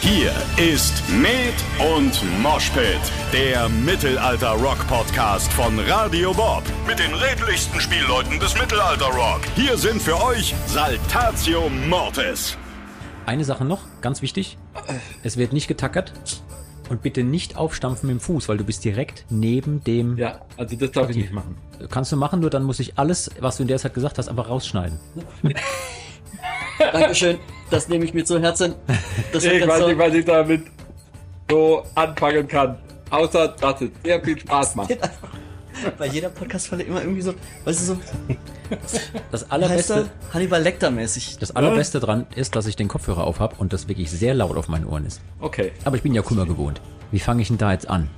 Hier ist Med und Moshpit, der Mittelalter-Rock-Podcast von Radio Bob. Mit den redlichsten Spielleuten des Mittelalter-Rock. Hier sind für euch Saltatio Mortis. Eine Sache noch, ganz wichtig. Es wird nicht getackert. Und bitte nicht aufstampfen mit dem Fuß, weil du bist direkt neben dem. Ja, also das darf ich nicht machen. Kannst du machen, nur dann muss ich alles, was du in der Zeit gesagt hast, einfach rausschneiden. Dankeschön, das nehme ich mir zu Herzen. Das Ich weiß nicht, was ich damit so anfangen kann. Außer, dass es sehr viel Spaß macht. Bei jeder Podcast-Falle immer irgendwie so, weißt du, so, Das allerbeste, er Hannibal Lecter-mäßig. das allerbeste dran ist, dass ich den Kopfhörer auf habe und das wirklich sehr laut auf meinen Ohren ist. Okay. Aber ich bin ja Kummer gewohnt. Wie fange ich denn da jetzt an?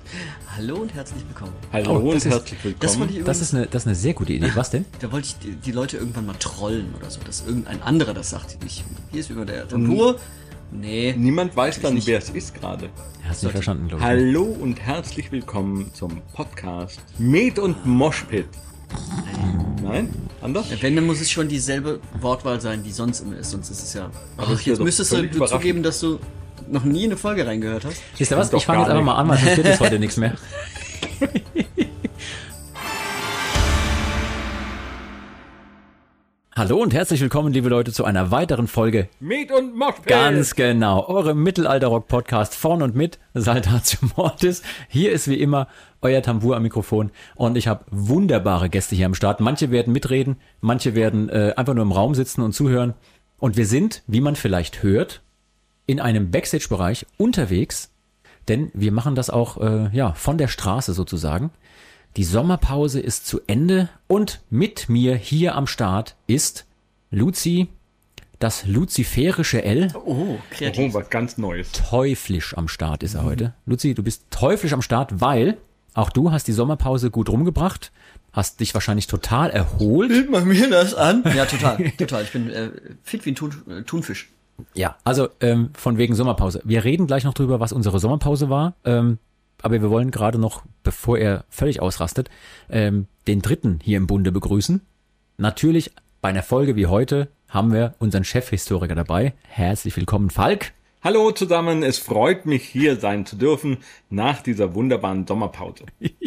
Hallo und herzlich willkommen. Hallo Oh, und herzlich willkommen. Das Das ist eine, das ist eine sehr gute Idee. Was denn? da wollte ich die, die Leute irgendwann mal trollen oder so, dass irgendein anderer das sagt. Ich, hier ist über der Tempur. Nee, Niemand weiß dann, nicht. wer es ist gerade. Hast du nicht verstanden, glaube ich. Hallo und herzlich willkommen zum Podcast Med und Moshpit. Nein? Anders? wenn, dann muss es schon dieselbe Wortwahl sein, die sonst immer ist, sonst ist es ja... Aber Ach, jetzt müsstest du, du überraschend. zugeben, dass du noch nie eine Folge reingehört hast. Wisst ihr was? Ich fange jetzt einfach mal an, weil sonst wird es heute nichts mehr. Hallo und herzlich willkommen, liebe Leute, zu einer weiteren Folge. Med und Moshpit. Ganz genau, eure Mittelalter-Rock-Podcast von und mit Saltatio Mortis. Hier ist wie immer euer Tambour am Mikrofon und ich habe wunderbare Gäste hier am Start. Manche werden mitreden, manche werden äh, einfach nur im Raum sitzen und zuhören. Und wir sind, wie man vielleicht hört, in einem Backstage-Bereich unterwegs, denn wir machen das auch äh, ja von der Straße sozusagen. Die Sommerpause ist zu Ende und mit mir hier am Start ist Luzi, das luziferische L. Oh, kreativ. Oh, was ganz Neues. Teuflisch am Start ist er heute. Luzi, du bist teuflisch am Start, weil auch du hast die Sommerpause gut rumgebracht, hast dich wahrscheinlich total erholt. Bild mal mir das an. Ja, total, total. Ich bin äh, fit wie ein Thun, äh, Thunfisch. Ja, also ähm, von wegen Sommerpause. Wir reden gleich noch drüber, was unsere Sommerpause war. Ähm, aber wir wollen gerade noch, bevor er völlig ausrastet, ähm, den Dritten hier im Bunde begrüßen. Natürlich bei einer Folge wie heute haben wir unseren Chefhistoriker dabei. Herzlich willkommen, Falk. Hallo zusammen, es freut mich hier sein zu dürfen nach dieser wunderbaren Sommerpause.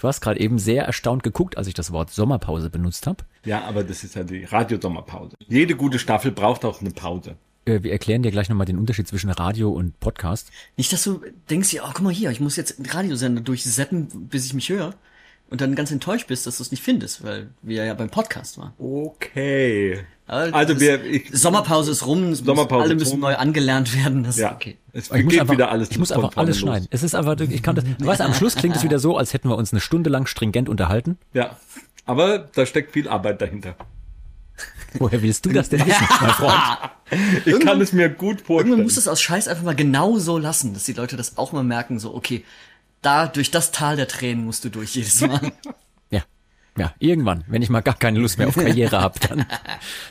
Du hast gerade eben sehr erstaunt geguckt, als ich das Wort Sommerpause benutzt habe. Ja, aber das ist ja die Radiosommerpause. Jede gute Staffel braucht auch eine Pause. Äh, wir erklären dir gleich nochmal den Unterschied zwischen Radio und Podcast. Nicht, dass du denkst, ja, oh, guck mal hier, ich muss jetzt einen Radiosender durchseppen, bis ich mich höre. Und dann ganz enttäuscht bist, dass du es nicht findest, weil wir ja beim Podcast waren. Okay. Also das- wir, ich, Sommerpause ist rum, es Sommerpause muss, alle ist müssen rum. neu angelernt werden. Das ja, ist okay. es Ich muss geht einfach, wieder alles ich muss einfach alles los. schneiden. Es ist einfach, ich kann das, du weißt, am Schluss klingt es wieder so, als hätten wir uns eine Stunde lang stringent unterhalten. Ja, aber da steckt viel Arbeit dahinter. Woher willst du das denn wissen, mein Freund? Ich kann es mir gut Irgendwann vorstellen. muss es aus Scheiß einfach mal genau so lassen, dass die Leute das auch mal merken, so, okay, da, durch das Tal der Tränen musst du durch jedes Mal. Ja, ja, irgendwann, wenn ich mal gar keine Lust mehr auf Karriere habe, dann,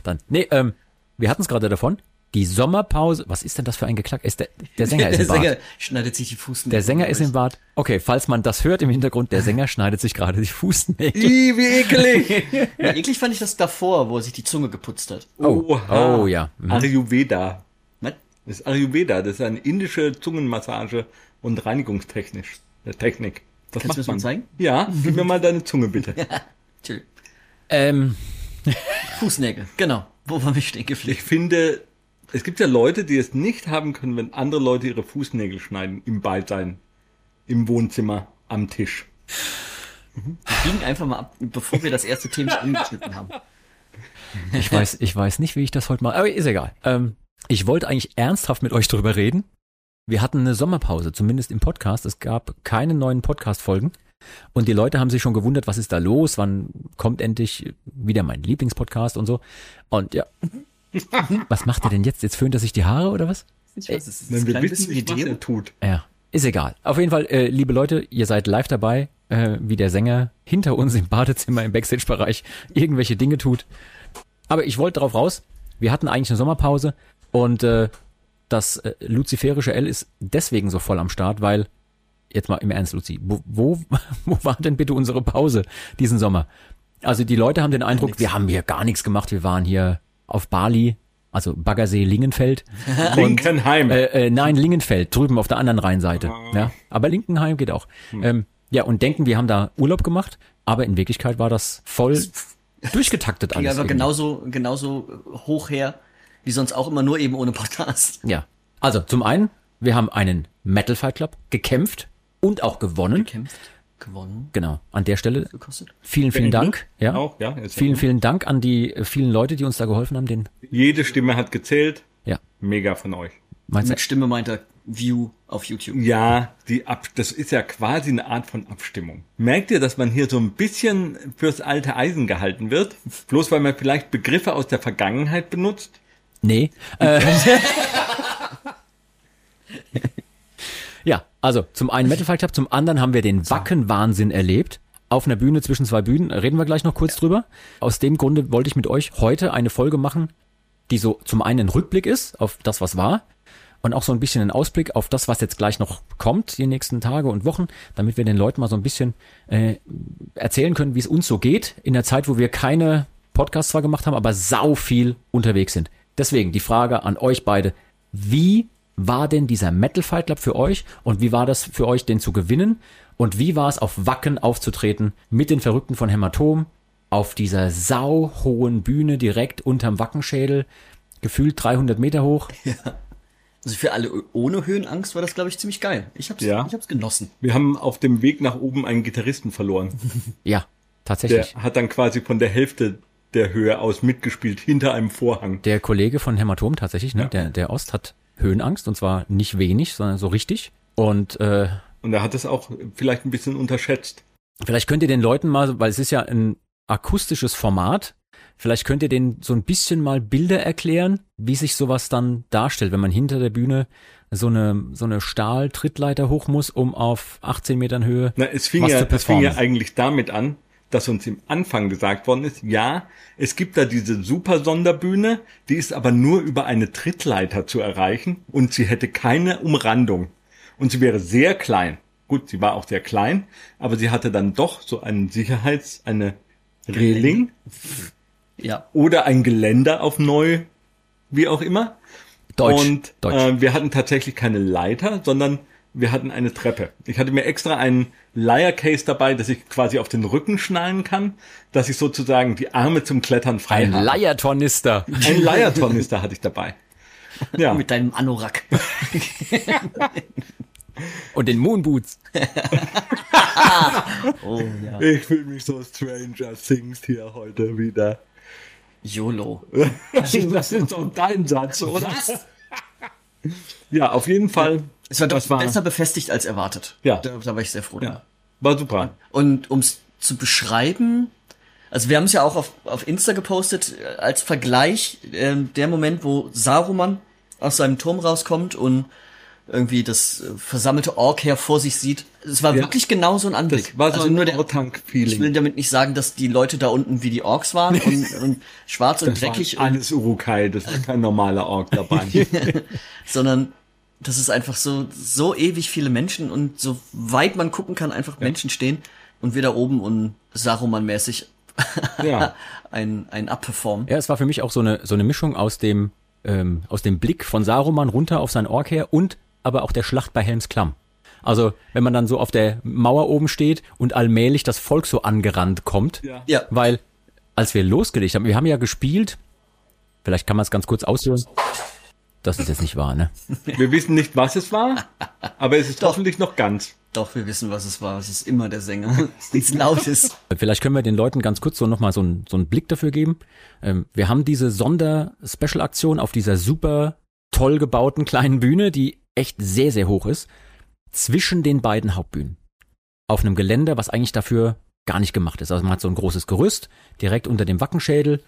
dann, nee, ähm, wir hatten es gerade davon. Die Sommerpause, was ist denn das für ein Geklack? Ist der, der Sänger ist der im Bad. Sänger schneidet sich die Fußnägel. Der Sänger ist im Bad. Okay, falls man das hört im Hintergrund, der Sänger schneidet sich gerade die Fußnägel. Ih, wie eklig. Ja, eklig fand ich das davor, wo er sich die Zunge geputzt hat. Oh, oh ja. Mhm. Ayurveda. Was? Das ist Ayurveda, das ist eine indische Zungenmassage und Reinigungstechnisch. äh, Technik. Das Kannst du mir man. das mal zeigen? Ja, gib mir mal deine Zunge bitte. Chill. Ähm, Fußnägel, genau. Wo waren wir stehen geblieben? Ich finde, es gibt ja Leute, die es nicht haben können, wenn andere Leute ihre Fußnägel schneiden, im Beisein, im Wohnzimmer, am Tisch. Wir biegen einfach mal ab, bevor wir das erste Thema angeschnitten haben. ich weiß, ich weiß nicht, wie ich das heute mache, aber ist egal. Ähm, ich wollte eigentlich ernsthaft mit euch drüber reden. Wir hatten eine Sommerpause, zumindest im Podcast. Es gab keine neuen Podcast-Folgen. Und die Leute haben sich schon gewundert, was ist da los? Wann kommt endlich wieder mein Lieblingspodcast und so? Und ja. Was macht er denn jetzt? Jetzt föhnt er sich die Haare oder was? Ich weiß, es ist Wenn ein wir wissen bisschen nicht, was Video. er tut. Ja, ist egal. Auf jeden Fall, äh, liebe Leute, ihr seid live dabei, äh, wie der Sänger hinter uns im Badezimmer im Backstage-Bereich irgendwelche Dinge tut. Aber ich wollte darauf raus, wir hatten eigentlich eine Sommerpause und äh, das äh, luziferische L ist deswegen so voll am Start, weil, jetzt mal im Ernst, Luzi, wo, wo, wo war denn bitte unsere Pause diesen Sommer? Also die Leute haben den Eindruck, wir haben hier gar nichts gemacht, wir waren hier auf Bali also Baggersee, Lingenfeld. Linkenheim. Äh, äh, nein, Lingenfeld, drüben auf der anderen Rheinseite. Ja, aber Linkenheim geht auch. Ähm, ja, und denken, wir haben da Urlaub gemacht, aber in Wirklichkeit war das voll durchgetaktet Ja, alles. aber irgendwie. genauso, genauso hoch her, wie sonst auch immer, nur eben ohne Podcast. Ja. Also, zum einen, wir haben einen Metal Fight Club gekämpft und auch gewonnen. Kämpft, gewonnen, Genau, an der Stelle gekostet. vielen, vielen Dank. Ja. Auch, ja. Vielen, vielen Dank an die vielen Leute, die uns da geholfen haben. Den, Jede Stimme hat gezählt. ja. Mega von euch. Meinst? Mit Stimme meint er View auf YouTube. Ja, die Ab das ist ja quasi eine Art von Abstimmung. Merkt ihr, dass man hier so ein bisschen fürs alte Eisen gehalten wird? Bloß weil man vielleicht Begriffe aus der Vergangenheit benutzt? Nee. Äh, ja, also zum einen Metal Fight Club, zum anderen haben wir den Wacken-Wahnsinn erlebt. Auf einer Bühne zwischen zwei Bühnen, reden wir gleich noch kurz drüber. Aus dem Grunde wollte ich mit euch heute eine Folge machen, die so zum einen ein Rückblick ist auf das, was war, und auch so ein bisschen ein Ausblick auf das, was jetzt gleich noch kommt, die nächsten Tage und Wochen, damit wir den Leuten mal so ein bisschen äh, erzählen können, wie es uns so geht in der Zeit, wo wir keine Podcasts zwar gemacht haben, aber sau viel unterwegs sind. Deswegen die Frage an euch beide, wie war denn dieser Metal Fight Club für euch und wie war das für euch, den zu gewinnen? Und wie war es auf Wacken aufzutreten mit den Verrückten von Hämatom auf dieser sauhohen Bühne direkt unterm Wackenschädel, gefühlt 300 Meter hoch? Also für alle ohne Höhenangst war das, glaube ich, ziemlich geil. Ich hab's, Ja. ich hab's genossen. Wir haben auf dem Weg nach oben einen Gitarristen verloren. Ja, Der tatsächlich. hat dann quasi von der Hälfte der Höhe aus mitgespielt, hinter einem Vorhang. Der Kollege von Hämatom tatsächlich, ne, der, der Ost hat Höhenangst und zwar nicht wenig, sondern so richtig. Und äh, Und er hat es auch vielleicht ein bisschen unterschätzt. Vielleicht könnt ihr den Leuten mal, weil es ist ja ein akustisches Format, vielleicht könnt ihr denen so ein bisschen mal Bilder erklären, wie sich sowas dann darstellt, wenn man hinter der Bühne so eine, so eine Stahl-Trittleiter hoch muss, um auf 18 Metern Höhe Na, es fing, ja, es fing ja eigentlich damit an, dass uns im Anfang gesagt worden ist, ja, es gibt da diese super Sonderbühne, die ist aber nur über eine Trittleiter zu erreichen und sie hätte keine Umrandung. Und sie wäre sehr klein. Gut, sie war auch sehr klein, aber sie hatte dann doch so einen Sicherheits-, eine Reling Ja. oder ein Geländer auf neu, wie auch immer. Deutsch. Und Deutsch. Äh, wir hatten tatsächlich keine Leiter, sondern wir hatten eine Treppe. Ich hatte mir extra einen Leiercase dabei, dass ich quasi auf den Rücken schnallen kann, dass ich sozusagen die Arme zum Klettern frei ein habe. Leiertornister. Ein Leiertornister hatte ich dabei. Ja, Mit deinem Anorak. Und den Moonboots. Oh ja. ich fühle mich so Stranger Things hier heute wieder. YOLO. Das ist doch dein Satz, oder? Ja, auf jeden Fall. Es war doch war- besser befestigt als erwartet. Ja. Da, da war ich sehr froh. Ja, war super. Und ums zu beschreiben, also wir haben es ja auch auf, auf Insta gepostet, äh, als Vergleich, ähm, der Moment, wo Saruman aus seinem Turm rauskommt und irgendwie das äh, versammelte Ork-Heer vor sich sieht. Es war Ja. wirklich genau so ein Anblick. Das war so also ein nur der, ich will damit nicht sagen, dass die Leute da unten wie die Orks waren und, und schwarz und Das dreckig, und, alles Urukai, das war kein normaler Ork dabei. sondern das ist einfach so, so ewig viele Menschen und so weit man gucken kann, einfach Menschen stehen und wir da oben und Saruman-mäßig ja. ein, ein Abperform. Ja, es war für mich auch so eine, so eine Mischung aus dem, ähm, aus dem Blick von Saruman runter auf sein Ork her und aber auch der Schlacht bei Helms Klamm. Also, wenn man dann so auf der Mauer oben steht und allmählich das Volk so angerannt kommt, Ja. Ja, weil als wir losgelegt haben, wir haben ja gespielt, vielleicht kann man es ganz kurz ausführen. Das ist jetzt nicht wahr, ne? Wir wissen nicht, was es war, aber es ist Doch. hoffentlich noch ganz. doch, wir wissen, was es war. Es ist immer der Sänger, laut ist. Vielleicht können wir den Leuten ganz kurz so nochmal so, einen- so einen Blick dafür geben. Ähm, wir haben diese Sonder-Special-Aktion auf dieser super toll gebauten kleinen Bühne, die echt sehr, sehr hoch ist, zwischen den beiden Hauptbühnen. Auf einem Geländer, was eigentlich dafür gar nicht gemacht ist. Also man hat so ein großes Gerüst direkt unter dem Wackenschädel,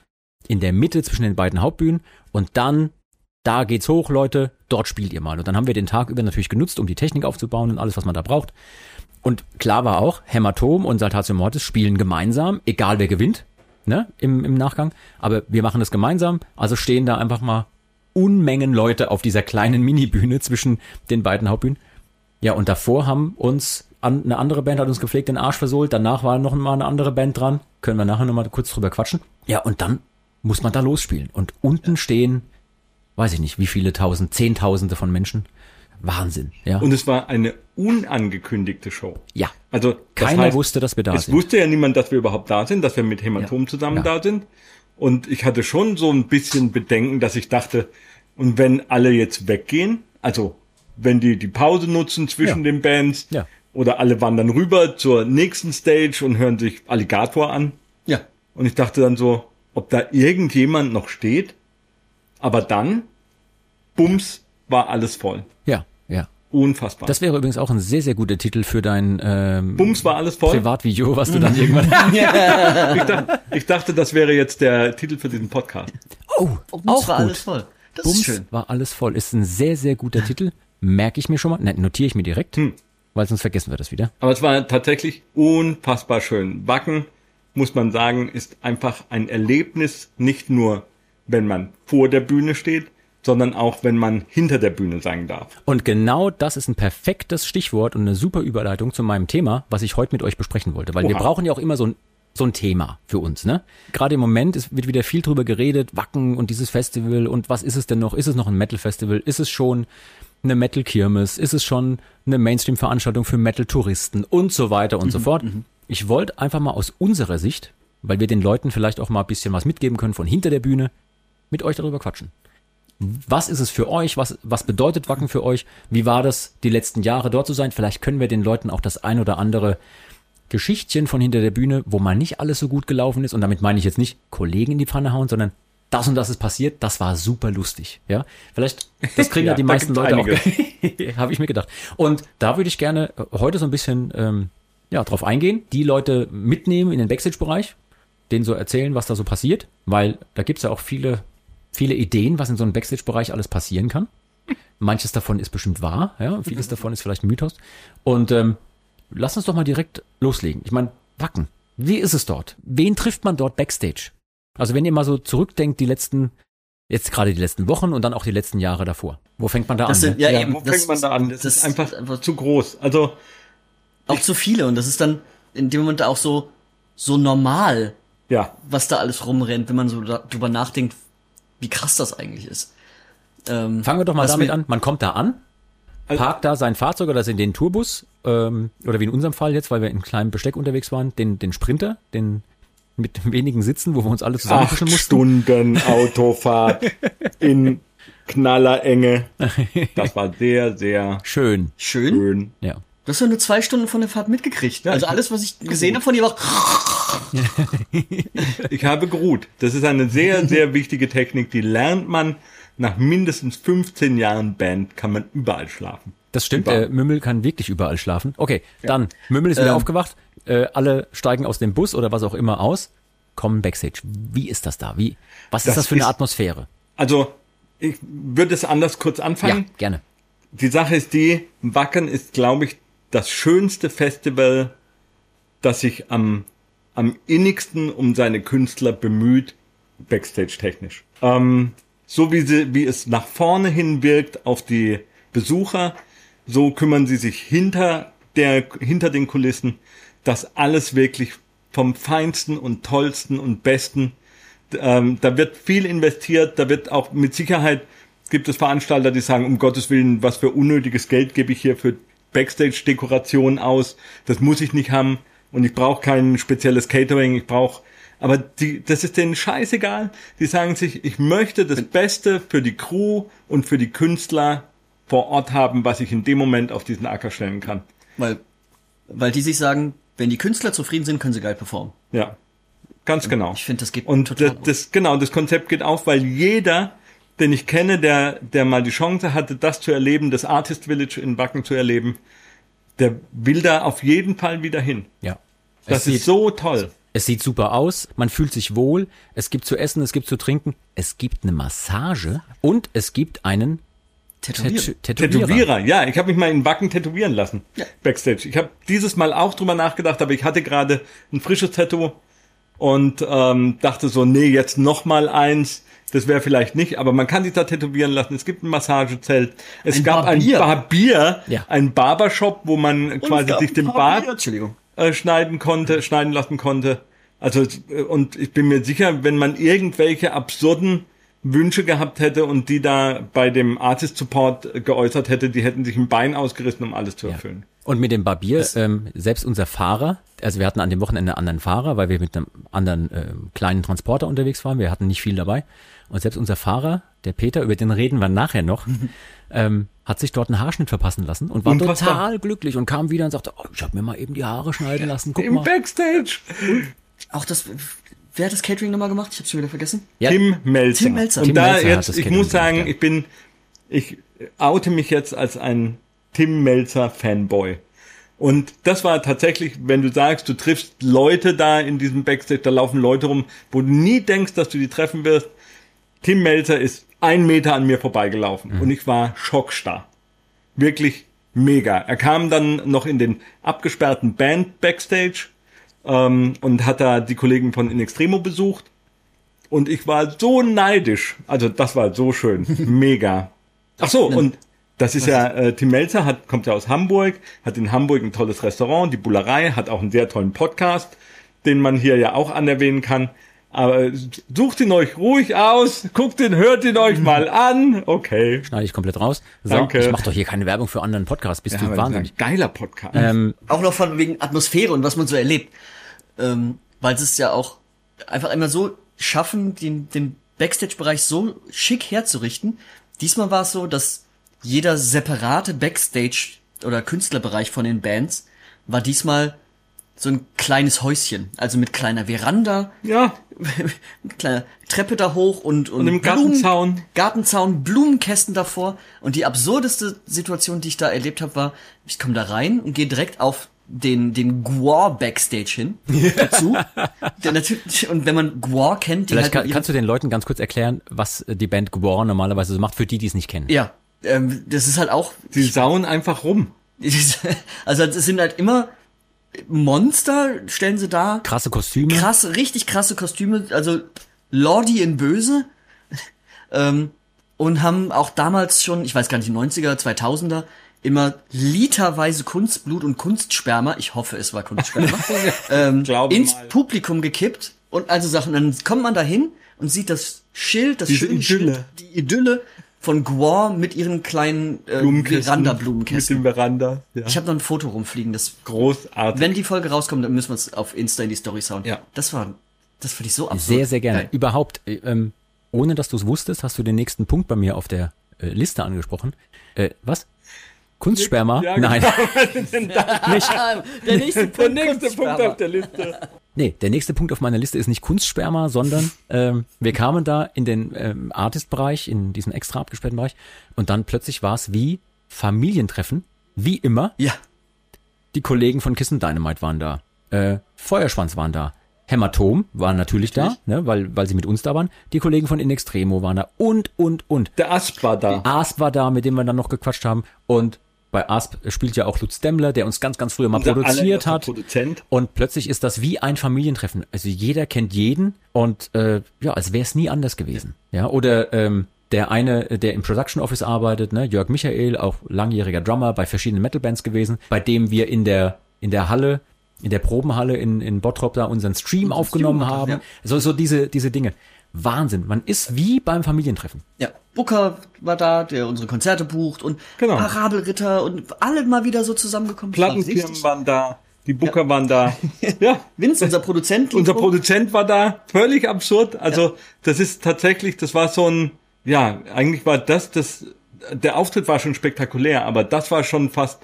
in der Mitte zwischen den beiden Hauptbühnen und dann, da geht's hoch, Leute, dort spielt ihr mal. Und dann haben wir den Tag über natürlich genutzt, um die Technik aufzubauen und alles, was man da braucht. Und klar war auch, Hämatom und Saltatio Mortis spielen gemeinsam, egal wer gewinnt, ne, im, im Nachgang. Aber wir machen das gemeinsam, also stehen da einfach mal Unmengen Leute auf dieser kleinen Minibühne zwischen den beiden Hauptbühnen. Ja, und davor haben uns an, eine andere Band hat uns gepflegt den Arsch versohlt, danach war noch mal eine andere Band dran. Können wir nachher noch mal kurz drüber quatschen. Ja, und dann muss man da losspielen. Und unten stehen weiß ich nicht, wie viele tausend, zehntausende von Menschen. Wahnsinn, ja. Und es war eine unangekündigte Show. ja. Also Keiner heißt, wusste, dass wir da es sind. wusste ja niemand, dass wir überhaupt da sind, dass wir mit Hämatom Ja. zusammen Ja. da sind. Und ich hatte schon so ein bisschen Bedenken, dass ich dachte, und wenn alle jetzt weggehen, also wenn die die Pause nutzen zwischen Ja. den Bands, Ja. oder alle wandern rüber zur nächsten Stage und hören sich Alligator an. Ja. Und ich dachte dann so, ob da irgendjemand noch steht. Aber dann, bums, war alles voll. Ja, ja. Unfassbar. Das wäre übrigens auch ein sehr, sehr guter Titel für dein ähm, bums war alles voll. Privatvideo, was du dann irgendwann. Ich dachte, ich dachte, das wäre jetzt der Titel für diesen Podcast. oh, Bums auch war gut. alles voll. Das Bums ist schön. war alles voll. Ist ein sehr, sehr guter Titel. Merke ich mir schon mal. Ne, notiere ich mir direkt, Hm. weil sonst vergessen wir das wieder. Aber es war tatsächlich unfassbar schön. Wacken, muss man sagen, ist einfach ein Erlebnis, nicht nur, wenn man vor der Bühne steht, sondern auch, wenn man hinter der Bühne sein darf. Und genau das ist ein perfektes Stichwort und eine super Überleitung zu meinem Thema, was ich heute mit euch besprechen wollte. Weil wir Oha. brauchen ja auch immer so ein, so ein Thema für uns, ne? Gerade im Moment ist, wird wieder viel drüber geredet, Wacken und dieses Festival und was ist es denn noch? Ist es noch ein Metal-Festival? Ist es schon eine Metal-Kirmes? Ist es schon eine Mainstream-Veranstaltung für Metal-Touristen und so weiter und so fort? Ich wollte einfach mal aus unserer Sicht, weil wir den Leuten vielleicht auch mal ein bisschen was mitgeben können von hinter der Bühne, mit euch darüber quatschen. Was ist es für euch? Was, was bedeutet Wacken für euch? Wie war das, die letzten Jahre dort zu sein? Vielleicht können wir den Leuten auch das ein oder andere Geschichtchen von hinter der Bühne, wo mal nicht alles so gut gelaufen ist. Und damit meine ich jetzt nicht Kollegen in die Pfanne hauen, sondern das und das ist passiert. Das war super lustig. Ja, vielleicht, das kriegen ja, Ja, die meisten Leute auch. Habe ich mir gedacht. Und da würde ich gerne heute so ein bisschen, ähm, ja, drauf eingehen. Die Leute mitnehmen in den Backstage-Bereich, denen so erzählen, was da so passiert, weil da gibt's ja auch viele, viele Ideen, was in so einem Backstage-Bereich alles passieren kann. Manches davon ist bestimmt wahr, ja, vieles davon ist vielleicht Mythos. Und ähm, lass uns doch mal direkt loslegen. Ich meine, Wacken, wie ist es dort? Wen trifft man dort Backstage? Also wenn ihr mal so zurückdenkt, die letzten, jetzt gerade die letzten Wochen und dann auch die letzten Jahre davor. Wo fängt man da Das an? sind, ja, Ja, eben, wo das, fängt man da an? Das, das ist einfach, zu groß. Also, auch zu viele und das ist dann in dem Moment auch so, so normal, ja, was da alles rumrennt, wenn man so drüber nachdenkt, wie krass das eigentlich ist. Ähm, Fangen wir doch mal damit an. Man kommt da an, Also- parkt da sein Fahrzeug oder in den Tourbus, ähm, oder wie in unserem Fall jetzt, weil wir in kleinem Besteck unterwegs waren, den, den Sprinter, den mit wenigen Sitzen, wo wir uns alle acht zusammenkuscheln mussten. Stunden Autofahrt in Knallerenge. Das war sehr, sehr Schön. Schön. schön. Ja. Du hast ja nur zwei Stunden von der Fahrt mitgekriegt. also ich- alles, was ich gesehen habe von dir, war Ich habe geruht. Das ist eine sehr, sehr wichtige Technik. Die lernt man nach mindestens 15 Jahren Band, kann man überall schlafen. Das stimmt, Überall. äh, Mümmel kann wirklich überall schlafen. Okay, dann, Mümmel ist wieder Ähm. aufgewacht, äh, alle steigen aus dem Bus oder was auch immer aus, kommen Backstage. Wie ist das da? Wie, was ist Das das für eine ist- Atmosphäre? Also, ich würde es anders kurz Ja, anfangen. gerne. Die Sache ist die, Wacken ist, glaube ich, das schönste Festival, das sich am, am innigsten um seine Künstler bemüht, backstage-technisch. Ähm, so wie, sie, wie es nach vorne hin wirkt auf die Besucher, so kümmern sie sich hinter, der, hinter den Kulissen, dass alles wirklich vom Feinsten und Tollsten und Besten ähm, da wird viel investiert, da wird auch mit Sicherheit gibt es Veranstalter, die sagen, um Gottes Willen, was für unnötiges Geld gebe ich hier für Backstage-Dekoration aus, das muss ich nicht haben und ich brauche kein spezielles Catering, ich brauche, aber die, das ist denen scheißegal, die sagen sich, ich möchte das Beste für die Crew und für die Künstler vor Ort haben, was ich in dem Moment auf diesen Acker stellen kann. weil, weil die sich sagen, wenn die Künstler zufrieden sind, können sie geil performen. Ja, ganz genau. Ich finde, das geht Und total das, das, genau, das Konzept geht auf, weil jeder, den ich kenne, der, der mal die Chance hatte, das zu erleben, das Artist Village in Wacken zu erleben, der will da auf jeden Fall wieder hin. Ja. Das es sieht, ist so toll. Es sieht super aus, man fühlt sich wohl, es gibt zu essen, es gibt zu trinken, es gibt eine Massage und es gibt einen Tätowieren. Tät- Tätowierer. Tätowierer, ja, ich habe mich mal in Wacken tätowieren lassen. Backstage. Ich habe dieses Mal auch drüber nachgedacht, aber ich hatte gerade ein frisches Tattoo und ähm, dachte so, nee, jetzt noch mal eins. Das wäre vielleicht nicht, aber man kann sich da tätowieren lassen. Es gibt ein Massagezelt. Es Ein gab Barbier. ein Barbier, Ja. ein Barbershop, wo man quasi sich den Bart Entschuldigung. Äh, schneiden konnte, schneiden lassen konnte. Also äh, und ich bin mir sicher, wenn man irgendwelche absurden Wünsche gehabt hätte und die da bei dem Artist Support geäußert hätte, die hätten sich ein Bein ausgerissen, um alles zu erfüllen. Und mit dem Barbier, ähm, selbst unser Fahrer, also wir hatten an dem Wochenende einen anderen Fahrer, weil wir mit einem anderen äh, kleinen Transporter unterwegs waren. Wir hatten nicht viel dabei. Und selbst unser Fahrer, der Peter, über den reden wir nachher noch, ähm, hat sich dort einen Haarschnitt verpassen lassen und war Unfassbar. total glücklich und kam wieder und sagte, oh, ich habe mir mal eben die Haare schneiden lassen. Guck Im mal. Backstage. Auch das, wer hat das Catering nochmal gemacht? Ich hab's schon wieder vergessen. Ja. Tim Melzer. Tim Melzer. Und Tim da Melzer hat jetzt, das ich Catering muss sagen, gemacht, ja. ich bin, ich oute mich jetzt als ein Tim Melzer Fanboy. Und das war tatsächlich, wenn du sagst, du triffst Leute da in diesem Backstage, da laufen Leute rum, wo du nie denkst, dass du die treffen wirst. Tim Melzer ist ein Meter an mir vorbeigelaufen Mhm. und ich war schockstarr. Wirklich mega. Er kam dann noch in den abgesperrten Band Backstage ähm, und hat da die Kollegen von In Extremo besucht. Und ich war so neidisch. Also das war so schön. Mega. Ach so, und das ist ja, äh, Tim Melzer hat, kommt ja aus Hamburg, hat in Hamburg ein tolles Restaurant, die Bullerei, hat auch einen sehr tollen Podcast, den man hier ja auch anerwähnen kann. Aber sucht ihn euch ruhig aus, guckt ihn, hört ihn euch mal an. Okay. Schneide ich komplett raus. So, Danke. ich mache doch hier keine Werbung für anderen Podcasts. Bist Ja, du ist wahnsinnig. ein geiler Podcast. Ähm, Auch noch von wegen Atmosphäre und was man so erlebt. Ähm, weil sie es ja auch einfach immer so schaffen, den, den Backstage-Bereich so schick herzurichten. Diesmal war es so, dass jeder separate Backstage- oder Künstlerbereich von den Bands war diesmal so ein kleines Häuschen. Also mit kleiner Veranda, ja, mit kleiner Treppe da hoch und, und, Und einem Gartenzaun. Gartenzaun, Blumenkästen davor. Und die absurdeste Situation, die ich da erlebt habe, war, ich komme da rein und gehe direkt auf den, den Guar Backstage hin. Dazu. Der natürlich, und wenn man Guar kennt, die vielleicht halt kann, kannst du den Leuten ganz kurz erklären, was äh, die Band Gwar normalerweise so macht, für die, die es nicht kennen. Ja, ähm, das ist halt auch, die sauen einfach rum. also es sind halt immer Monster, stellen sie da. Krasse Kostüme. krasse, richtig krasse Kostüme, also Lordi in Böse. ähm, und haben auch damals schon, ich weiß gar nicht, 90er, 2000er, immer literweise Kunstblut und Kunstsperma, ich hoffe, es war Kunstsperma, ähm, ins mal. Publikum gekippt und also Sachen. Dann kommt man da hin und sieht das Schild, das Diese schöne Idylle. Schild, die Idylle von Guar mit ihren kleinen äh, Blumenkästen. Veranda-Blumenkästen. Mit dem Veranda. Ja. Ich habe noch ein Foto rumfliegen, das Großartig. wenn die Folge rauskommt, dann müssen wir es auf Insta in die Story hauen. Ja. Das war, das fand ich so absurd. Sehr, sehr gerne. Geil. Überhaupt, äh, ähm, ohne dass du es wusstest, hast du den nächsten Punkt bei mir auf der äh, Liste angesprochen. Äh, was? Kunstsperma? Ja, genau. Nein. nicht. Der nächste Der Punkt, nächste Kunstsperma. Punkt auf der Liste. Nee, der nächste Punkt auf meiner Liste ist nicht Kunstsperma, sondern ähm, wir kamen da in den ähm, Artist-Bereich, in diesen extra abgesperrten Bereich und dann plötzlich war es wie Familientreffen, wie immer. Ja. Die Kollegen von Kissen Dynamite waren da. Äh, Feuerschwanz waren da. Hämatom waren natürlich, da, ne, weil, weil sie mit uns da waren. Die Kollegen von In Extremo waren da und, und, und. Der Asp war da. Asp war da, mit dem wir dann noch gequatscht haben. Und bei Asp spielt ja auch Lutz Demmler, der uns ganz, ganz früher mal Unser produziert hat. Produzent. Und plötzlich ist das wie ein Familientreffen. Also jeder kennt jeden und äh, ja, als wäre es nie anders gewesen. Ja, oder ähm, der eine, der im Production Office arbeitet, ne, Jörg Michael, auch langjähriger Drummer bei verschiedenen Metalbands gewesen, bei dem wir in der in der Halle, in der Probenhalle in, in Bottrop da unseren Stream aufgenommen gemacht haben. haben, So so diese diese Dinge. Wahnsinn. Man ist wie beim Familientreffen. Ja. Booker war da, der unsere Konzerte bucht und Genau. Parabelritter und alle mal wieder so zusammengekommen. Plattenfirmen waren da. Die Booker waren da. Ja. Vince, unser Produzent. Unser. Produzent war da. Völlig absurd. Also, das ist tatsächlich, das war so ein, ja, eigentlich war das, das, der Auftritt war schon spektakulär, aber das war schon fast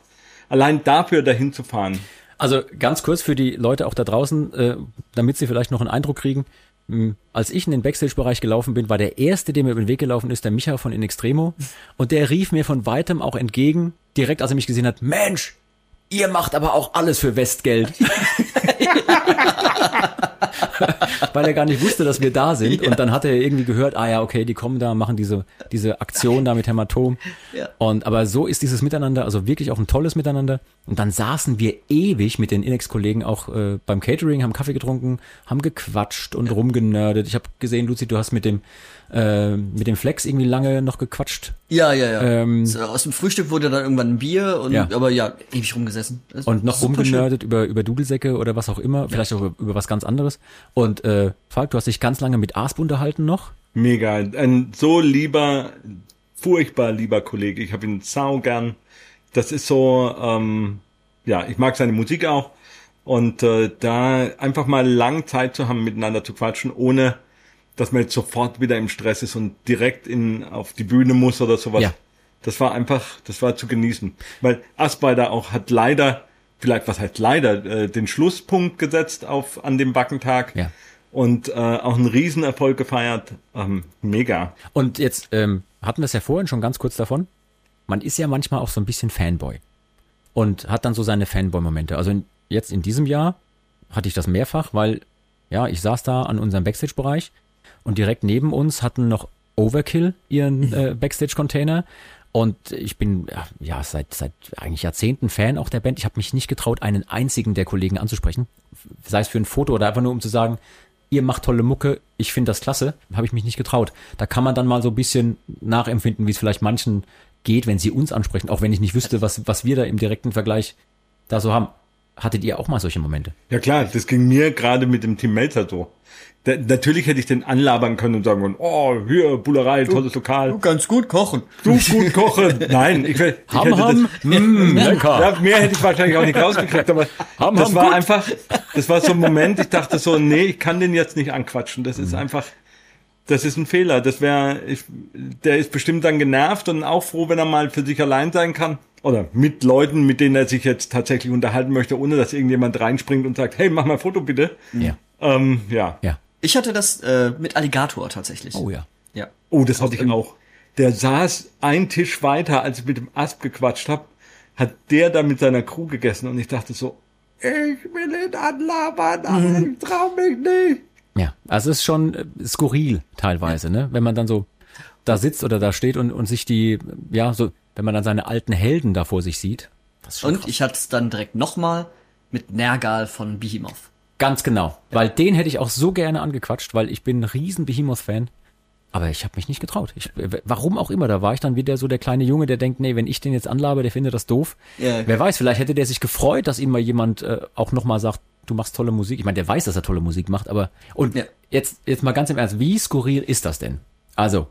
allein dafür dahin zu fahren. Also ganz kurz für die Leute auch da draußen, äh, damit sie vielleicht noch einen Eindruck kriegen. Mh, Als ich in den Backstage-Bereich gelaufen bin, war der erste, der mir über den Weg gelaufen ist, der Micha von In Extremo. Und der rief mir von weitem auch entgegen, direkt als er mich gesehen hat, Mensch, ihr macht aber auch alles für Westgeld. Weil er gar nicht wusste, dass wir da sind. Und dann hat er irgendwie gehört, ah ja, okay, die kommen da, machen diese, diese Aktion da mit Hämatom. Ja. Und aber so ist dieses Miteinander, also wirklich auch ein tolles Miteinander. Und dann saßen wir ewig mit den Inex-Kollegen auch äh, beim Catering, haben Kaffee getrunken, haben gequatscht und rumgenördet. Ich habe gesehen, Luzi, du hast mit dem äh, mit dem Flex irgendwie lange noch gequatscht. Ja, ja, ja. Ähm, so, aus dem Frühstück wurde dann irgendwann ein Bier und Ja. aber ja, ewig rumgesessen. Das Und noch schön. rumgenördet über, über Dudelsäcke oder was auch immer, vielleicht auch über, über was ganz anderes. Und äh, Falk, du hast dich ganz lange mit Asp unterhalten noch. Mega. Ein so lieber, furchtbar lieber Kollege. Ich habe ihn sau gern. Das ist so, ähm, ja, ich mag seine Musik auch. Und äh, da einfach mal lang Zeit zu haben, miteinander zu quatschen, ohne dass man jetzt sofort wieder im Stress ist und direkt in auf die Bühne muss oder sowas. Ja. Das war einfach, das war zu genießen. Weil Aspeider auch hat leider, vielleicht was heißt leider, äh, den Schlusspunkt gesetzt auf an dem Backentag. Ja. Und äh, auch einen Riesenerfolg gefeiert. Ähm, mega. Und jetzt ähm, hatten wir es ja vorhin schon ganz kurz davon. Man ist ja manchmal auch so ein bisschen Fanboy und hat dann so seine Fanboy-Momente. Also in, jetzt in diesem Jahr hatte ich das mehrfach, weil ja, ich saß da an unserem Backstage-Bereich und direkt neben uns hatten noch Overkill ihren äh, Backstage-Container. Und ich bin ja, seit seit eigentlich Jahrzehnten Fan auch der Band. Ich habe mich nicht getraut, einen einzigen der Kollegen anzusprechen, sei es für ein Foto oder einfach nur um zu sagen, ihr macht tolle Mucke, ich finde das klasse, habe ich mich nicht getraut. Da kann man dann mal so ein bisschen nachempfinden, wie es vielleicht manchen geht, wenn sie uns ansprechen, auch wenn ich nicht wüsste, was was wir da im direkten Vergleich da so haben. Hattet ihr auch mal solche Momente? Ja klar, das ging mir gerade mit dem Team Melzer so. Da, natürlich hätte ich den anlabern können und sagen können, oh, hier, Bullerei, tolles Lokal. ganz gut kochen. Du gut kochen. Nein, ich, ich Ham, hätte ham, das, mm, lecker. ja, mehr hätte ich wahrscheinlich auch nicht rausgekriegt, aber Ham, das ham, war gut. einfach, das war so ein Moment, ich dachte so, nee, ich kann den jetzt nicht anquatschen. Das Mhm. ist einfach, das ist ein Fehler. Das wäre, der ist bestimmt dann genervt und auch froh, wenn er mal für sich allein sein kann. Oder mit Leuten, mit denen er sich jetzt tatsächlich unterhalten möchte, ohne dass irgendjemand reinspringt und sagt, hey, mach mal ein Foto bitte. Ja. Ähm, ja. Ja. Ich hatte das äh, mit Alligator tatsächlich. Oh ja. Ja. Oh, das hatte ich auch. Der saß einen Tisch weiter, als ich mit dem Asp gequatscht habe, hat der da mit seiner Crew gegessen und ich dachte so, ich will ihn anlabern, aber ich trau mich nicht. Ja, also es ist schon äh, skurril teilweise, ne? Wenn man dann so da sitzt oder da steht und, und sich die, ja, so, wenn man dann seine alten Helden da vor sich sieht. Das ist schon Und krass. ich hatte es dann direkt nochmal mit Nergal von Behemoth. Ganz genau. Weil den hätte ich auch so gerne angequatscht, weil ich bin ein riesen Behemoth-Fan. Aber ich habe mich nicht getraut. Ich, äh, warum auch immer, da war ich dann wieder so der kleine Junge, der denkt, nee, wenn ich den jetzt anlabe, der findet das doof. Ja. Wer weiß, vielleicht hätte der sich gefreut, dass ihm mal jemand äh, auch nochmal sagt, du machst tolle Musik. Ich meine, der weiß, dass er tolle Musik macht, aber und Ja. jetzt jetzt mal ganz im Ernst, wie skurril ist das denn? Also,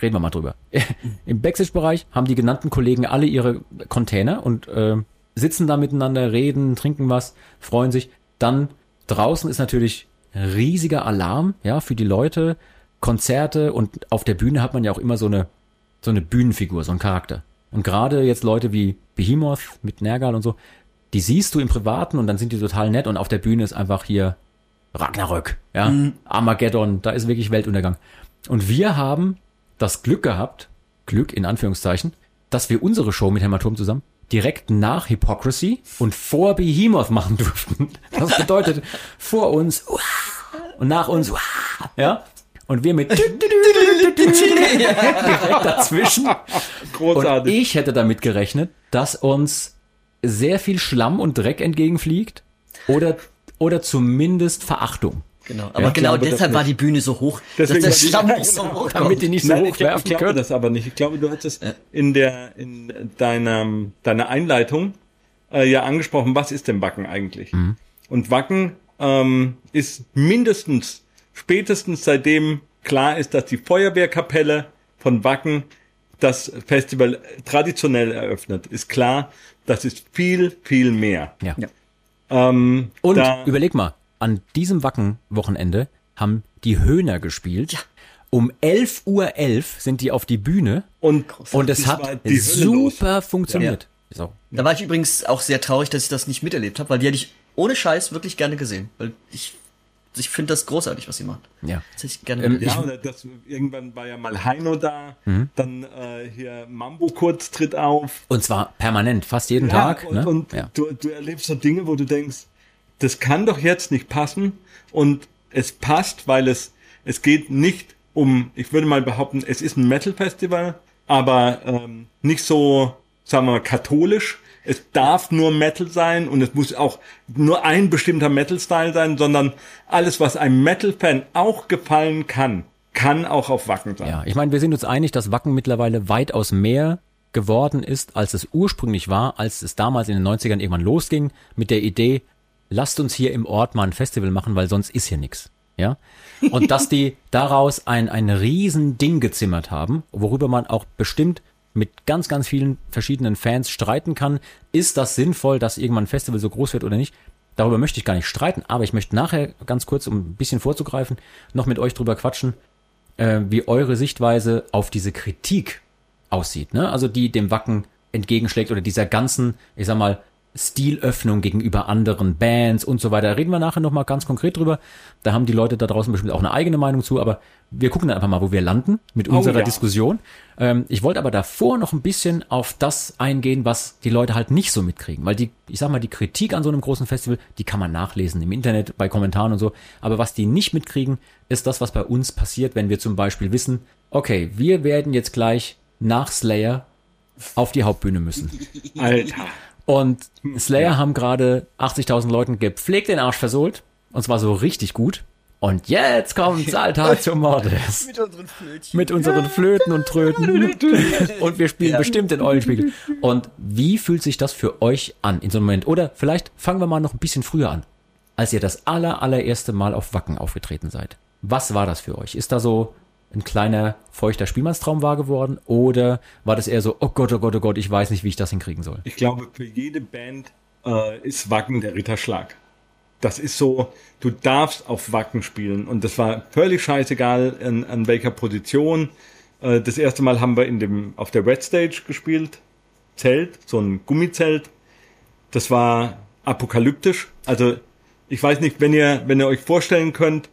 reden wir mal drüber. Im Backstage-Bereich haben die genannten Kollegen alle ihre Container und äh, sitzen da miteinander, reden, trinken was, freuen sich. Dann draußen ist natürlich riesiger Alarm, ja, für die Leute, Konzerte und auf der Bühne hat man ja auch immer so eine so eine Bühnenfigur, so einen Charakter. Und gerade jetzt Leute wie Behemoth mit Nergal und so, die siehst du im Privaten und dann sind die total nett und auf der Bühne ist einfach hier Ragnarök, ja, Armageddon, da ist wirklich Weltuntergang. Und wir haben das Glück gehabt, Glück in Anführungszeichen, dass wir unsere Show mit Hämatom zusammen direkt nach Hypocrisy und vor Behemoth machen durften. Das bedeutet vor uns und nach uns ja. Und wir mit direkt dazwischen. Und Großartig. ich hätte damit gerechnet, dass uns sehr viel Schlamm und Dreck entgegenfliegt oder, oder zumindest Verachtung. Genau. Aber Ja, genau glaube, deshalb war die Bühne so hoch, Deswegen dass der Schlamm nicht so hoch Damit die nicht so Nein, ich, ich hochwerfen glaube können. das aber nicht. Ich glaube, du hattest in der in deiner deiner Einleitung äh, ja angesprochen, was ist denn Wacken eigentlich? Und Wacken ähm, ist mindestens spätestens seitdem klar ist, dass die Feuerwehrkapelle von Wacken das Festival traditionell eröffnet, ist klar, das ist viel viel mehr. Ja. Ja. Ähm, Und überleg mal, an diesem Wacken-Wochenende haben die Höhner gespielt. Um 11.11 Uhr sind die auf die Bühne und und es hat super funktioniert. So. Da war ich übrigens auch sehr traurig, dass ich das nicht miterlebt habe, weil die hätte ich ohne Scheiß wirklich gerne gesehen. Weil ich, ich finde das großartig, was sie macht. Ja. Das hätte ich gerne Ähm. Ja, oder das, irgendwann war ja mal Heino da, Mhm. dann äh, hier Mambo kurz tritt auf. Und zwar permanent, fast jeden Tag. und ne? und ja. du, du erlebst so Dinge, wo du denkst, das kann doch jetzt nicht passen. Und es passt, weil es, es geht nicht um, ich würde mal behaupten, es ist ein Metal-Festival, aber ähm, nicht so, sagen wir mal, katholisch. Es darf nur Metal sein und es muss auch nur ein bestimmter Metal-Style sein, sondern alles, was einem Metal-Fan auch gefallen kann, kann auch auf Wacken sein. Ja, ich meine, wir sind uns einig, dass Wacken mittlerweile weitaus mehr geworden ist, als es ursprünglich war, als es damals in den 90ern irgendwann losging mit der Idee, lasst uns hier im Ort mal ein Festival machen, weil sonst ist hier nix. Ja? Und dass die daraus ein, ein riesen Ding gezimmert haben, worüber man auch bestimmt mit ganz, ganz vielen verschiedenen Fans streiten kann. Ist das sinnvoll, dass irgendwann ein Festival so groß wird oder nicht? Darüber möchte ich gar nicht streiten, aber ich möchte nachher ganz kurz, um ein bisschen vorzugreifen, noch mit euch drüber quatschen, äh, wie eure Sichtweise auf diese Kritik aussieht. Ne? Also die dem Wacken entgegenschlägt oder dieser ganzen, ich sag mal, Stilöffnung gegenüber anderen Bands und so weiter. Da reden wir nachher nochmal ganz konkret drüber. Da haben die Leute da draußen bestimmt auch eine eigene Meinung zu, aber wir gucken dann einfach mal, wo wir landen mit unserer ja. Diskussion. Ähm, ich wollte aber davor noch ein bisschen auf das eingehen, was die Leute halt nicht so mitkriegen. Weil die, ich sag mal, die Kritik an so einem großen Festival, die kann man nachlesen im Internet, bei Kommentaren und so. Aber was die nicht mitkriegen, ist das, was bei uns passiert, wenn wir zum Beispiel wissen, okay, wir werden jetzt gleich nach Slayer auf die Hauptbühne müssen. Alter. Und Slayer haben gerade 80.000 Leuten gepflegt den Arsch versohlt. Und zwar so richtig gut. Und jetzt kommt Salta zum Mordes. Mit unseren Flötchen. Mit unseren Flöten und Tröten. und wir spielen bestimmt den Eulenspiegel. Und wie fühlt sich das für euch an in so einem Moment? Oder vielleicht fangen wir mal noch ein bisschen früher an. Als ihr das aller, allererste Mal auf Wacken aufgetreten seid. Was war das für euch? Ist da so ein kleiner feuchter Spielmannstraum wahr geworden? Oder war das eher so, oh Gott, oh Gott, oh Gott, ich weiß nicht, wie ich das hinkriegen soll? Ich glaube, für jede Band äh, ist Wacken der Ritterschlag. Das ist so, du darfst auf Wacken spielen. Und das war völlig scheißegal, an, an welcher Position. Äh, das erste Mal haben wir in dem, auf der Red Stage gespielt. Zelt, so ein Gummizelt. Das war apokalyptisch. Also, ich weiß nicht, wenn ihr, wenn ihr euch vorstellen könnt,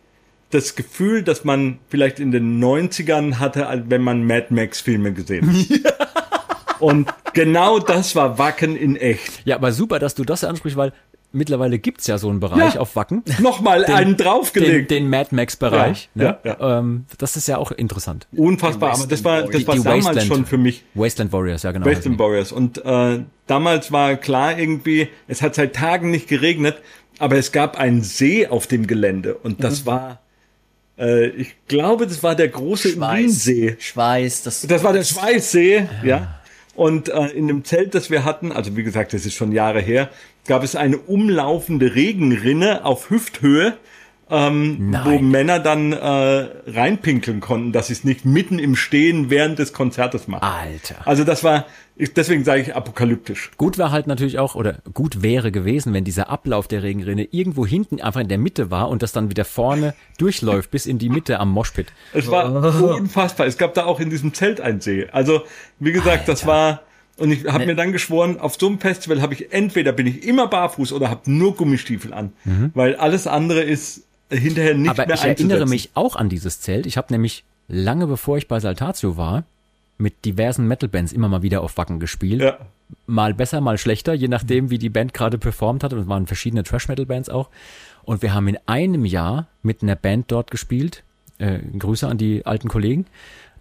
das Gefühl, dass man vielleicht in den 90ern hatte, wenn man Mad Max Filme gesehen hat. Und genau das war Wacken in echt. Ja, aber super, dass du das ansprichst, weil mittlerweile gibt's ja so einen Bereich Ja. auf Wacken. Nochmal einen Den, draufgelegt. den Mad Max-Bereich. Ja, ne? ja, Ähm, das ist ja auch interessant. Unfassbar, aber das war, das Die- war die damals Wasteland. schon für mich Wasteland Warriors, ja genau. Western Warriors. Und äh, damals war klar irgendwie, es hat seit Tagen nicht geregnet, aber es gab einen See auf dem Gelände und das Mhm. war, äh, ich glaube, das war der große Schweiß. Schweiß. Das, Das war der Schweißsee, ja. Und äh, in dem Zelt, das wir hatten, also wie gesagt, das ist schon Jahre her, gab es eine umlaufende Regenrinne auf Hüfthöhe, ähm, Nein. wo Männer dann äh, reinpinkeln konnten, dass sie es nicht mitten im Stehen während des Konzertes machen. Alter. Also das war, ich, deswegen sage ich apokalyptisch. Gut war halt natürlich auch, oder gut wäre gewesen, wenn dieser Ablauf der Regenrinne irgendwo hinten einfach in der Mitte war und das dann wieder vorne durchläuft bis in die Mitte am Moshpit. Es war unfassbar. Es gab da auch in diesem Zelt einen See. Also wie gesagt, das war und ich habe mir dann geschworen, auf so einem Festival habe ich entweder bin ich immer barfuß oder habe nur Gummistiefel an, weil alles andere ist hinterher nicht Aber mehr ich erinnere mich auch an dieses Zelt. Ich habe nämlich lange bevor ich bei Saltatio war, mit diversen Metal-Bands immer mal wieder auf Wacken gespielt. Ja. Mal besser, mal schlechter, je nachdem, wie die Band gerade performt hat. Und es waren verschiedene Trash-Metal-Bands auch. Und wir haben in einem Jahr mit einer Band dort gespielt. Äh, Grüße an die alten Kollegen.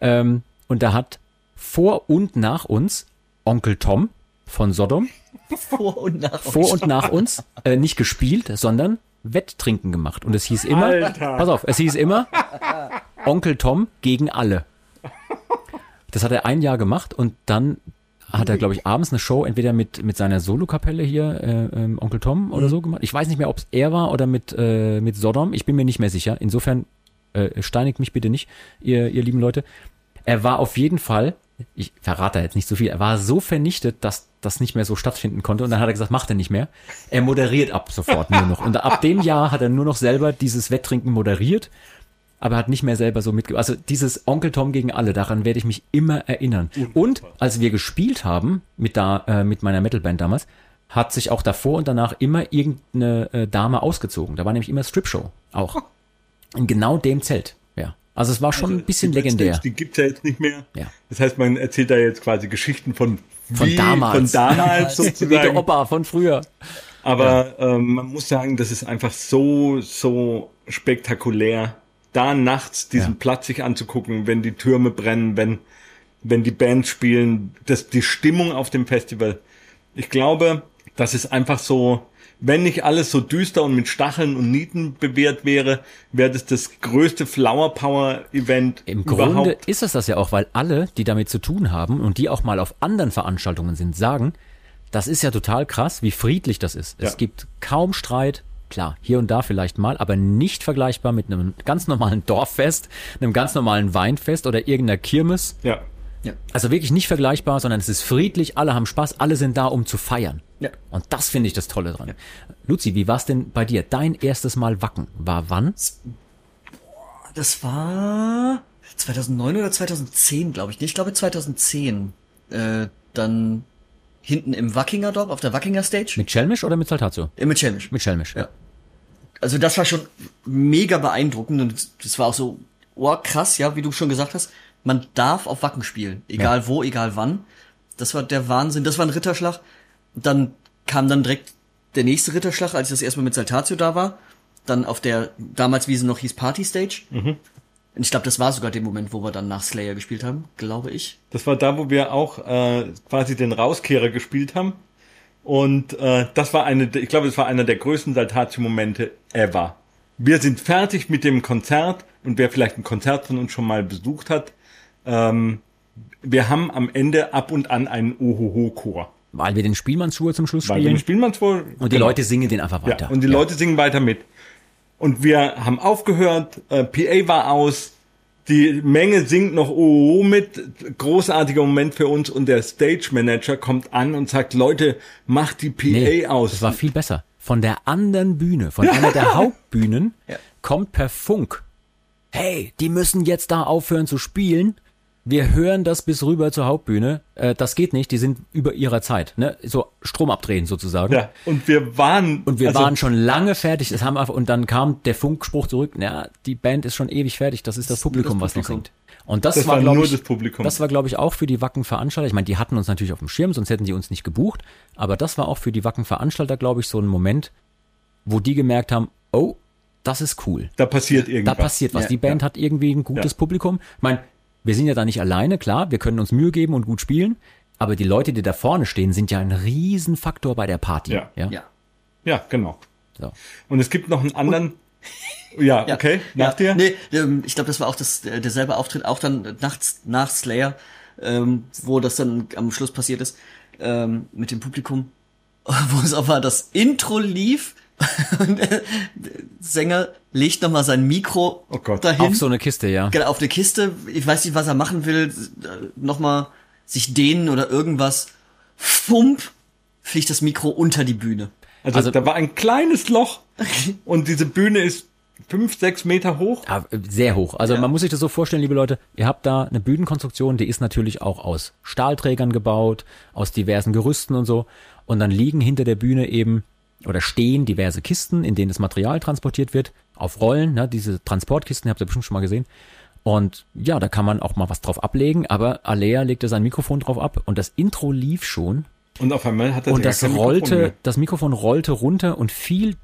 Ähm, und da hat vor und nach uns Onkel Tom von Sodom vor und nach vor und nach uns äh, nicht gespielt, sondern Wetttrinken gemacht. Und es hieß immer, Alter. pass auf, es hieß immer Onkel Tom gegen alle. Das hat er ein Jahr gemacht und dann hat er, glaube ich, abends eine Show entweder mit, mit seiner Solokapelle hier, äh, ähm, Onkel Tom oder so gemacht. Ich weiß nicht mehr, ob es er war oder mit, äh, mit Sodom. Ich bin mir nicht mehr sicher. Insofern äh, steinigt mich bitte nicht, ihr, ihr lieben Leute. Er war auf jeden Fall, ich verrate jetzt nicht so viel, er war so vernichtet, dass das nicht mehr so stattfinden konnte. Und dann hat er gesagt, macht er nicht mehr. Er moderiert ab sofort nur noch. Und ab dem Jahr hat er nur noch selber dieses Wetttrinken moderiert, aber hat nicht mehr selber so mitge... Also dieses Onkel Tom gegen alle, daran werde ich mich immer erinnern. Und als wir gespielt haben, mit, da, äh, mit meiner Metalband damals, hat sich auch davor und danach immer irgendeine äh, Dame ausgezogen. Da war nämlich immer Stripshow auch. In genau dem Zelt, ja. Also es war schon ein bisschen Die legendär. Die gibt's ja jetzt nicht mehr. Ja. Das heißt, man erzählt da jetzt quasi Geschichten von Von wie, damals. Von damals Wie der sozusagen. Opa von früher. Aber ähm, man muss sagen, das ist einfach so, so spektakulär, da nachts diesen Ja. Platz sich anzugucken, wenn die Türme brennen, wenn, wenn die Bands spielen, das, die Stimmung auf dem Festival. Ich glaube, das ist einfach so, wenn nicht alles so düster und mit Stacheln und Nieten bewehrt wäre, wäre das das größte Flower Power Event Im überhaupt. Grunde ist es das ja auch, weil alle, die damit zu tun haben und die auch mal auf anderen Veranstaltungen sind, sagen, Das ist ja total krass, wie friedlich das ist. Es Ja. gibt kaum Streit. Klar, hier und da vielleicht mal, aber nicht vergleichbar mit einem ganz normalen Dorffest, einem ganz normalen Weinfest oder irgendeiner Kirmes. Ja. Ja. Also wirklich nicht vergleichbar, sondern es ist friedlich, alle haben Spaß, alle sind da, um zu feiern. Ja. Und das finde ich das Tolle dran. Luzi, wie war's denn bei dir? Dein erstes Mal Wacken war wann? Das war 2009 oder 2010, glaube ich. Ich glaube 2010. Äh, dann hinten im Wackinger Dorf, auf der Wackinger Stage. Mit Schelmisch oder mit Saltatio? Äh, mit Schelmisch. Mit Schelmisch, Ja. Also das war schon mega beeindruckend und das war auch so, oh krass, ja, wie du schon gesagt hast, man darf auf Wacken spielen, egal wo, egal wann. Das war der Wahnsinn, das war ein Ritterschlag. Dann kam dann direkt der nächste Ritterschlag, als ich das erstmal mit Saltatio da war. Dann auf der, damals wie sie noch hieß, Party Stage. Und ich glaube, das war sogar der Moment, wo wir dann nach Slayer gespielt haben, glaube ich. Das war da, wo wir auch äh, quasi den Rauskehrer gespielt haben. Und äh, das war eine, ich glaube, es war einer der größten Saltatio-Momente ever. Wir sind fertig mit dem Konzert und wer vielleicht ein Konzert von uns schon mal besucht hat, ähm, wir haben am Ende ab und an einen Ohoho-Chor. Weil wir den Spielmannsschuhe zum Schluss Weil wir den spielen. Spielmannswohl Und die genau. Leute singen den einfach weiter. Ja, und die Leute singen weiter mit. Und wir haben aufgehört, äh, PA war aus, die Menge singt noch OO mit, großartiger Moment für uns und der Stage Manager kommt an und sagt, Leute, macht die PA Nee, aus. das war viel besser. Von der anderen Bühne, von einer der Hauptbühnen, Ja. kommt per Funk. Hey, die müssen jetzt da aufhören zu spielen. Wir hören das bis rüber zur Hauptbühne. Äh, das geht nicht, die sind über ihrer Zeit. Ne? So Strom abdrehen sozusagen. ja, und wir waren, Und wir also, waren schon lange fertig. Es haben einfach, und dann kam der Funkspruch zurück. Ja, die Band ist schon ewig fertig. Das ist das Publikum, was noch Publikum. singt. Und das, Das war, war glaube nur ich, das Publikum. das war, glaube ich, auch für die Wacken-Veranstalter. Ich meine, die hatten uns natürlich auf dem Schirm, sonst hätten die uns nicht gebucht. Aber das war auch für die Wacken-Veranstalter, glaube ich, so ein Moment, wo die gemerkt haben, oh, das ist cool. da passiert Da irgendwas. passiert was. Ja, die Band hat irgendwie ein gutes Ja. Publikum. Ich meine, wir sind ja da nicht alleine, klar, wir können uns Mühe geben und gut spielen. Aber die Leute, die da vorne stehen, sind ja ein Riesenfaktor bei der Party. Ja. ja? Ja. Ja, genau. So. Und es gibt noch einen anderen, ja, Ja. okay, nach ja. dir? Nee, ähm, ich glaube, das war auch das, äh, derselbe Auftritt, auch dann nachts nach Slayer, ähm, wo das dann am Schluss passiert ist, ähm, mit dem Publikum, wo es aber das Intro lief und der Sänger legt nochmal sein Mikro Oh Gott. dahin. Auf so eine Kiste, ja. Genau, auf eine Kiste. Ich weiß nicht, was er machen will. Nochmal sich dehnen oder irgendwas. Fump, fliegt das Mikro unter die Bühne. Also, Also- da war ein kleines Loch und diese Bühne ist fünf, sechs Meter hoch. Ah, Sehr hoch. Also Ja. man muss sich das so vorstellen, liebe Leute, ihr habt da eine Bühnenkonstruktion, die ist natürlich auch aus Stahlträgern gebaut, aus diversen Gerüsten und so. Und dann liegen hinter der Bühne eben oder stehen diverse Kisten, in denen das Material transportiert wird, auf Rollen, ne, diese Transportkisten, habt ihr bestimmt schon mal gesehen. Und ja, da kann man auch mal was drauf ablegen, aber Alea legte sein Mikrofon drauf ab und das Intro lief schon Und auf einmal hat er und das Mikrofon rollte, mehr. das Mikrofon rollte runter und fiel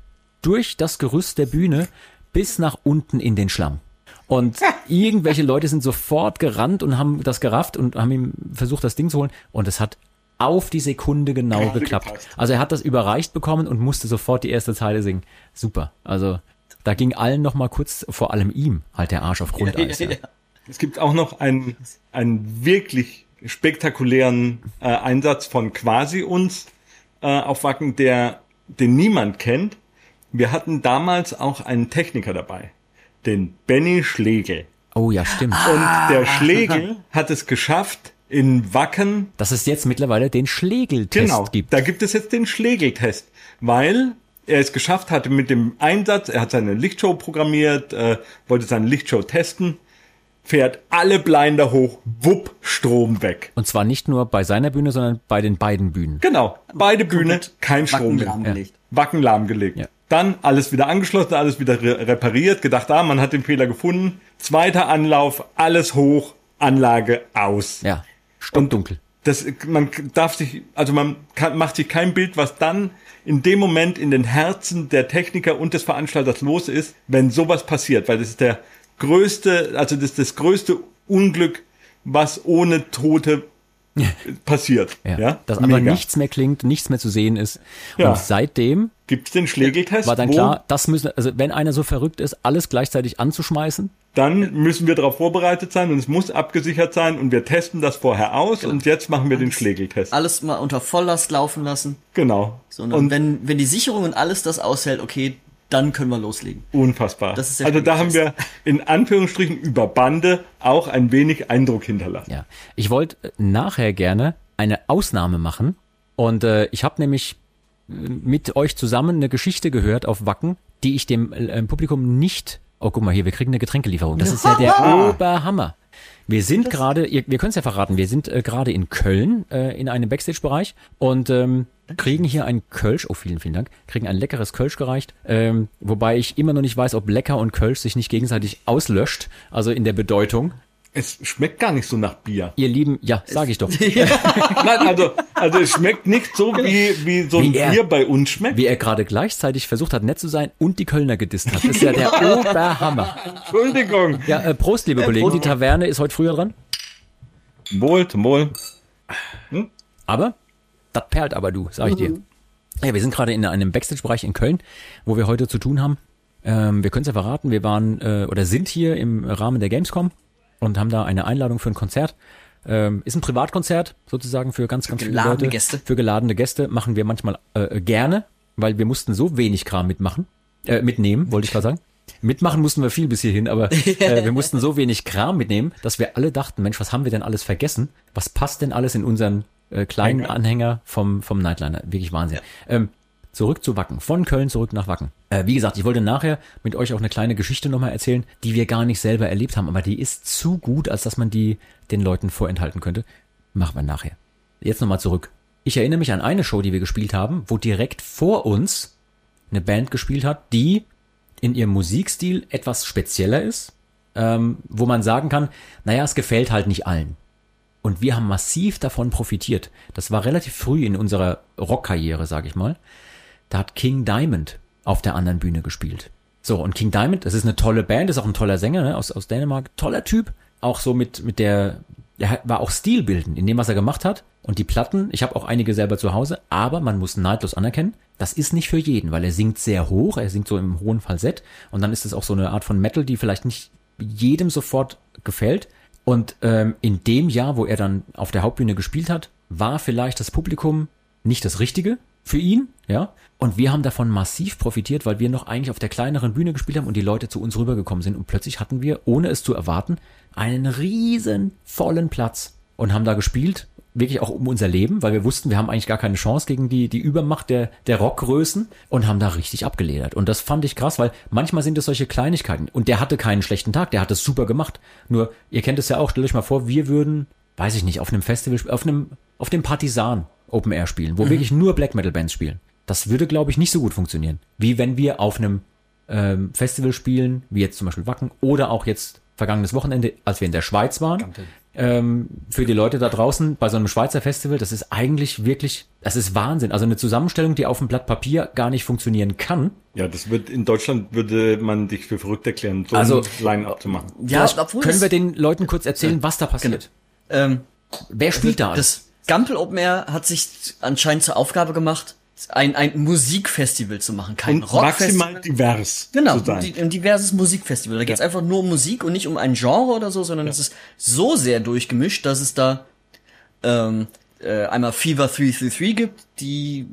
durch das Gerüst der Bühne bis nach unten in den Schlamm. Und irgendwelche Leute sind sofort gerannt und haben das gerafft und haben ihm versucht, das Ding zu holen. Und es hat auf die Sekunde genau Gerade geklappt. gepasst. Also er hat das überreicht bekommen und musste sofort die erste Zeile singen. Super. Also da ging allen noch mal kurz, vor allem ihm, halt der Arsch auf Grundeis. Ja, Es gibt auch noch einen, einen wirklich spektakulären äh, Einsatz von quasi uns äh, auf Wacken, der den niemand kennt. Wir hatten damals auch einen Techniker dabei, den Benny Schlegel. Oh ja, stimmt. Und der Schlegel hat es geschafft, in Wacken Dass es jetzt mittlerweile den Schlegeltest Genau, gibt. da gibt es jetzt den Schlegeltest, weil er es geschafft hatte mit dem Einsatz, er hat seine Lichtshow programmiert, äh, wollte seine Lichtshow testen, fährt alle Blinder hoch, wupp, Strom weg. Und zwar nicht nur bei seiner Bühne, sondern bei den beiden Bühnen. Genau, beide Bühne, Komplett kein Strom Wacken mehr. lahmgelegt. Wacken lahmgelegt. Ja. Dann alles wieder angeschlossen, alles wieder re repariert, gedacht, ah, man hat den Fehler gefunden. Zweiter Anlauf, alles hoch, Anlage aus. Ja, stockdunkel. Das, man darf sich, also man kann, macht sich kein Bild, was dann in dem Moment in den Herzen der Techniker und des Veranstalters los ist, wenn sowas passiert, weil das ist der größte, also das ist das größte Unglück, was ohne Tote passiert. Ja. Ja, Dass aber Mega. nichts mehr klingt, nichts mehr zu sehen ist. Ja. Und seitdem Gibt's den Schlegeltest, war dann klar, das müssen, also wenn einer so verrückt ist, alles gleichzeitig anzuschmeißen, dann müssen wir darauf vorbereitet sein und es muss abgesichert sein und wir testen das vorher aus und jetzt machen wir den Schlägeltest. Alles mal unter Volllast laufen lassen. Genau. So, und, wenn, wenn die Sicherung und alles das aushält, okay, dann können wir loslegen. Unfassbar. Das ist der also da haben wir in Anführungsstrichen über Bande auch ein wenig Eindruck hinterlassen. Ja, ich wollte äh, nachher gerne eine Ausnahme machen und äh, ich habe nämlich äh, mit euch zusammen eine Geschichte gehört auf Wacken, die ich dem äh, Publikum nicht. Oh, guck mal hier, wir kriegen eine Getränkelieferung. Das ist ja der Oberhammer. Wir sind gerade, ihr- wir können es ja verraten, wir sind äh, gerade in Köln äh, in einem Backstage-Bereich und ähm, kriegen hier ein Kölsch, oh vielen, vielen Dank, kriegen ein leckeres Kölsch gereicht, ähm, wobei ich immer noch nicht weiß, ob lecker und Kölsch sich nicht gegenseitig auslöscht, also in der Bedeutung. Es schmeckt gar nicht so nach Bier. Ihr Lieben, ja, sage ich doch. Nein, also, also es schmeckt nicht so, wie, wie so ein Wie er- Bier bei uns schmeckt. Wie er gerade gleichzeitig versucht hat, nett zu sein und die Kölner gedisst hat. Das ist ja der Oberhammer. Entschuldigung. Ja, äh, Prost, liebe Kollegen. Die Taverne ist heute früher dran. Wohl, Wohl. Aber, das perlt aber du, sag ich dir. Ja, wir sind gerade in einem Backstage-Bereich in Köln, wo wir heute zu tun haben. Ähm, wir können es ja verraten, wir waren äh, oder sind hier im Rahmen der Gamescom und haben da eine Einladung für ein Konzert. Ähm, ist ein Privatkonzert sozusagen für ganz, ganz viele Leute. Gäste. Für geladene Gäste machen wir manchmal äh, gerne, weil wir mussten so wenig Kram mitmachen, äh, mitnehmen, wollte ich gerade sagen. Mitmachen mussten wir viel bis hierhin, aber äh, wir mussten so wenig Kram mitnehmen, dass wir alle dachten, Mensch, was haben wir denn alles vergessen? Was passt denn alles in unseren äh, kleinen Anhänger vom, vom Nightliner? Wirklich Wahnsinn. Ähm, zurück zu Wacken. Von Köln zurück nach Wacken. Äh, wie gesagt, ich wollte nachher mit euch auch eine kleine Geschichte nochmal erzählen, die wir gar nicht selber erlebt haben, aber die ist zu gut, als dass man die den Leuten vorenthalten könnte. Machen wir nachher. Jetzt nochmal zurück. Ich erinnere mich an eine Show, die wir gespielt haben, wo direkt vor uns eine Band gespielt hat, die in ihrem Musikstil etwas spezieller ist, ähm, wo man sagen kann, naja, es gefällt halt nicht allen. Und wir haben massiv davon profitiert. Das war relativ früh in unserer Rockkarriere, sage ich mal. Da hat King Diamond auf der anderen Bühne gespielt. So, und King Diamond, das ist eine tolle Band, ist auch ein toller Sänger ne, aus, aus Dänemark, toller Typ. Auch so mit, mit der, er war auch stilbildend in dem, was er gemacht hat. Und die Platten, ich habe auch einige selber zu Hause, aber man muss neidlos anerkennen, das ist nicht für jeden, weil er singt sehr hoch, er singt so im hohen Falsett und dann ist es auch so eine Art von Metal, die vielleicht nicht jedem sofort gefällt. Und ähm, in dem Jahr, wo er dann auf der Hauptbühne gespielt hat, war vielleicht das Publikum nicht das Richtige für ihn, ja. Und wir haben davon massiv profitiert, weil wir noch eigentlich auf der kleineren Bühne gespielt haben und die Leute zu uns rübergekommen sind. Und plötzlich hatten wir, ohne es zu erwarten, einen riesen vollen Platz und haben da gespielt, wirklich auch um unser Leben, weil wir wussten, wir haben eigentlich gar keine Chance gegen die, die Übermacht der, der Rockgrößen und haben da richtig abgeledert. Und das fand ich krass, weil manchmal sind es solche Kleinigkeiten. Und der hatte keinen schlechten Tag, der hat es super gemacht. Nur, ihr kennt es ja auch, stellt euch mal vor, wir würden, weiß ich nicht, auf einem Festival, auf einem, auf dem Partisan Open Air spielen, wo wirklich nur Black Metal Bands spielen. Das würde, glaube ich, nicht so gut funktionieren, wie wenn wir auf einem ähm, Festival spielen, wie jetzt zum Beispiel Wacken, oder auch jetzt vergangenes Wochenende, als wir in der Schweiz waren. Ähm, für die Leute da draußen bei so einem Schweizer Festival, das ist eigentlich wirklich, das ist Wahnsinn. Also eine Zusammenstellung, die auf dem Blatt Papier gar nicht funktionieren kann. Ja, das wird, in Deutschland würde man dich für verrückt erklären, so Also- ein Line-Up zu machen. Ja, obwohl können wir den Leuten kurz erzählen, was da passiert. ähm, Wer spielt da? das Gampel Open Air hat sich anscheinend zur Aufgabe gemacht, ein, ein Musikfestival zu machen, kein Und Rockfestival. maximal divers Genau, zu sein. die, ein diverses Musikfestival. Da geht's einfach nur um Musik und nicht um ein Genre oder so, sondern es ist so sehr durchgemischt, dass es da ähm, äh, einmal Fever 333 gibt, die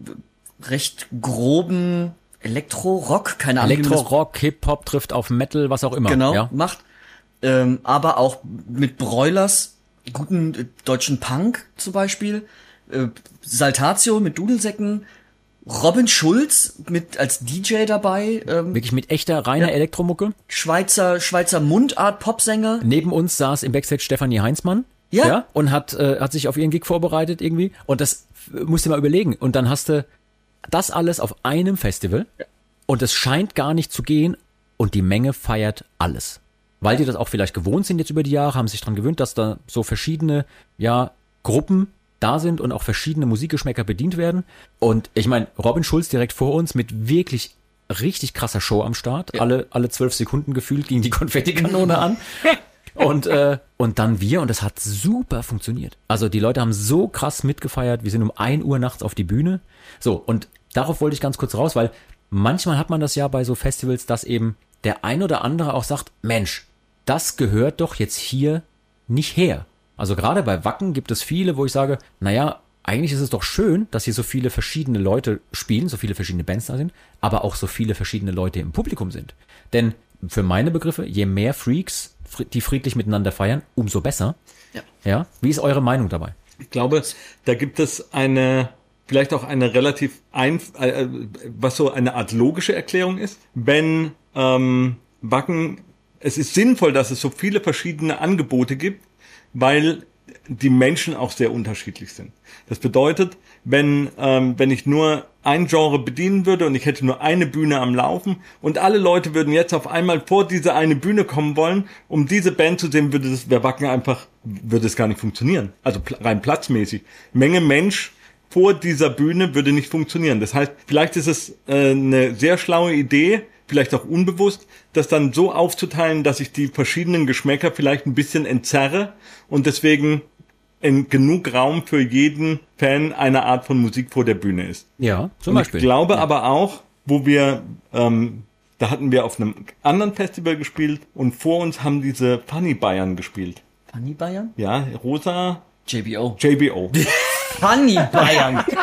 recht groben Elektro-Rock, keine Ahnung. Elektro-Rock, Hip-Hop trifft auf Metal, was auch immer. genau Ja? macht. Ähm, aber auch mit Broilers, guten äh, deutschen Punk zum Beispiel, äh, Saltatio mit Dudelsäcken, Robin Schulz mit als DJ dabei, ähm, Wirklich mit echter, reiner Ja. Elektromucke. Schweizer Schweizer Mundart Popsänger. Neben uns saß im Backstage Stefanie Heinzmann. Ja. und hat, äh, hat sich auf ihren Gig vorbereitet irgendwie. Und das äh, musst du mal überlegen. Und dann hast du das alles auf einem Festival. Und es scheint gar nicht zu gehen. Und die Menge feiert alles. Weil die das auch vielleicht gewohnt sind jetzt über die Jahre, haben sich dran gewöhnt, dass da so verschiedene, ja, Gruppen da sind und auch verschiedene Musikgeschmäcker bedient werden. Und ich meine, Robin Schulz direkt vor uns mit wirklich richtig krasser Show am Start. Alle, alle zwölf Sekunden gefühlt ging die Konfettikanone an. Und, äh, und dann wir und das hat super funktioniert. Also die Leute haben so krass mitgefeiert. Wir sind um 1 Uhr nachts auf die Bühne. So, und darauf wollte ich ganz kurz raus, weil manchmal hat man das ja bei so Festivals, dass eben der ein oder andere auch sagt, Mensch, das gehört doch jetzt hier nicht her. Also gerade bei Wacken gibt es viele, wo ich sage, naja, eigentlich ist es doch schön, dass hier so viele verschiedene Leute spielen, so viele verschiedene Bands da sind, aber auch so viele verschiedene Leute im Publikum sind. Denn für meine Begriffe, je mehr Freaks, die friedlich miteinander feiern, umso besser. Ja. Ja. Wie ist eure Meinung dabei? Ich glaube, da gibt es eine, vielleicht auch eine relativ ein, äh, was so eine Art logische Erklärung ist. Wenn ähm, Wacken, es ist sinnvoll, dass es so viele verschiedene Angebote gibt, weil die Menschen auch sehr unterschiedlich sind. Das bedeutet, wenn, ähm, wenn ich nur ein Genre bedienen würde und ich hätte nur eine Bühne am Laufen und alle Leute würden jetzt auf einmal vor diese eine Bühne kommen wollen, um diese Band zu sehen, würde das bei Wacken einfach, würde es gar nicht funktionieren. Also rein platzmäßig. Menge Mensch vor dieser Bühne würde nicht funktionieren. Das heißt, vielleicht ist es äh, eine sehr schlaue Idee, vielleicht auch unbewusst, das dann so aufzuteilen, dass ich die verschiedenen Geschmäcker vielleicht ein bisschen entzerre und deswegen in genug Raum für jeden Fan einer Art von Musik vor der Bühne ist. Ja, zum Und Beispiel. ich glaube aber auch, wo wir, ähm, da hatten wir auf einem anderen Festival gespielt und vor uns haben diese Funny Bayern gespielt. Funny Bayern? Ja, Rosa JBO. JBO. Funny Bayern.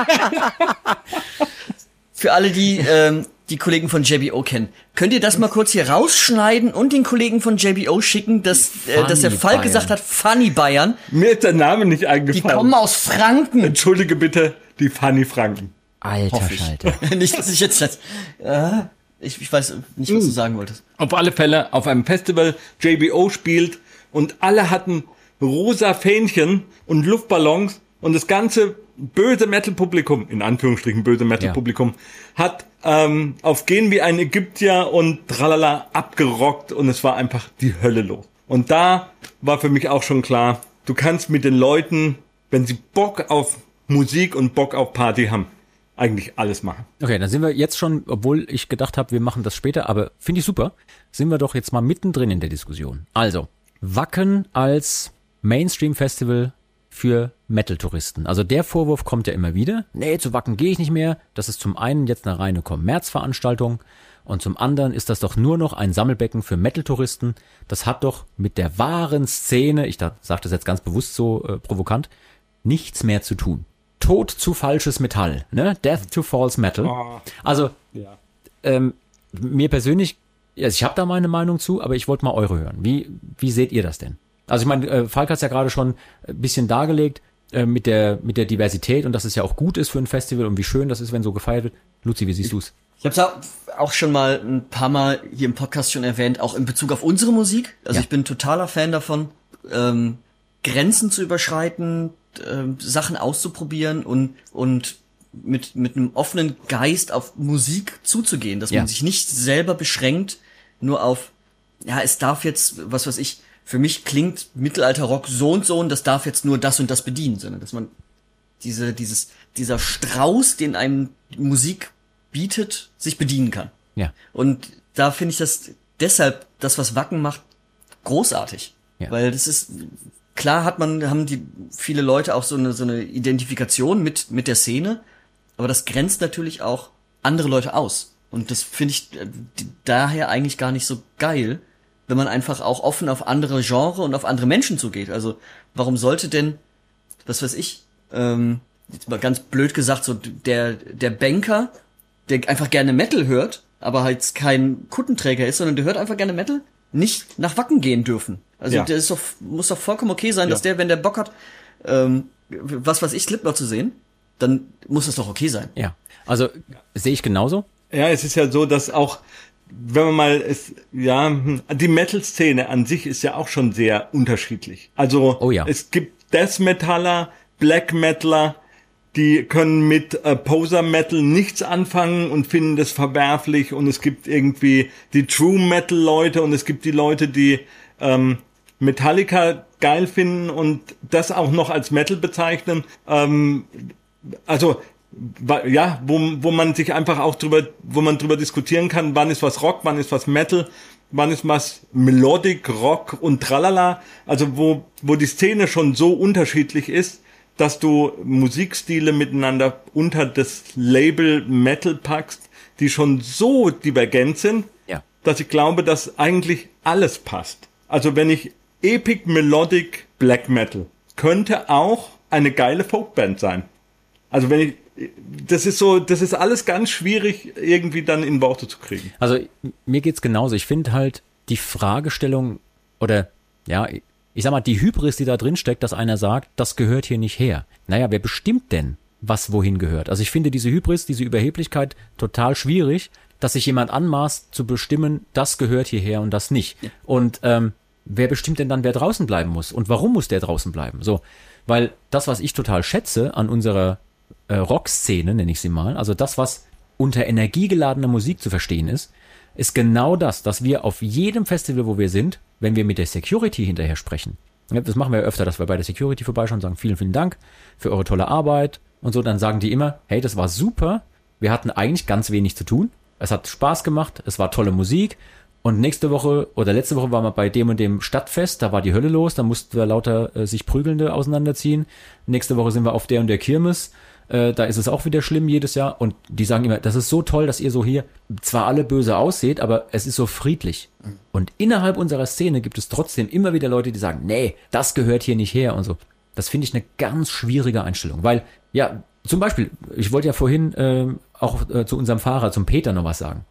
Für alle, die ähm, die Kollegen von JBO kennen, könnt ihr das mal kurz hier rausschneiden und den Kollegen von JBO schicken, dass, äh, dass der Bayern. gesagt hat, Funny Bayern. Mir ist der Name nicht Die eingefallen. kommen aus Franken. Entschuldige bitte, die Funny Franken. Alter. Schalter. nicht, dass ich jetzt das, äh, ich, ich weiß nicht, was du sagen wolltest. Auf alle Fälle auf einem Festival JBO spielt und alle hatten rosa Fähnchen und Luftballons und das ganze böse Metal-Publikum, in Anführungsstrichen böse Metal-Publikum, hat ähm, auf Gehen wie ein Ägyptier und tralala abgerockt und es war einfach die Hölle los. Und da war für mich auch schon klar, du kannst mit den Leuten, wenn sie Bock auf Musik und Bock auf Party haben, eigentlich alles machen. Okay, dann sind wir jetzt schon, obwohl ich gedacht habe, wir machen das später, aber finde ich super, sind wir doch jetzt mal mittendrin in der Diskussion. Also, Wacken als Mainstream-Festival für Metal-Touristen. Also der Vorwurf kommt ja immer wieder. Nee, zu Wacken gehe ich nicht mehr. Das ist zum einen jetzt eine reine Kommerzveranstaltung und zum anderen ist das doch nur noch ein Sammelbecken für Metal-Touristen. Das hat doch mit der wahren Szene, ich sage das jetzt ganz bewusst so äh, provokant, nichts mehr zu tun. Tod zu falsches Metall, ne? Death to false metal. Also Ja. ähm, mir persönlich, also ich habe da meine Meinung zu, aber ich wollte mal eure hören. Wie, wie seht ihr das denn? Also ich meine, äh, Falk hat ja gerade schon ein bisschen dargelegt äh, mit der mit der Diversität und dass es ja auch gut ist für ein Festival und wie schön das ist, wenn so gefeiert wird. Luzi, wie siehst du's? Ich habe es auch schon mal ein paar Mal hier im Podcast schon erwähnt, auch in Bezug auf unsere Musik. Also Ja. ich bin totaler Fan davon, ähm, Grenzen zu überschreiten, ähm, Sachen auszuprobieren und und mit mit einem offenen Geist auf Musik zuzugehen, dass Ja. man sich nicht selber beschränkt nur auf ja es darf jetzt was weiß ich für mich klingt Mittelalterrock so und so und das darf jetzt nur das und das bedienen, sondern dass man diese, dieses, dieser Strauß, den einem Musik bietet, sich bedienen kann. Ja. Und da finde ich das deshalb, das, was Wacken macht, großartig. Ja. Weil das ist, klar hat man, haben die viele Leute auch so eine, so eine Identifikation mit, mit der Szene, aber das grenzt natürlich auch andere Leute aus. Und das finde ich äh, daher eigentlich gar nicht so geil, wenn man einfach auch offen auf andere Genre und auf andere Menschen zugeht. Also, warum sollte denn, was weiß ich, ähm, jetzt mal ganz blöd gesagt, so der, der Banker, der einfach gerne Metal hört, aber halt kein Kuttenträger ist, sondern der hört einfach gerne Metal, nicht nach Wacken gehen dürfen. Also Ja. der ist doch, muss doch vollkommen okay sein, dass Ja. der, wenn der Bock hat, ähm, was weiß ich, Slipknot zu sehen, dann muss das doch okay sein. Ja. Also sehe ich genauso. Ja, es ist ja so, dass auch, wenn man mal es, ja, die Metal-Szene an sich ist ja auch schon sehr unterschiedlich. Also Oh ja. es gibt Death Metaller, Black Metaller, die können mit äh, Poser Metal nichts anfangen und finden das verwerflich und es gibt irgendwie die True Metal Leute und es gibt die Leute, die ähm, Metallica geil finden und das auch noch als Metal bezeichnen. Ähm, also ja, wo, wo man sich einfach auch drüber, wo man drüber diskutieren kann, wann ist was Rock, wann ist was Metal, wann ist was Melodic, Rock und tralala. Also wo, wo die Szene schon so unterschiedlich ist, dass du Musikstile miteinander unter das Label Metal packst, die schon so divergent sind, Ja. dass ich glaube, dass eigentlich alles passt. Also wenn ich Epic Melodic Black Metal könnte auch eine geile Folkband sein. Also wenn ich, das ist so, das ist alles ganz schwierig irgendwie dann in Worte zu kriegen. Also mir geht's genauso. Ich finde halt die Fragestellung oder ja, ich sag mal, die Hybris, die da drin steckt, dass einer sagt, das gehört hier nicht her. Naja, wer bestimmt denn, was wohin gehört? Also ich finde diese Hybris, diese Überheblichkeit total schwierig, dass sich jemand anmaßt zu bestimmen, das gehört hierher und das nicht. Und ähm, wer bestimmt denn dann, wer draußen bleiben muss? Und warum muss der draußen bleiben? So, weil das, was ich total schätze an unserer äh, Rockszene, nenne ich sie mal, also das, was unter energiegeladener Musik zu verstehen ist, ist genau das, dass wir auf jedem Festival, wo wir sind, wenn wir mit der Security hinterher sprechen, das machen wir ja öfter, dass wir bei der Security vorbeischauen und sagen, vielen, vielen Dank für eure tolle Arbeit und so, dann sagen die immer, hey, das war super, wir hatten eigentlich ganz wenig zu tun, es hat Spaß gemacht, es war tolle Musik und nächste Woche oder letzte Woche waren wir bei dem und dem Stadtfest, da war die Hölle los, da mussten wir lauter äh, sich Prügelnde auseinanderziehen. Nächste Woche sind wir auf der und der Kirmes äh, da ist es auch wieder schlimm jedes Jahr. Und die sagen immer, das ist so toll, dass ihr so hier zwar alle böse ausseht, aber es ist so friedlich. Und innerhalb unserer Szene gibt es trotzdem immer wieder Leute, die sagen, nee, das gehört hier nicht her und so. Das finde ich eine ganz schwierige Einstellung, weil, ja, zum Beispiel, ich wollte ja vorhin äh, auch äh, zu unserem Fahrer, zum Peter noch was sagen.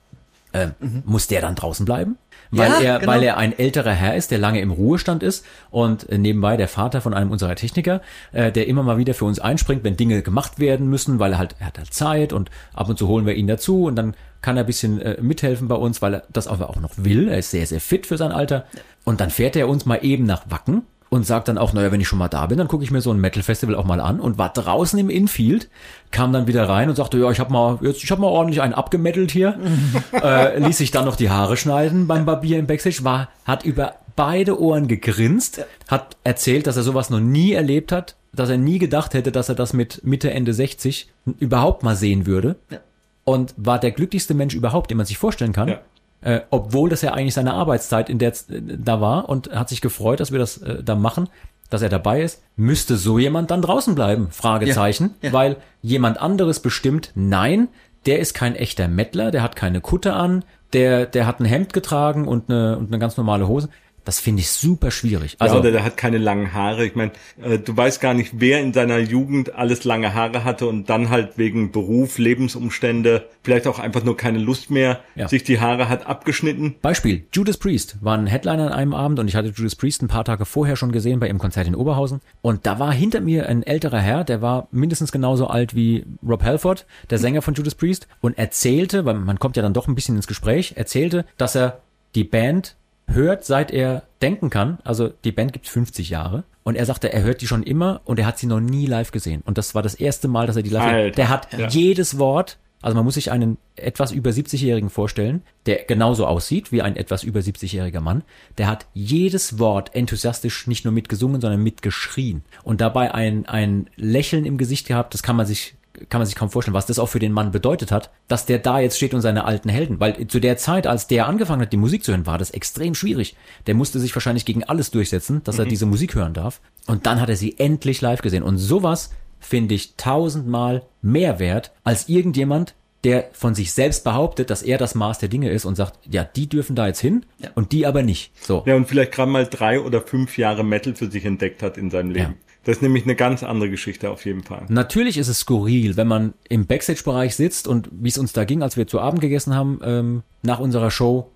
Äh, mhm. Muss der dann draußen bleiben? Weil ja, er, genau. weil er ein älterer Herr ist, der lange im Ruhestand ist und äh, nebenbei der Vater von einem unserer Techniker, äh, der immer mal wieder für uns einspringt, wenn Dinge gemacht werden müssen, weil er halt, er hat halt Zeit und ab und zu holen wir ihn dazu und dann kann er ein bisschen äh, mithelfen bei uns, weil er das aber auch noch will. Er ist sehr, sehr fit für sein Alter. Und dann fährt er uns mal eben nach Wacken und sagt dann auch, naja, wenn ich schon mal da bin, dann gucke ich mir so ein Metal-Festival auch mal an und war draußen im Infield, kam dann wieder rein und sagte, ja, ich habe mal, jetzt, ich habe mal ordentlich einen abgemettelt hier, äh, ließ sich dann noch die Haare schneiden beim Barbier im Backstage, war, hat über beide Ohren gegrinst, hat erzählt, dass er sowas noch nie erlebt hat, dass er nie gedacht hätte, dass er das mit Mitte, Ende 60 überhaupt mal sehen würde. Ja. Und war der glücklichste Mensch überhaupt, den man sich vorstellen kann. Ja äh, obwohl das ja eigentlich seine Arbeitszeit in der äh, da war und hat sich gefreut, dass wir das äh, da machen, dass er dabei ist. Müsste so jemand dann draußen bleiben? Fragezeichen, ja, ja. weil jemand anderes bestimmt, nein, der ist kein echter Mettler, der hat keine Kutte an, der der hat ein Hemd getragen und eine und eine ganz normale Hose. Das finde ich super schwierig. Also, ja, oder der hat keine langen Haare. Ich meine, äh, du weißt gar nicht, wer in seiner Jugend alles lange Haare hatte und dann halt wegen Beruf, Lebensumstände, vielleicht auch einfach nur keine Lust mehr, ja. sich die Haare hat abgeschnitten. Beispiel, Judas Priest war ein Headliner an einem Abend und ich hatte Judas Priest ein paar Tage vorher schon gesehen bei ihrem Konzert in Oberhausen. Und da war hinter mir ein älterer Herr, der war mindestens genauso alt wie Rob Halford, der Sänger von Judas Priest, und erzählte, weil man kommt ja dann doch ein bisschen ins Gespräch, erzählte, dass er die Band hört, seit er denken kann. Also die Band gibt 50 Jahre. Und er sagte, er hört die schon immer und er hat sie noch nie live gesehen. Und das war das erste Mal, dass er die live Alter. Der hat ja. jedes Wort, also man muss sich einen etwas über 70-Jährigen vorstellen, der genauso aussieht wie ein etwas über 70-jähriger Mann. Der hat jedes Wort enthusiastisch nicht nur mitgesungen, sondern mitgeschrien. Und dabei ein, ein Lächeln im Gesicht gehabt, das kann man sich kann man sich kaum vorstellen, was das auch für den Mann bedeutet hat, dass der da jetzt steht und seine alten Helden, weil zu der Zeit, als der angefangen hat, die Musik zu hören, war das extrem schwierig. Der musste sich wahrscheinlich gegen alles durchsetzen, dass mhm. er diese Musik hören darf. Und dann hat er sie endlich live gesehen. Und sowas finde ich tausendmal mehr wert als irgendjemand, der von sich selbst behauptet, dass er das Maß der Dinge ist und sagt, ja, die dürfen da jetzt hin ja. und die aber nicht. So. Ja, und vielleicht gerade mal drei oder fünf Jahre Metal für sich entdeckt hat in seinem Leben. Ja. Das ist nämlich eine ganz andere Geschichte auf jeden Fall. Natürlich ist es skurril, wenn man im Backstage-Bereich sitzt und wie es uns da ging, als wir zu Abend gegessen haben, ähm, nach unserer Show,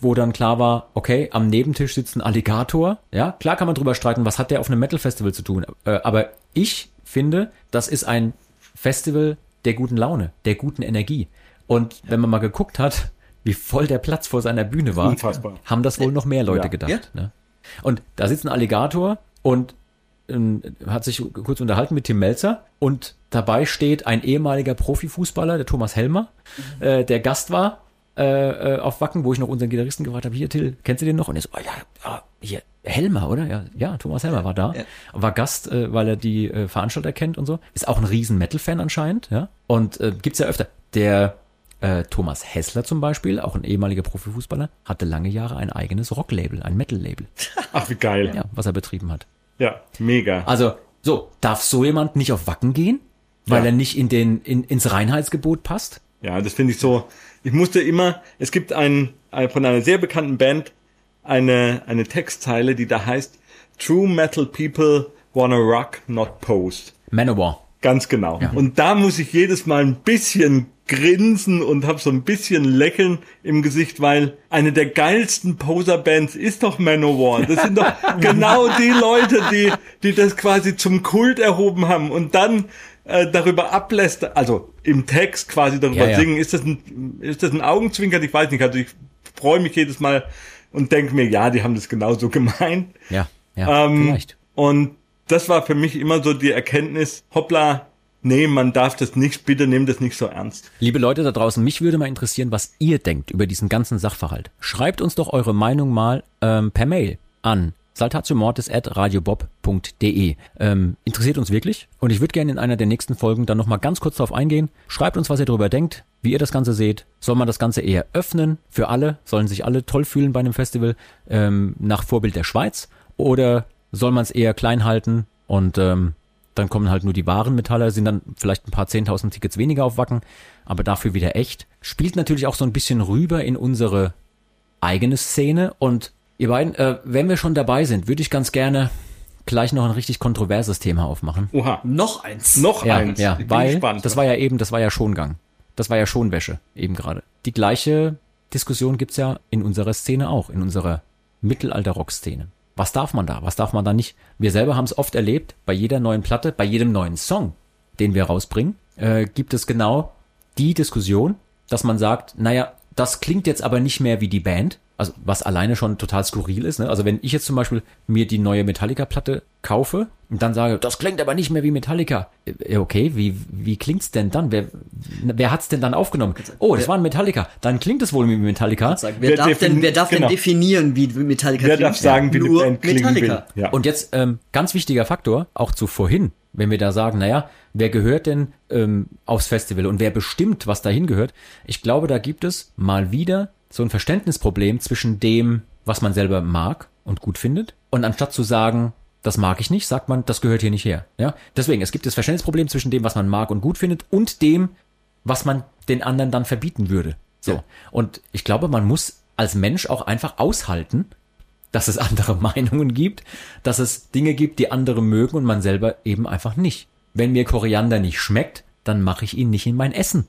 wo dann klar war, okay, am Nebentisch sitzt ein Alligator. Ja, klar kann man drüber streiten, was hat der auf einem Metal-Festival zu tun. Äh, aber ich finde, das ist ein Festival der guten Laune, der guten Energie. Und wenn man mal geguckt hat, wie voll der Platz vor seiner Bühne war, Unfassbar. haben das wohl noch mehr Leute ja. gedacht. Ja. Ne? Und da sitzt ein Alligator und hat sich kurz unterhalten mit Tim Melzer und dabei steht ein ehemaliger Profifußballer, der Thomas Helmer, mhm. äh, der Gast war äh, äh, auf Wacken, wo ich noch unseren Gitarristen gefragt habe, hier Till, kennst du den noch? Und er so, oh ja, ja hier, Helmer, oder? Ja, ja, Thomas Helmer war da, ja. war Gast, äh, weil er die äh, Veranstalter kennt und so. Ist auch ein riesen Metal-Fan anscheinend, ja. Und äh, gibt's ja öfter. Der äh, Thomas Hessler zum Beispiel, auch ein ehemaliger Profifußballer, hatte lange Jahre ein eigenes Rocklabel, ein Metal-Label. Ach, wie geil. Ja, was er betrieben hat. Ja, mega. Also, so, darf so jemand nicht auf Wacken gehen? Weil ja. er nicht in den, in, ins Reinheitsgebot passt? Ja, das finde ich so. Ich musste immer, es gibt einen, ein, von einer sehr bekannten Band, eine, eine Textzeile, die da heißt, True Metal People wanna rock, not post. Manowar. Ganz genau. Und da muss ich jedes Mal ein bisschen grinsen und habe so ein bisschen Lächeln im Gesicht, weil eine der geilsten Poser-Bands ist doch Manowar. Das sind doch genau die Leute, die, die das quasi zum Kult erhoben haben und dann äh, darüber ablässt, also im Text quasi darüber Ja, ja. singen. Ist das ein, ist das ein Augenzwinkern? Ich weiß nicht. Also ich freue mich jedes Mal und denke mir, ja, die haben das genauso gemeint. Ja, ja, Ähm, vielleicht. Und das war für mich immer so die Erkenntnis, hoppla, nee, man darf das nicht, bitte nimm das nicht so ernst. Liebe Leute da draußen, mich würde mal interessieren, was ihr denkt über diesen ganzen Sachverhalt. Schreibt uns doch eure Meinung mal ähm, per Mail an saltatiomortis.radiobob.de. Ähm, interessiert uns wirklich und ich würde gerne in einer der nächsten Folgen dann nochmal ganz kurz darauf eingehen. Schreibt uns, was ihr darüber denkt, wie ihr das Ganze seht. Soll man das Ganze eher öffnen für alle? Sollen sich alle toll fühlen bei einem Festival ähm, nach Vorbild der Schweiz? Oder soll man es eher klein halten und ähm, dann kommen halt nur die wahren Metaller, sind dann vielleicht ein paar 10.000 Tickets weniger auf Wacken, aber dafür wieder echt. Spielt natürlich auch so ein bisschen rüber in unsere eigene Szene und ihr beiden, äh, wenn wir schon dabei sind, würde ich ganz gerne gleich noch ein richtig kontroverses Thema aufmachen. Oha, Noch eins. noch Ja, eins. ja, Ich bin weil gespannt. das war ja eben, das war ja Schongang. Das war ja Schonwäsche eben gerade. Die gleiche Diskussion gibt's ja in unserer Szene auch, in unserer Mittelalter-Rock-Szene. Was darf man da? Was darf man da nicht? Wir selber haben es oft erlebt, bei jeder neuen Platte, bei jedem neuen Song, den wir rausbringen, äh, gibt es genau die Diskussion, dass man sagt, naja, das klingt jetzt aber nicht mehr wie die Band, also was alleine schon total skurril ist. Ne? Also wenn ich jetzt zum Beispiel mir die neue Metallica-Platte kaufe und dann sage, das klingt aber nicht mehr wie Metallica. Äh, Okay, wie, wie klingt's denn dann? Wer, wer hat's denn dann aufgenommen? Oh, das war ein Metallica. Dann klingt es wohl wie Metallica. Sagen, wer, Wer darf denn, wer darf genau. denn definieren, wie Metallica Wer klingt? darf sagen, wie Nur Band Metallica. will? Ja. Und jetzt ähm, ganz wichtiger Faktor, auch zu vorhin, wenn wir da sagen, naja, wer gehört denn ähm, aufs Festival und wer bestimmt, was dahin gehört? Ich glaube, da gibt es mal wieder so ein Verständnisproblem zwischen dem, was man selber mag und gut findet, und anstatt zu sagen, das mag ich nicht, sagt man, das gehört hier nicht her. Ja, deswegen es gibt das Verständnisproblem zwischen dem, was man mag und gut findet, und dem, was man den anderen dann verbieten würde. So. Und ich glaube, man muss als Mensch auch einfach aushalten, dass es andere Meinungen gibt, dass es Dinge gibt, die andere mögen und man selber eben einfach nicht. Wenn mir Koriander nicht schmeckt, dann mache ich ihn nicht in mein Essen.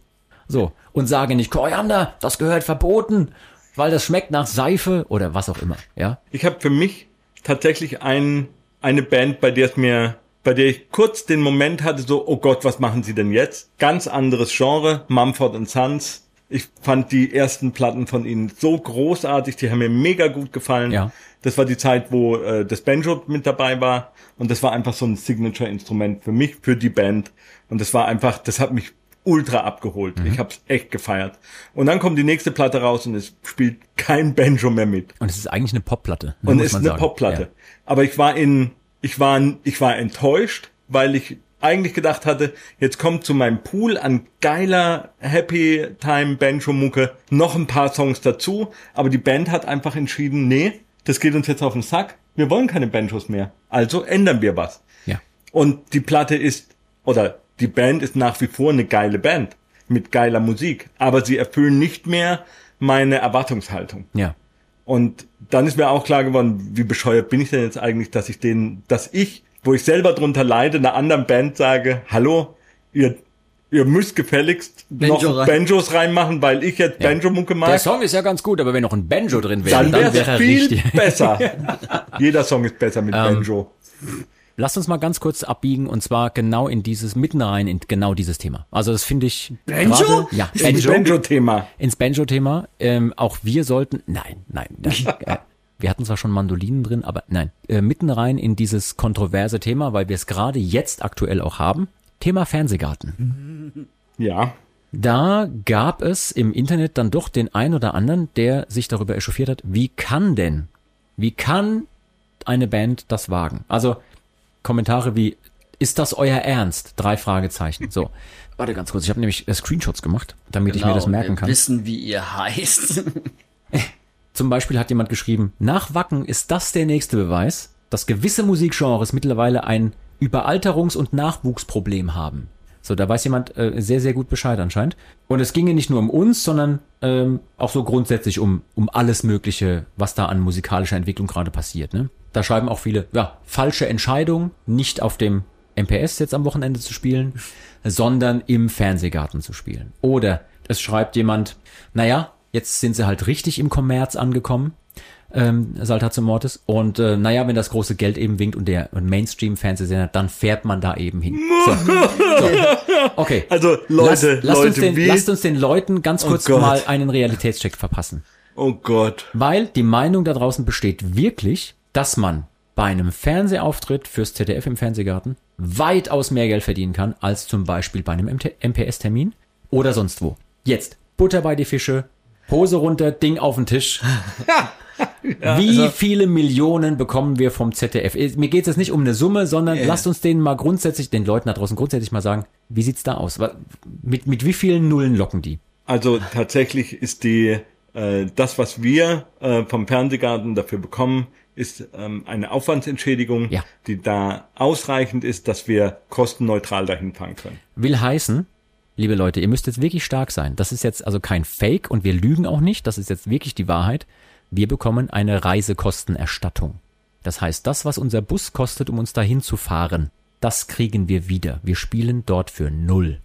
So. Und sage nicht, Koriander, das gehört verboten, weil das schmeckt nach Seife oder was auch immer. Ja. Ich habe für mich tatsächlich ein, eine Band, bei der es mir, bei der ich kurz den Moment hatte, so, oh Gott, was machen sie denn jetzt? Ganz anderes Genre, Mumford Sons. Ich fand die ersten Platten von ihnen so großartig, die haben mir mega gut gefallen. Ja. Das war die Zeit, wo äh, das Banjo mit dabei war und das war einfach so ein Signature-Instrument für mich, für die Band und das war einfach, das hat mich ultra abgeholt. Ich hab's echt gefeiert. Und dann kommt die nächste Platte raus und es spielt kein Banjo mehr mit Und es ist eigentlich eine Popplatte. ne, und muss ist eine sagen. Popplatte. Ja. Aber ich war in, ich war, ich war enttäuscht, weil ich eigentlich gedacht hatte, jetzt kommt zu meinem Pool an geiler Happy Time Banjo Mucke noch ein paar Songs dazu, aber die Band hat einfach entschieden, nee, das geht uns jetzt auf den Sack. Wir wollen keine Banjos mehr. Also ändern wir was. Ja. Und die Platte ist, oder die Band ist nach wie vor eine geile Band mit geiler Musik, aber sie erfüllen nicht mehr meine Erwartungshaltung. Ja. Und dann ist mir auch klar geworden, wie bescheuert bin ich denn jetzt eigentlich, dass ich den, dass ich, wo ich selber drunter leide, einer anderen Band sage, hallo, ihr, ihr müsst gefälligst Banjo noch rein. Banjos reinmachen, weil ich jetzt Banjo-Mucke Der mag. Song ist ja ganz gut, aber wenn noch ein Banjo drin wäre, Dann dann, wäre er viel richtig. besser. Jeder Song ist besser mit Ähm, Banjo. Lasst uns mal ganz kurz abbiegen und zwar genau in dieses, mitten rein in genau dieses Thema. Also das finde ich. Banjo? gerade- Ja, Ins Banjo. Banjo-Thema. ins Banjo-Thema. Ähm, auch wir sollten, nein, nein, nein. äh, wir hatten zwar schon Mandolinen drin, aber nein. Äh, mitten rein in dieses kontroverse Thema, weil wir es gerade jetzt aktuell auch haben. Thema Fernsehgarten. Ja. Da gab es im Internet dann doch den ein oder anderen, der sich darüber echauffiert hat, wie kann denn, wie kann eine Band das wagen? Also Kommentare wie, ist das euer Ernst? Drei Fragezeichen. So. Warte ganz kurz, ich habe nämlich äh, Screenshots gemacht, damit ich mir das Genau, merken wir kann. wissen, wie ihr heißt. Zum Beispiel hat jemand geschrieben, nach Wacken ist das der nächste Beweis, dass gewisse Musikgenres mittlerweile ein Überalterungs- und Nachwuchsproblem haben. So, da weiß jemand äh, sehr, sehr gut Bescheid anscheinend. Und es ginge nicht nur um uns, sondern ähm, auch so grundsätzlich um, um alles Mögliche, was da an musikalischer Entwicklung gerade passiert. Ne? Da schreiben auch viele, ja, falsche Entscheidung, nicht auf dem MPS jetzt am Wochenende zu spielen, sondern im Fernsehgarten zu spielen. Oder es schreibt jemand, naja, jetzt sind sie halt richtig im Kommerz angekommen, ähm, Saltatio Mortis. Und äh, naja, wenn das große Geld eben winkt und der Mainstream-Fernsehsender, dann fährt man da eben hin. So. so. Okay. Also Leute, lasst, lasst Leute, uns den, wie? lasst uns den Leuten ganz Oh kurz Gott. mal einen Realitätscheck verpassen. Oh Gott. Weil die Meinung da draußen besteht wirklich, dass man bei einem Fernsehauftritt fürs ZDF im Fernsehgarten weitaus mehr Geld verdienen kann, als zum Beispiel bei einem MPS-Termin oder sonst wo. Jetzt, Butter bei die Fische, Hose runter, Ding auf den Tisch. Wie viele Millionen bekommen wir vom ZDF? Mir geht es jetzt nicht um eine Summe, sondern lasst uns denen mal grundsätzlich, den Leuten da draußen grundsätzlich mal sagen, wie sieht's da aus? Mit, mit wie vielen Nullen locken die? Also tatsächlich ist die äh, das, was wir äh, vom Fernsehgarten dafür bekommen, ist ähm, eine Aufwandsentschädigung, Ja. die da ausreichend ist, dass wir kostenneutral dahin fahren können. Will heißen, liebe Leute, ihr müsst jetzt wirklich stark sein. Das ist jetzt also kein Fake und wir lügen auch nicht. Das ist jetzt wirklich die Wahrheit. Wir bekommen eine Reisekostenerstattung. Das heißt, das, was unser Bus kostet, um uns dahin zu fahren, das kriegen wir wieder. Wir spielen dort für null.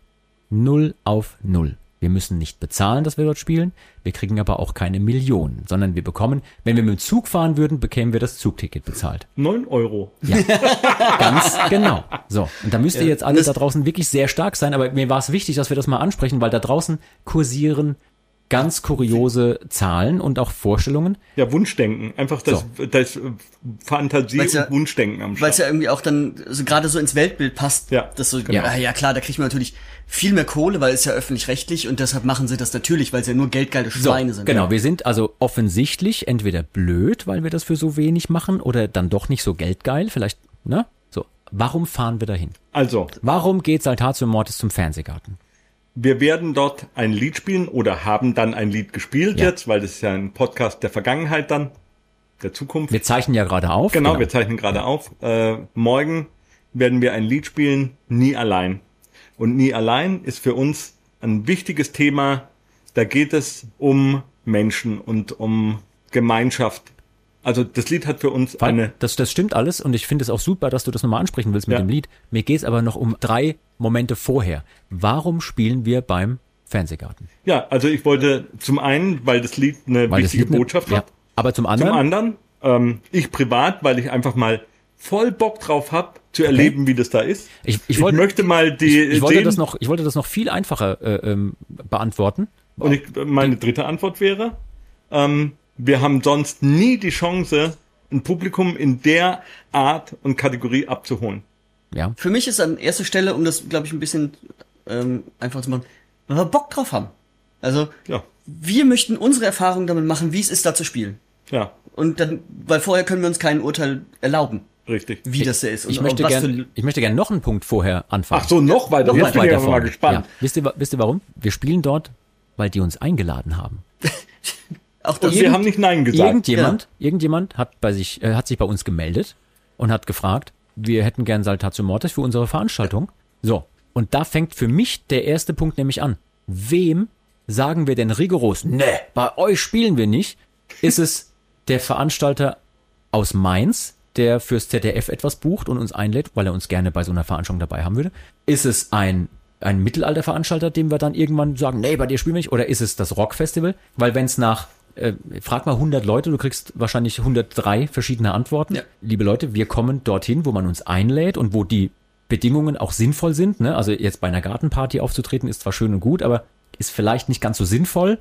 Null auf null. Wir müssen nicht bezahlen, dass wir dort spielen. Wir kriegen aber auch keine Millionen, sondern wir bekommen, wenn wir mit dem Zug fahren würden, bekämen wir das Zugticket bezahlt. Neun Euro. Ganz genau. So, und da müsst ihr jetzt alle da draußen wirklich sehr stark sein, aber mir war es wichtig, dass wir das mal ansprechen, weil da draußen kursieren ganz kuriose Zahlen und auch Vorstellungen. Ja, Wunschdenken. Einfach das, das äh, Fantasie Weil's ja- und Wunschdenken am Weil es Start. ja irgendwie auch dann so gerade so ins Weltbild passt. Ja, das so, genau. ja, ja klar, da kriegt man natürlich viel mehr Kohle, weil es ja öffentlich-rechtlich und deshalb machen sie das natürlich, weil sie ja nur geldgeile Schweine sind. Genau, wir sind also offensichtlich entweder blöd, weil wir das für so wenig machen, oder dann doch nicht so geldgeil, vielleicht, ne? So, warum fahren wir dahin? Also, Warum geht Saltatio Mortis zum Fernsehgarten? wir werden dort ein Lied spielen oder haben dann ein Lied gespielt Ja. jetzt, weil das ist ja ein Podcast der Vergangenheit dann, der Zukunft. Wir zeichnen ja gerade auf. Genau, wir zeichnen gerade auf. Äh, morgen werden wir ein Lied spielen, Nie allein. Und Nie allein ist für uns ein wichtiges Thema. Da geht es um Menschen und um Gemeinschaft. Also das Lied hat für uns Weil eine das, das stimmt alles und ich finde es auch super, dass du das nochmal ansprechen willst mit Ja. dem Lied. Mir geht es aber noch um drei Momente vorher. Warum spielen wir beim Fernsehgarten? Ja, also ich wollte zum einen, weil das Lied eine Weil wichtige Lied Botschaft ja. hat. Aber zum Zum anderen, anderen, ähm, ich privat, weil ich einfach mal voll Bock drauf hab, zu erleben, wie das da ist. Ich- ich wollte- möchte mal die ich, ich wollte das noch, ich wollte das noch viel einfacher äh, ähm, beantworten. Und ich, meine dritte Antwort wäre, ähm, wir haben sonst nie die Chance, ein Publikum in der Art und Kategorie abzuholen. Ja, Für mich ist an erster Stelle, um das, glaube ich, ein bisschen ähm, einfach zu machen, weil wir Bock drauf haben. Also, Ja, wir möchten unsere Erfahrungen damit machen, wie es ist, da zu spielen. ja, Und dann, weil vorher können wir uns kein Urteil erlauben, richtig. wie das da ist. Und, ich möchte und was gerne, für- ich möchte gerne noch einen Punkt vorher anfangen. Ach so, noch weiter. Noch Jetzt bin ich weiter aber mal gespannt. Ja. Wisst ihr, wisst ihr warum? Wir spielen dort, weil die uns eingeladen haben. auch das, Und wir haben nicht Nein gesagt. Irgendjemand, irgendjemand hat bei sich, äh, hat sich bei uns gemeldet und hat gefragt, wir hätten gern Saltatio Mortis für unsere Veranstaltung. So. Und da fängt für mich der erste Punkt nämlich an. Wem sagen wir denn rigoros, ne, bei euch spielen wir nicht? Ist es der Veranstalter aus Mainz, der fürs ZDF etwas bucht und uns einlädt, weil er uns gerne bei so einer Veranstaltung dabei haben würde? Ist es ein ein Mittelalterveranstalter, dem wir dann irgendwann sagen, nee, bei dir spielen wir nicht? Oder ist es das Rockfestival? Weil wenn es nach, äh, frag mal 100 Leute, du kriegst wahrscheinlich 103 verschiedene Antworten. Ja. Liebe Leute, wir kommen dorthin, wo man uns einlädt und wo die Bedingungen auch sinnvoll sind. Ne? Also jetzt bei einer Gartenparty aufzutreten ist zwar schön und gut, aber ist vielleicht nicht ganz so sinnvoll,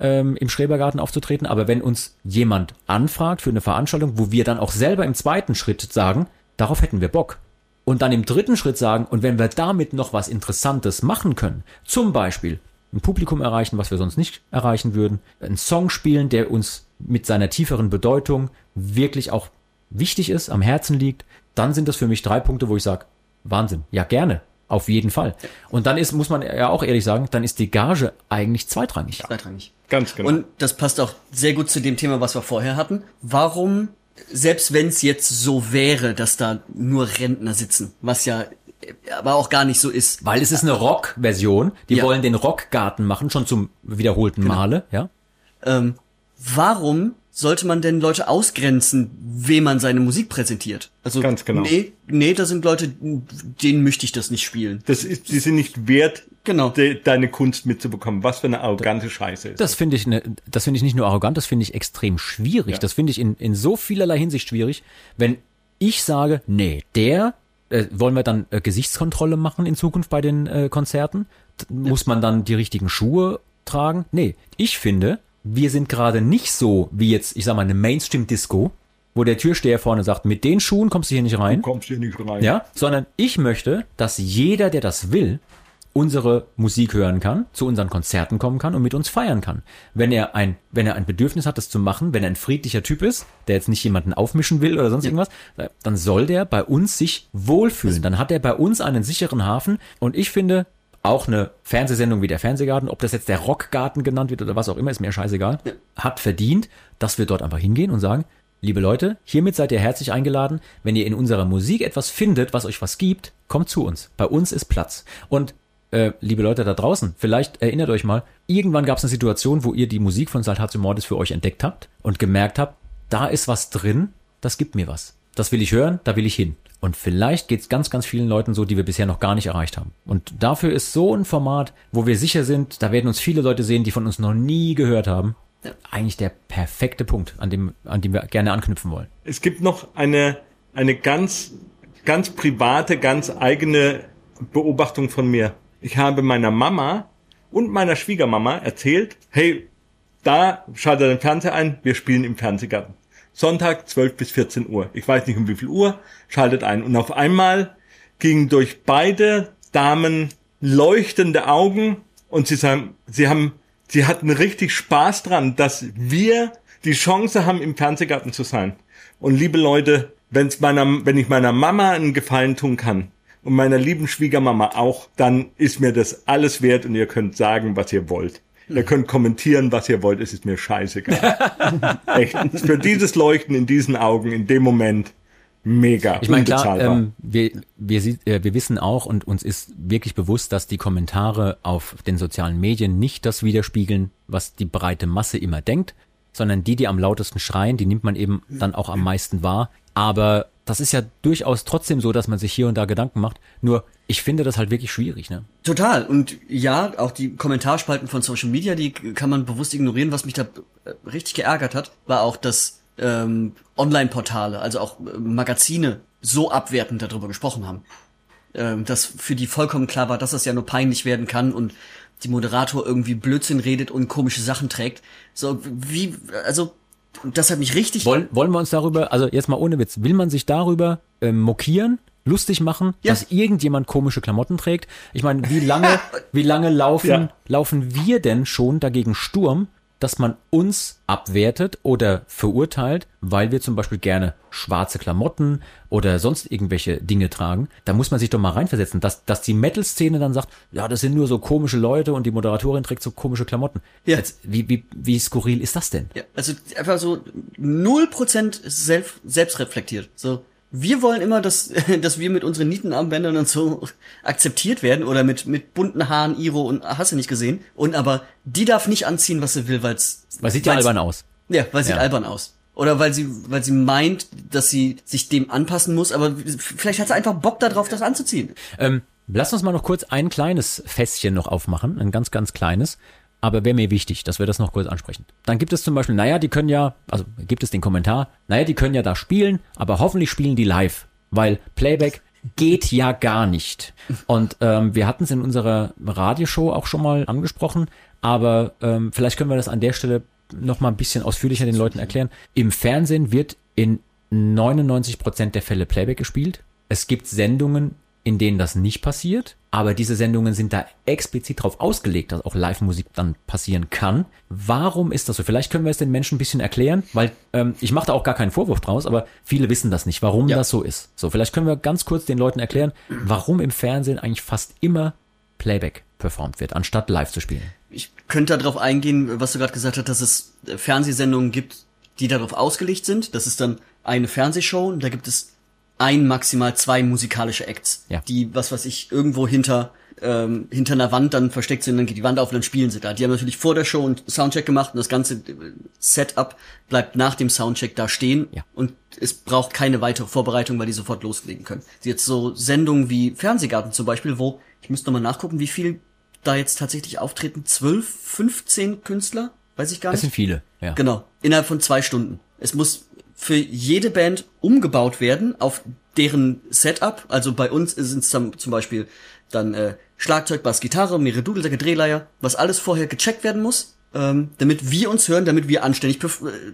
ähm, im Schrebergarten aufzutreten. Aber wenn uns jemand anfragt für eine Veranstaltung, wo wir dann auch selber im zweiten Schritt sagen, darauf hätten wir Bock. Und dann im dritten Schritt sagen, und wenn wir damit noch was Interessantes machen können, zum Beispiel ein Publikum erreichen, was wir sonst nicht erreichen würden, einen Song spielen, der uns mit seiner tieferen Bedeutung wirklich auch wichtig ist, am Herzen liegt, dann sind das für mich drei Punkte, wo ich sage, Wahnsinn, ja gerne, auf jeden Fall. Und dann ist, muss man ja auch ehrlich sagen, dann ist die Gage eigentlich zweitrangig. zweitrangig. Ganz genau. Und das passt auch sehr gut zu dem Thema, was wir vorher hatten. Warum, selbst wenn es jetzt so wäre, dass da nur Rentner sitzen, was ja aber auch gar nicht so ist. Weil es ist eine Rock-Version. Die Ja. wollen den Rockgarten machen, schon zum wiederholten Male, ja? Ähm, warum sollte man denn Leute ausgrenzen, wem man seine Musik präsentiert? Also Ganz genau. Nee, nee, da sind Leute, denen möchte ich das nicht spielen. Das ist, sie sind nicht wert, Genau. de, deine Kunst mitzubekommen. Was für eine arrogante Scheiße ist. Das finde ich, ne, das finde ich nicht nur arrogant, das finde ich extrem schwierig. Ja. Das finde ich in, in so vielerlei Hinsicht schwierig. Wenn ich sage, nee, der, äh, wollen wir dann äh, Gesichtskontrolle machen in Zukunft bei den äh, Konzerten? T- Muss man dann die richtigen Schuhe tragen? Nee, ich finde, wir sind gerade nicht so wie jetzt, ich sag mal, eine Mainstream-Disco, wo der Türsteher vorne sagt, mit den Schuhen kommst du hier nicht rein. Du kommst hier nicht rein. Ja, sondern ich möchte, dass jeder, der das will, unsere Musik hören kann, zu unseren Konzerten kommen kann und mit uns feiern kann. Wenn er ein, wenn er ein Bedürfnis hat, das zu machen, wenn er ein friedlicher Typ ist, der jetzt nicht jemanden aufmischen will oder sonst irgendwas, dann soll der bei uns sich wohlfühlen. Dann hat er bei uns einen sicheren Hafen und ich finde, auch eine Fernsehsendung wie der Fernsehgarten, ob das jetzt der Rockgarten genannt wird oder was auch immer, ist mir scheißegal, hat verdient, dass wir dort einfach hingehen und sagen, liebe Leute, hiermit seid ihr herzlich eingeladen. Wenn ihr in unserer Musik etwas findet, was euch was gibt, kommt zu uns. Bei uns ist Platz. Und äh, liebe Leute da draußen, vielleicht erinnert euch mal, irgendwann gab es eine Situation, wo ihr die Musik von Saltatio Mortis für euch entdeckt habt und gemerkt habt, da ist was drin, das gibt mir was. Das will ich hören, da will ich hin. Und vielleicht geht's ganz, ganz vielen Leuten so, die wir bisher noch gar nicht erreicht haben. Und dafür ist so ein Format, wo wir sicher sind, da werden uns viele Leute sehen, die von uns noch nie gehört haben, eigentlich der perfekte Punkt, an dem, an dem wir gerne anknüpfen wollen. Es gibt noch eine, eine ganz, ganz private, ganz eigene Beobachtung von mir. Ich habe meiner Mama und meiner Schwiegermama erzählt, hey, da schaltet den Fernseher ein, wir spielen im Fernsehgarten. Sonntag 12 bis 14 Uhr. Ich weiß nicht um wie viel Uhr, schaltet ein. Und auf einmal gingen durch beide Damen leuchtende Augen und sie sagen, sie haben, sie hatten richtig Spaß dran, dass wir die Chance haben, im Fernsehgarten zu sein. Und liebe Leute, wenn's meiner, wenn ich meiner Mama einen Gefallen tun kann und meiner lieben Schwiegermama auch, dann ist mir das alles wert und ihr könnt sagen, was ihr wollt. Ihr könnt kommentieren, was ihr wollt, es ist mir scheißegal. Echt. Für dieses Leuchten in diesen Augen, in dem Moment, mega. Ich meine, klar, ähm, wir, wir, äh, wir wissen auch und uns ist wirklich bewusst, dass die Kommentare auf den sozialen Medien nicht das widerspiegeln, was die breite Masse immer denkt, sondern die, die am lautesten schreien, die nimmt man eben dann auch am meisten wahr. Aber das ist ja durchaus trotzdem so, dass man sich hier und da Gedanken macht. Nur, ich finde das halt wirklich schwierig, ne? Total. Und ja, auch die Kommentarspalten von Social Media, die kann man bewusst ignorieren. Was mich da äh, richtig geärgert hat, war auch, dass ähm, Online-Portale, also auch äh, Magazine, so abwertend darüber gesprochen haben. Ähm, dass für die vollkommen klar war, dass das ja nur peinlich werden kann und die Moderator irgendwie Blödsinn redet und komische Sachen trägt. So, wie, also, das hat mich richtig Wollen, wollen wir uns darüber, also jetzt mal ohne Witz, will man sich darüber ähm, mokieren, lustig machen, Ja. dass irgendjemand komische Klamotten trägt? Ich meine, wie lange, wie lange laufen, Ja. laufen wir denn schon dagegen Sturm, dass man uns abwertet oder verurteilt, weil wir zum Beispiel gerne schwarze Klamotten oder sonst irgendwelche Dinge tragen? Da muss man sich doch mal reinversetzen, dass, dass die Metal-Szene dann sagt, ja, das sind nur so komische Leute und die Moderatorin trägt so komische Klamotten. Ja. Jetzt, wie, wie, wie skurril ist das denn? Ja, also einfach so null Prozent selbst, selbstreflektiert. So, wir wollen immer, dass, dass wir mit unseren Nietenarmbändern und so akzeptiert werden oder mit, mit bunten Haaren, Iro und hast du nicht gesehen. Und aber die darf nicht anziehen, was sie will, weil's, Weil sieht ja albern aus. Ja, weil sie Ja. albern aus. Oder weil sie, weil sie meint, dass sie sich dem anpassen muss, aber vielleicht hat sie einfach Bock darauf, das anzuziehen. Ähm, lass uns mal noch kurz ein kleines Fässchen noch aufmachen, ein ganz, ganz kleines. Aber wäre mir wichtig, dass wir das noch kurz ansprechen. Dann gibt es zum Beispiel, naja, die können ja, also gibt es den Kommentar, naja, die können ja da spielen, aber hoffentlich spielen die live, weil Playback geht ja gar nicht. Und ähm, wir hatten es in unserer Radioshow auch schon mal angesprochen, aber ähm, vielleicht können wir das an der Stelle noch mal ein bisschen ausführlicher den Leuten erklären. Im Fernsehen wird in 99 Prozent der Fälle Playback gespielt. Es gibt Sendungen, in denen das nicht passiert, aber diese Sendungen sind da explizit darauf ausgelegt, dass auch Live-Musik dann passieren kann. Warum ist das so? Vielleicht können wir es den Menschen ein bisschen erklären, weil ähm, ich mache da auch gar keinen Vorwurf draus, aber viele wissen das nicht, warum Ja. das so ist. So, vielleicht können wir ganz kurz den Leuten erklären, warum im Fernsehen eigentlich fast immer Playback performt wird, anstatt live zu spielen. Ich könnte darauf eingehen, was du gerade gesagt hast, dass es äh, Fernsehsendungen gibt, die darauf ausgelegt sind. Das ist dann eine Fernsehshow und da gibt es ein, maximal zwei musikalische Acts, Ja. die, was weiß ich, irgendwo hinter ähm, hinter einer Wand dann versteckt sind, dann geht die Wand auf und dann spielen sie da. Die haben natürlich vor der Show einen Soundcheck gemacht und das ganze äh, Setup bleibt nach dem Soundcheck da stehen Ja. und es braucht keine weitere Vorbereitung, weil die sofort loslegen können. Jetzt so Sendungen wie Fernsehgarten zum Beispiel, wo, ich müsste nochmal nachgucken, wie viel da jetzt tatsächlich auftreten, 12, 15 Künstler? Weiß ich gar Das nicht. sind viele, ja. Genau, innerhalb von zwei Stunden. Es muss für jede Band umgebaut werden auf deren Setup. Also bei uns sind es zum Beispiel dann äh, Schlagzeug, Bass, Gitarre, mehrere Dudelsäcke, Drehleier, was alles vorher gecheckt werden muss, ähm, damit wir uns hören, damit wir anständig äh,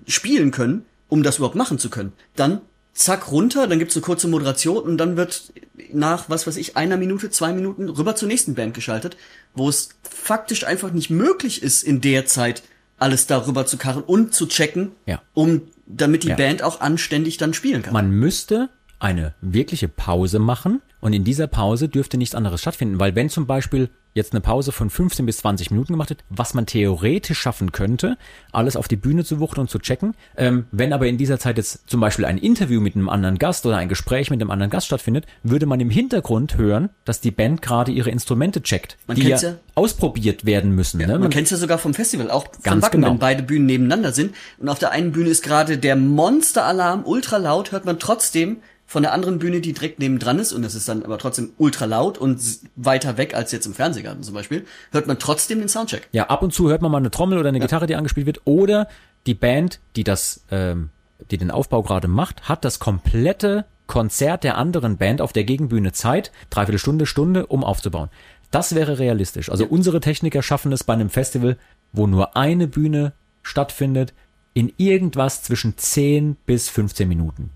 spielen können, um das überhaupt machen zu können. Dann zack runter, dann gibt's eine kurze Moderation und dann wird nach, was weiß ich, einer Minute, zwei Minuten rüber zur nächsten Band geschaltet, wo es faktisch einfach nicht möglich ist, in der Zeit alles darüber zu karren und zu checken, Ja. um damit die Ja. Band auch anständig dann spielen kann. Man müsste eine wirkliche Pause machen und in dieser Pause dürfte nichts anderes stattfinden, weil wenn zum Beispiel jetzt eine Pause von 15 bis 20 Minuten gemacht wird, was man theoretisch schaffen könnte, alles auf die Bühne zu wuchten und zu checken, ähm, wenn aber in dieser Zeit jetzt zum Beispiel ein Interview mit einem anderen Gast oder ein Gespräch mit einem anderen Gast stattfindet, würde man im Hintergrund hören, dass die Band gerade ihre Instrumente checkt, Man die ja, ja. ausprobiert werden müssen. ne? Man Man- kennt es ja sogar vom Festival, auch vom Ganz Wacken, genau. wenn beide Bühnen nebeneinander sind. Und auf der einen Bühne ist gerade der Monsteralarm ultra laut, hört man trotzdem von der anderen Bühne, die direkt nebendran ist, und das ist dann aber trotzdem ultra laut und weiter weg als jetzt im Fernsehgarten zum Beispiel, hört man trotzdem den Soundcheck. Ja, ab und zu hört man mal eine Trommel oder eine Gitarre, die angespielt wird, oder die Band, die das, ähm, die den Aufbau gerade macht, hat das komplette Konzert der anderen Band auf der Gegenbühne Zeit, dreiviertel Stunde, Stunde, um aufzubauen. Das wäre realistisch. Also unsere Techniker schaffen es bei einem Festival, wo nur eine Bühne stattfindet, in irgendwas zwischen 10 bis 15 Minuten.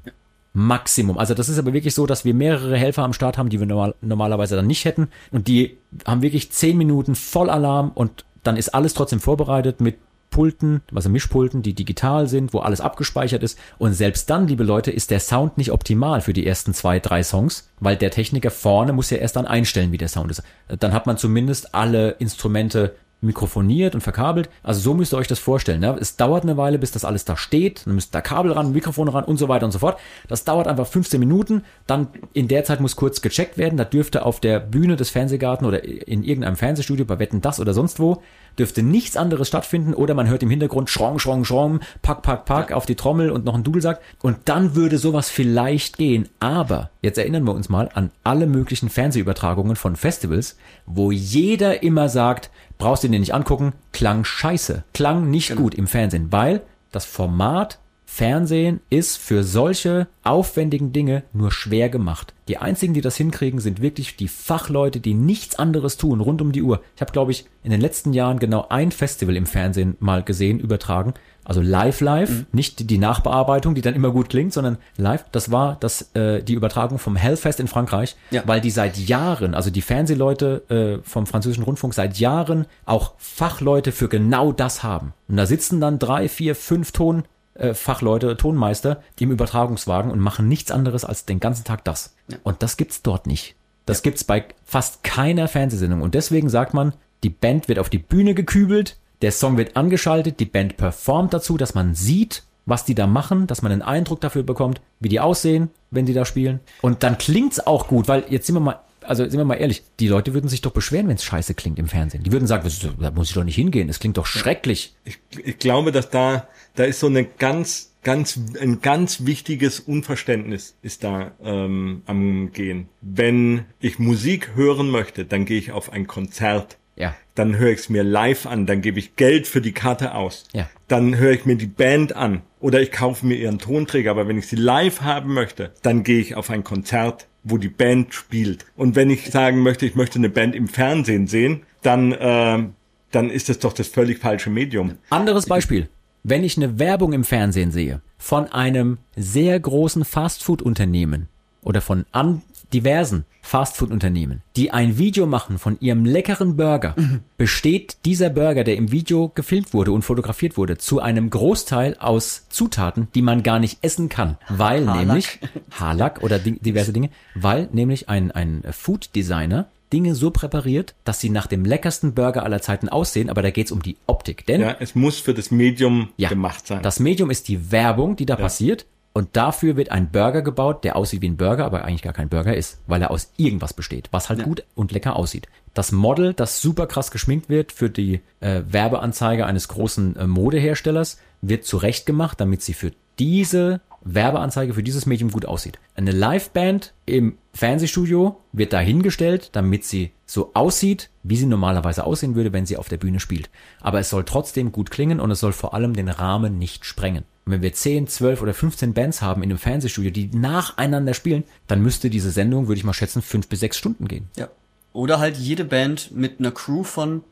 Maximum. Also das ist aber wirklich so, dass wir mehrere Helfer am Start haben, die wir normal, normalerweise dann nicht hätten. Und die haben wirklich zehn Minuten Vollalarm und dann ist alles trotzdem vorbereitet mit Pulten, also Mischpulten, die digital sind, wo alles abgespeichert ist. Und selbst dann, liebe Leute, ist der Sound nicht optimal für die ersten zwei, drei Songs, weil der Techniker vorne muss ja erst dann einstellen, wie der Sound ist. Dann hat man zumindest alle Instrumente mikrofoniert und verkabelt. Also so müsst ihr euch das vorstellen. Ne? Es dauert eine Weile, bis das alles da steht. Dann müsst da Kabel ran, Mikrofon ran und so weiter und so fort. Das dauert einfach 15 Minuten. Dann in der Zeit muss kurz gecheckt werden. Da dürfte auf der Bühne des Fernsehgarten oder in irgendeinem Fernsehstudio bei Wetten das oder sonst wo dürfte nichts anderes stattfinden oder man hört im Hintergrund Schrong, Schrong, Schrong, Pack, Pack, Pack auf die Trommel und noch ein Dudelsack. Und dann würde sowas vielleicht gehen. Aber jetzt erinnern wir uns mal an alle möglichen Fernsehübertragungen von Festivals, wo jeder immer sagt, brauchst du dir nicht angucken, klang scheiße, klang nicht gut im Fernsehen, weil das Format Fernsehen ist für solche aufwendigen Dinge nur schwer gemacht. Die einzigen, die das hinkriegen, sind wirklich die Fachleute, die nichts anderes tun rund um die Uhr. Ich habe, glaube ich, in den letzten Jahren genau ein Festival im Fernsehen mal gesehen, übertragen. Also live, live, nicht die- die Nachbearbeitung, die dann immer gut klingt, sondern live. Das war das äh, die Übertragung vom Hellfest in Frankreich, Ja. weil die seit Jahren, also die Fernsehleute äh, vom französischen Rundfunk seit Jahren auch Fachleute für genau das haben. Und da sitzen dann drei, vier, fünf Ton äh, Fachleute, Tonmeister im Übertragungswagen und machen nichts anderes als den ganzen Tag das. Und das gibt's dort nicht. Das gibt's bei fast keiner Fernsehsendung. Und deswegen sagt man, die Band wird auf die Bühne gekübelt, der Song wird angeschaltet, die Band performt dazu, dass man sieht, was die da machen, dass man einen Eindruck dafür bekommt, wie die aussehen, wenn die da spielen. Und dann klingt's auch gut, weil jetzt sind wir mal, also sind wir mal ehrlich, die Leute würden sich doch beschweren, wenn's scheiße klingt im Fernsehen. Die würden sagen, da muss ich doch nicht hingehen, es klingt doch schrecklich. Ich, ich glaube, dass da, da ist so eine ganz, ganz, ein ganz wichtiges Unverständnis ist da ähm, am Gehen. Wenn ich Musik hören möchte, dann gehe ich auf ein Konzert. Ja. Dann höre ich es mir live an, dann gebe ich Geld für die Karte aus. Ja. Dann höre ich mir die Band an oder ich kaufe mir ihren Tonträger. Aber wenn ich sie live haben möchte, dann gehe ich auf ein Konzert, wo die Band spielt. Und wenn ich sagen möchte, ich möchte eine Band im Fernsehen sehen, dann, ähm, dann ist das doch das völlig falsche Medium. Anderes Beispiel. Wenn ich eine Werbung im Fernsehen sehe von einem sehr großen Fastfood-Unternehmen oder von an diversen Fastfood-Unternehmen, die ein Video machen von ihrem leckeren Burger, besteht dieser Burger, der im Video gefilmt wurde und fotografiert wurde, zu einem Großteil aus Zutaten, die man gar nicht essen kann, weil Haarlack. nämlich Haarlack oder di- diverse Dinge, weil nämlich ein, ein Food-Designer Dinge so präpariert, dass sie nach dem leckersten Burger aller Zeiten aussehen, aber da geht's um die Optik. Denn Ja, es muss für das Medium ja, gemacht sein. Das Medium ist die Werbung, die da passiert. Und dafür wird ein Burger gebaut, der aussieht wie ein Burger, aber eigentlich gar kein Burger ist, weil er aus irgendwas besteht, was halt gut und lecker aussieht. Das Model, das super krass geschminkt wird für die äh, Werbeanzeige eines großen äh, Modeherstellers, wird zurechtgemacht, damit sie für diese Werbeanzeige, für dieses Medium gut aussieht. Eine Liveband im Fernsehstudio wird dahingestellt, damit sie so aussieht, wie sie normalerweise aussehen würde, wenn sie auf der Bühne spielt. Aber es soll trotzdem gut klingen und es soll vor allem den Rahmen nicht sprengen. Und wenn wir 10, 12 oder 15 Bands haben in einem Fernsehstudio, die nacheinander spielen, dann müsste diese Sendung, würde ich mal schätzen, fünf bis sechs Stunden gehen. Ja. Oder halt jede Band mit einer Crew von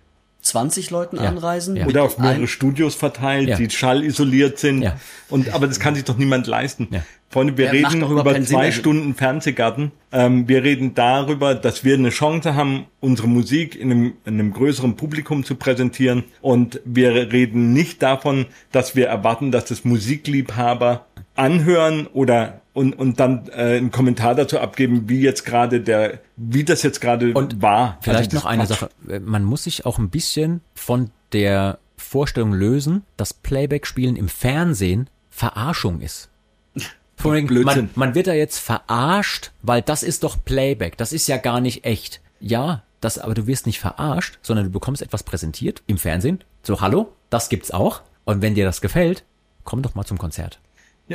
20 Leuten Ja. anreisen. Ja. Oder auf mehrere Studios verteilt, Ja. die schallisoliert sind. Ja. Und aber das kann sich doch niemand leisten. Ja. Freunde, wir Ja, reden über keinen Sinn, zwei also- Stunden Fernsehgarten. Ähm, wir reden darüber, dass wir eine Chance haben, unsere Musik in einem, in einem größeren Publikum zu präsentieren. Und wir reden nicht davon, dass wir erwarten, dass das Musikliebhaber anhören oder und, und dann äh, einen Kommentar dazu abgeben, wie jetzt gerade der, wie das jetzt gerade Und war. Vielleicht Also noch eine. Sache. Äh, Man muss sich auch ein bisschen von der Vorstellung lösen, dass Playback-Spielen im Fernsehen Verarschung ist. Wegen, man, Blödsinn. man wird da jetzt verarscht, weil das ist doch Playback. Das ist ja gar nicht echt. Ja, das, aber du wirst nicht verarscht, sondern du bekommst etwas präsentiert im Fernsehen. So, hallo, das gibt's auch. Und wenn dir das gefällt, komm doch mal zum Konzert.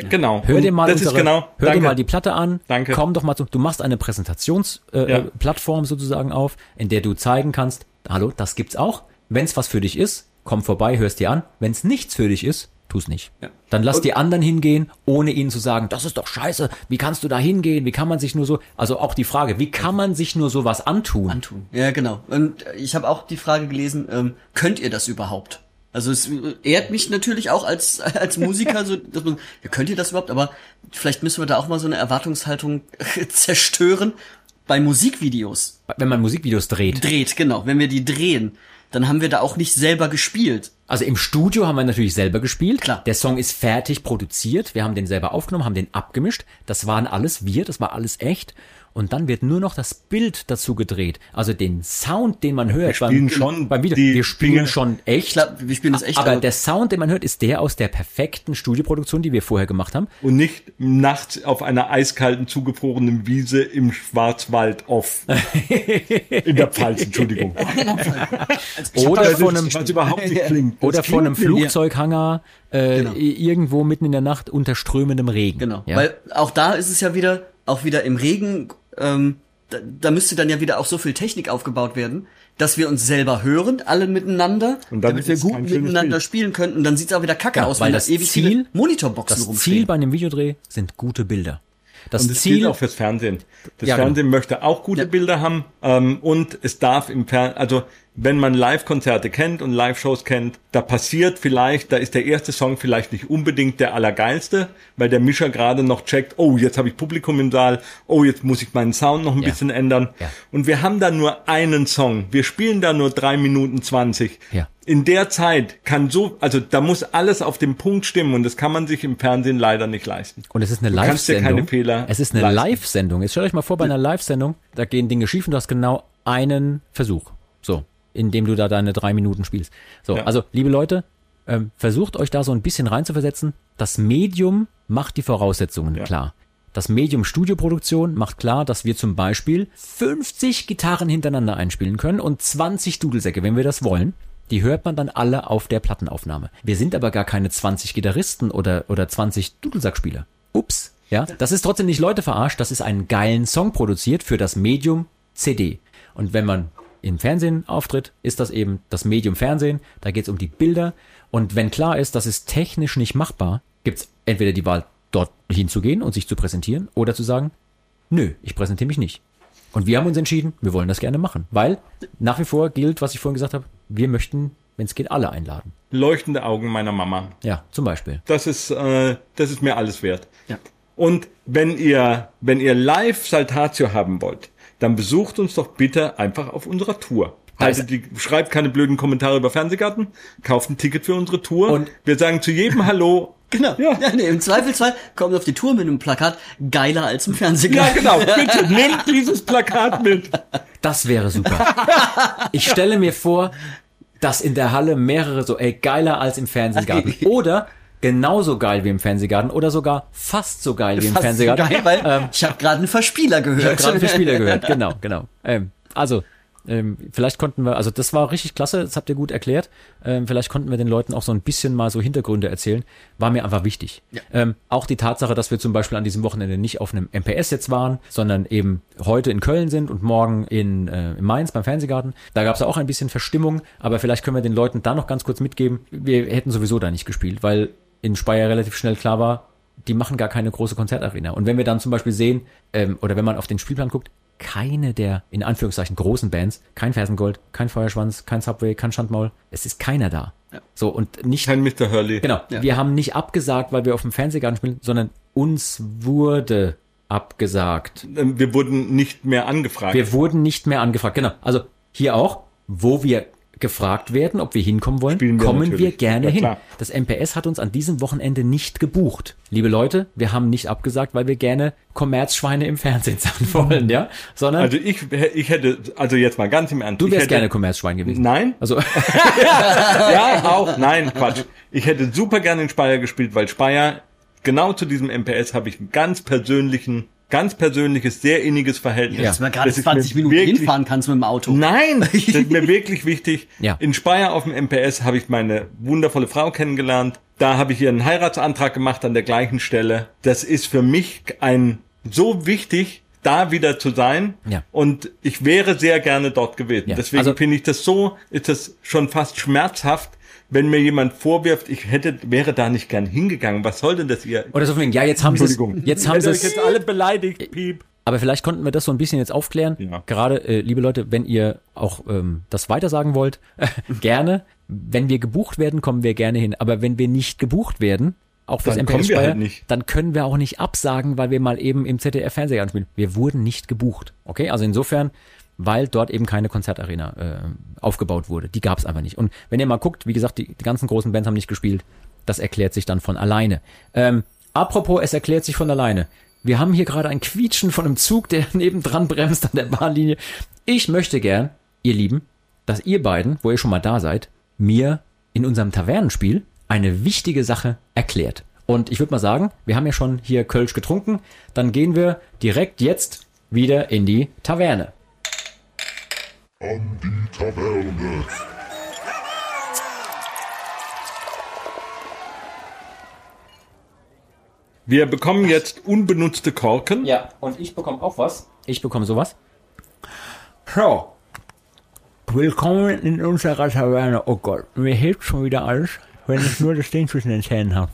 Ja, genau. Hör Und dir mal das unsere, genau. hör dir mal die Platte an. Danke. Komm doch mal zu, du machst eine Präsentationsplattform äh, Ja. äh, sozusagen auf, in der du zeigen kannst, hallo, das gibt's auch. Wenn's was für dich ist, komm vorbei, hörst dir an. Wenn's nichts für dich ist, tu's nicht. Ja. Dann lass die anderen hingehen, ohne ihnen zu sagen, das ist doch scheiße, wie kannst du da hingehen, wie kann man sich nur so, also auch die Frage, wie kann man sich nur sowas antun? antun. Ja, genau. Und ich habe auch die Frage gelesen, ähm, könnt ihr das überhaupt? Also es ehrt mich natürlich auch als als Musiker, so dass man, ja, könnt ihr das überhaupt? Aber vielleicht müssen wir da auch mal so eine Erwartungshaltung zerstören bei Musikvideos. Wenn man Musikvideos dreht. Dreht, genau. Wenn wir die drehen, dann haben wir da auch nicht selber gespielt. Also im Studio haben wir natürlich selber gespielt. Klar. Der Song ist fertig produziert. Wir haben den selber aufgenommen, haben den abgemischt. Das waren alles wir, das war alles echt. Und dann wird nur noch das Bild dazu gedreht. Also den Sound, den man hört. spielen beim, schon beim Video. die wir spielen Dinge- schon echt. Klar, wir spielen das echt, Aber aber- der Sound, den man hört, ist der aus der perfekten Studioproduktion, die wir vorher gemacht haben. Und nicht nachts auf einer eiskalten, zugefrorenen Wiese im Schwarzwald off. In der Pfalz, Entschuldigung. Oder von einem, was überhaupt nicht klingt. Das oder von einem. Flugzeughanger äh, Genau. irgendwo mitten in der Nacht unter strömendem Regen. Genau. Ja? Weil auch da ist es ja wieder, auch wieder im Regen, ähm, da, da müsste dann ja wieder auch so viel Technik aufgebaut werden, dass wir uns selber hören, alle miteinander, Und dann damit wir gut miteinander Bild. spielen könnten. Und dann sieht's auch wieder kacke Ja, aus, weil wenn das da ewig Ziel- viele Monitorboxen Das rumstehen. Ziel bei einem Videodreh sind gute Bilder. Das Und das gilt Ziel auch fürs Fernsehen. Das Ja, genau. Fernsehen möchte auch gute Ja. Bilder haben ähm, und es darf im Fernsehen, also wenn man Live-Konzerte kennt und Live-Shows kennt, da passiert vielleicht, da ist der erste Song vielleicht nicht unbedingt der allergeilste, weil der Mischer gerade noch checkt, oh, jetzt habe ich Publikum im Saal, oh, jetzt muss ich meinen Sound noch ein Ja. bisschen ändern. Ja. Und wir haben da nur einen Song. Wir spielen da nur drei Minuten zwanzig. Ja. In der Zeit kann so, also da muss alles auf dem Punkt stimmen und das kann man sich im Fernsehen leider nicht leisten. Und es ist eine Live-Sendung. keine Fehler Es ist eine. Live-Sendung. Jetzt stellt euch mal vor, bei einer Live-Sendung, da gehen Dinge schief und du hast genau einen Versuch. So, indem du da deine drei Minuten spielst. So, Ja. also, liebe Leute, ähm, versucht euch da so ein bisschen reinzuversetzen. Das Medium macht die Voraussetzungen Ja. klar. Das Medium Studioproduktion macht klar, dass wir zum Beispiel 50 Gitarren hintereinander einspielen können und 20 Dudelsäcke, wenn wir das wollen. Die hört man dann alle auf der Plattenaufnahme. Wir sind aber gar keine 20 Gitarristen oder, oder 20 Dudelsackspieler. Ups. Ja, das ist trotzdem nicht Leute verarscht, das ist einen geilen Song produziert für das Medium CD. Und wenn man im Fernsehen auftritt, ist das eben das Medium Fernsehen, da geht es um die Bilder. Und wenn klar ist, das ist technisch nicht machbar, gibt's entweder die Wahl, dort hinzugehen und sich zu präsentieren oder zu sagen, nö, ich präsentiere mich nicht. Und wir haben uns entschieden, wir wollen das gerne machen, weil nach wie vor gilt, was ich vorhin gesagt habe, wir möchten, wenn es geht, alle einladen. Leuchtende Augen meiner Mama. Ja, zum Beispiel. Das ist, äh, das ist mir alles wert. Ja. Und wenn ihr, wenn ihr live Saltatio haben wollt, dann besucht uns doch bitte einfach auf unserer Tour. Haltet die, schreibt keine blöden Kommentare über Fernsehgarten, kauft ein Ticket für unsere Tour. Und- wir sagen zu jedem Hallo. Genau. Ja. Ja. nee, Im Zweifelsfall kommt auf die Tour mit einem Plakat geiler als im Fernsehen. Ja, genau. Bitte nehmt dieses Plakat mit. Das wäre super. Ich stelle mir vor, dass in der Halle mehrere so, ey, geiler als im Fernsehgarten. Oder genauso geil wie im Fernsehgarten oder sogar fast so geil wie im Fast so Fernsehgarten. geil, weil ich habe gerade einen Verspieler Ich habe gehört. gerade für Spieler gehört, genau, genau. Ähm, also, ähm, vielleicht konnten wir, also das war richtig klasse, das habt ihr gut erklärt. Ähm, vielleicht konnten wir den Leuten auch so ein bisschen mal so Hintergründe erzählen. War mir einfach wichtig. Ähm, auch die Tatsache, dass wir zum Beispiel an diesem Wochenende nicht auf einem MPS jetzt waren, sondern eben heute in Köln sind und morgen in, äh, in Mainz beim Fernsehgarten. Da gab es auch ein bisschen Verstimmung, aber vielleicht können wir den Leuten da noch ganz kurz mitgeben, wir hätten sowieso da nicht gespielt, weil in Speyer relativ schnell klar war, die machen gar keine große Konzertarena. Und wenn wir dann zum Beispiel sehen, ähm, oder wenn man auf den Spielplan guckt, keine der, in Anführungszeichen, großen Bands, kein Fersengold, kein Feuerschwanz, kein Subway, kein Schandmaul, es ist keiner da. So, und nicht, Kein Mr. Hurley. genau, Ja. wir haben nicht abgesagt, weil wir auf dem Fernsehgarten spielen, sondern uns wurde abgesagt. Ähm, Wir wurden nicht mehr angefragt. Wir wurden nicht mehr angefragt. Genau. Also hier auch, wo wir gefragt werden, ob wir hinkommen wollen, wir kommen wir natürlich. gerne Ja, hin. Das MPS hat uns an diesem Wochenende nicht gebucht. Liebe Leute, wir haben nicht abgesagt, weil wir gerne Kommerzschweine im Fernsehen sein wollen, ja, sondern also ich, ich hätte, also jetzt mal ganz im Ernst. du wärst hätte, gerne Kommerzschwein gewesen. Nein, Also ja, auch, nein, Quatsch. Ich hätte super gerne in Speyer gespielt, weil Speyer, genau zu diesem MPS habe ich einen ganz persönlichen, ganz persönliches, sehr inniges Verhältnis. Ja. Dass man gerade Das ist 20 mir Minuten wirklich- hinfahren kannst mit dem Auto. Nein, das ist mir wirklich wichtig. Ja. In Speyer auf dem MPS habe ich meine wundervolle Frau kennengelernt. Da habe ich ihr einen Heiratsantrag gemacht an der gleichen Stelle. Das ist für mich ein so wichtig, da wieder zu sein. Ja. Und ich wäre sehr gerne dort gewesen. Ja. Deswegen Also- finde ich das so, ist das schon fast schmerzhaft, wenn mir jemand vorwirft, ich hätte, wäre da nicht gern hingegangen. Was soll denn das ihr? oder so von wegen, ja, jetzt haben sie es, Entschuldigung. jetzt haben sie es jetzt alle beleidigt, Piep. Aber vielleicht konnten wir das so ein bisschen jetzt aufklären. Ja. Gerade, äh, liebe Leute, wenn ihr auch ähm, das weitersagen wollt, gerne. Wenn wir gebucht werden, kommen wir gerne hin. Aber wenn wir nicht gebucht werden, auch fürs MPS Speyer, halt nicht. dann können wir auch nicht absagen, weil wir mal eben im ZDF Fernseher anspielen. Wir wurden nicht gebucht. Okay, also insofern, weil dort eben keine Konzertarena äh, aufgebaut wurde. Die gab es einfach nicht. Und wenn ihr mal guckt, wie gesagt, die, die ganzen großen Bands haben nicht gespielt. Das erklärt sich dann von alleine. Ähm, apropos, es erklärt sich von alleine. Wir haben hier gerade ein Quietschen von einem Zug, der nebendran bremst an der Bahnlinie. Ich möchte gern, ihr Lieben, dass ihr beiden, wo ihr schon mal da seid, mir in unserem Tavernenspiel eine wichtige Sache erklärt. Und ich würde mal sagen, wir haben ja schon hier Kölsch getrunken, dann gehen wir direkt jetzt wieder in die Taverne. An die Taverne. Wir bekommen jetzt unbenutzte Korken. Ja, und ich bekomme auch was. Ich bekomme sowas. So. Willkommen in unserer Taverne. Oh Gott, mir hilft schon wieder alles, wenn ich nur das Ding zwischen den Zähnen habe.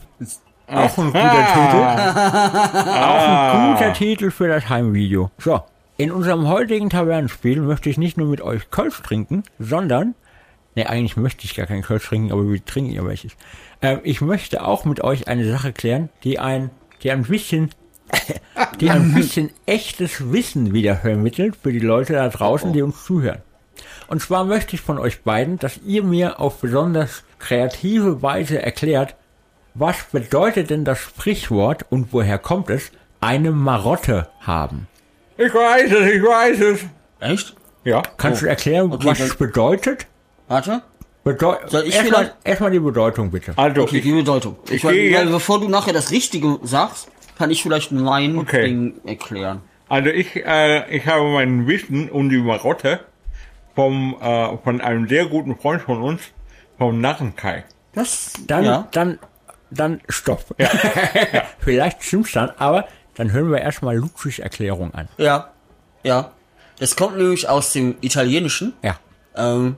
Auch ein guter Titel. Auch ein guter Titel für das Heimvideo. So. In unserem heutigen Tavernenspiel möchte ich nicht nur mit euch Kölsch trinken, sondern, ne, eigentlich möchte ich gar keinen Kölsch trinken, aber wir trinken ja welches. Ähm, ich möchte auch mit euch eine Sache klären, die ein, die ein bisschen, die ein bisschen echtes Wissen wieder vermittelt für die Leute da draußen, die uns zuhören. Und zwar möchte ich von euch beiden, dass ihr mir auf besonders kreative Weise erklärt, was bedeutet denn das Sprichwort und woher kommt es, eine Marotte haben? Ich weiß es, ich weiß es. Echt? Ja. Kannst du erklären, Okay, was dann- es bedeutet? Warte. Bedeu Soll ich erstmal, vielleicht- erstmal die Bedeutung bitte. Also, Okay, die Bedeutung. Ich, ich weil, gehe weil jetzt- bevor du nachher das Richtige sagst, kann ich vielleicht mein Okay. Ding erklären. Also ich, äh, ich habe mein Wissen um die Marotte vom, äh, von einem sehr guten Freund von uns, vom Narrenkai. Das, Dann, ja. dann, dann stopp. Vielleicht stimmt's dann, aber dann hören wir erstmal Ludwigs Erklärung an. Ja. Ja. Das kommt nämlich aus dem Italienischen. Ja. Ähm,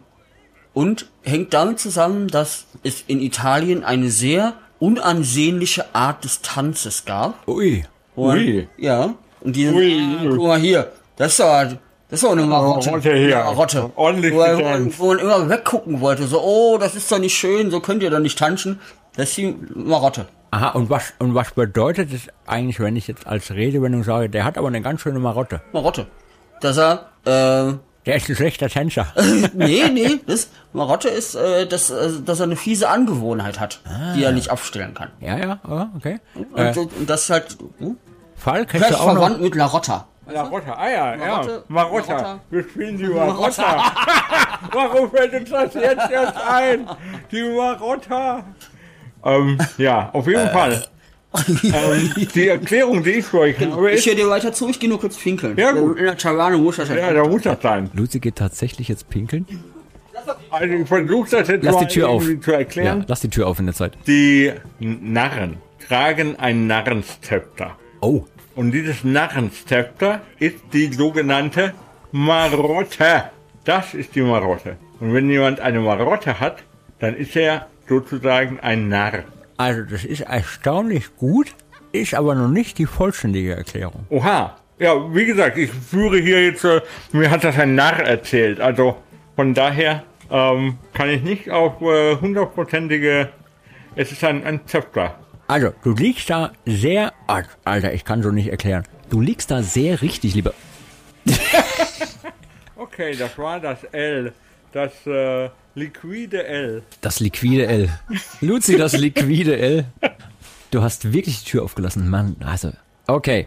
und hängt damit zusammen, dass es in Italien eine sehr unansehnliche Art des Tanzes gab. Ui. Und, Ui. Ja. Und die, Ui. ah, guck mal hier, das ist doch, das ist doch eine Marotte. Marotte hier. Marotte. Ordentlich wo, man- wo man immer weggucken wollte, so, oh, das ist doch nicht schön, so könnt ihr doch nicht tanzen. Das ist die Marotte. Aha, und was, und was bedeutet es eigentlich, wenn ich jetzt als Redewendung sage, der hat aber eine ganz schöne Marotte? Marotte. Dass er, äh, Der ist ein schlechter Tänzer. nee, nee, das Marotte ist, äh, dass, äh, dass er eine fiese Angewohnheit hat, die er nicht abstellen kann. ja, ja, ja, okay. Und, Äh, und das ist halt, hm? Fall, kennst vielleicht du auch noch? verwandt mit La Rotta. Marotte, ah ja, Marotte, ja. Marotta. Marotta. Wir spielen die Marotta. Warum fällt uns das jetzt erst ein? Die Marotta. Ähm, ja, auf jeden Fall. ähm, die Erklärung, die ich für euch habe, Ich ist, höre dir weiter zu, ich gehe nur kurz pinkeln. Ja, gut. In der Taverne muss das ja, da muss das sein. Luzi geht tatsächlich jetzt pinkeln. Also ich versuche das jetzt Lass mal die Tür auf. zu erklären. Ja, lass die Tür auf in der Zeit. Die Narren tragen ein Narrenszepter. Oh, Und dieses Narrenszepter ist die sogenannte Marotte. Das ist die Marotte. Und wenn jemand eine Marotte hat, dann ist er sozusagen ein Narr. also das ist erstaunlich gut, ist aber noch nicht die vollständige Erklärung. Oha. Ja, wie gesagt, ich führe hier jetzt, äh, mir hat das ein Narr erzählt. Also von daher ähm, kann ich nicht auf äh, hundertprozentige, es ist ein, ein Zepter. Also, du liegst da sehr, ah, Alter, ich kann so nicht erklären. Du liegst da sehr richtig, lieber. Okay, das war das L. Das äh, liquide L. Das liquide L. Luzi, das liquide L. Du hast wirklich die Tür aufgelassen, Mann. Also, okay.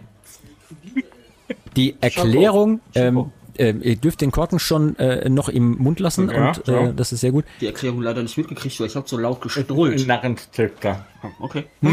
Die Erklärung, ähm, ähm, ihr dürft den Korken schon äh, noch im Mund lassen Ja, und äh, ja. das ist sehr gut. die Erklärung leider nicht mitgekriegt, weil ich habe so laut gestrollt. Narrenszepter. Okay.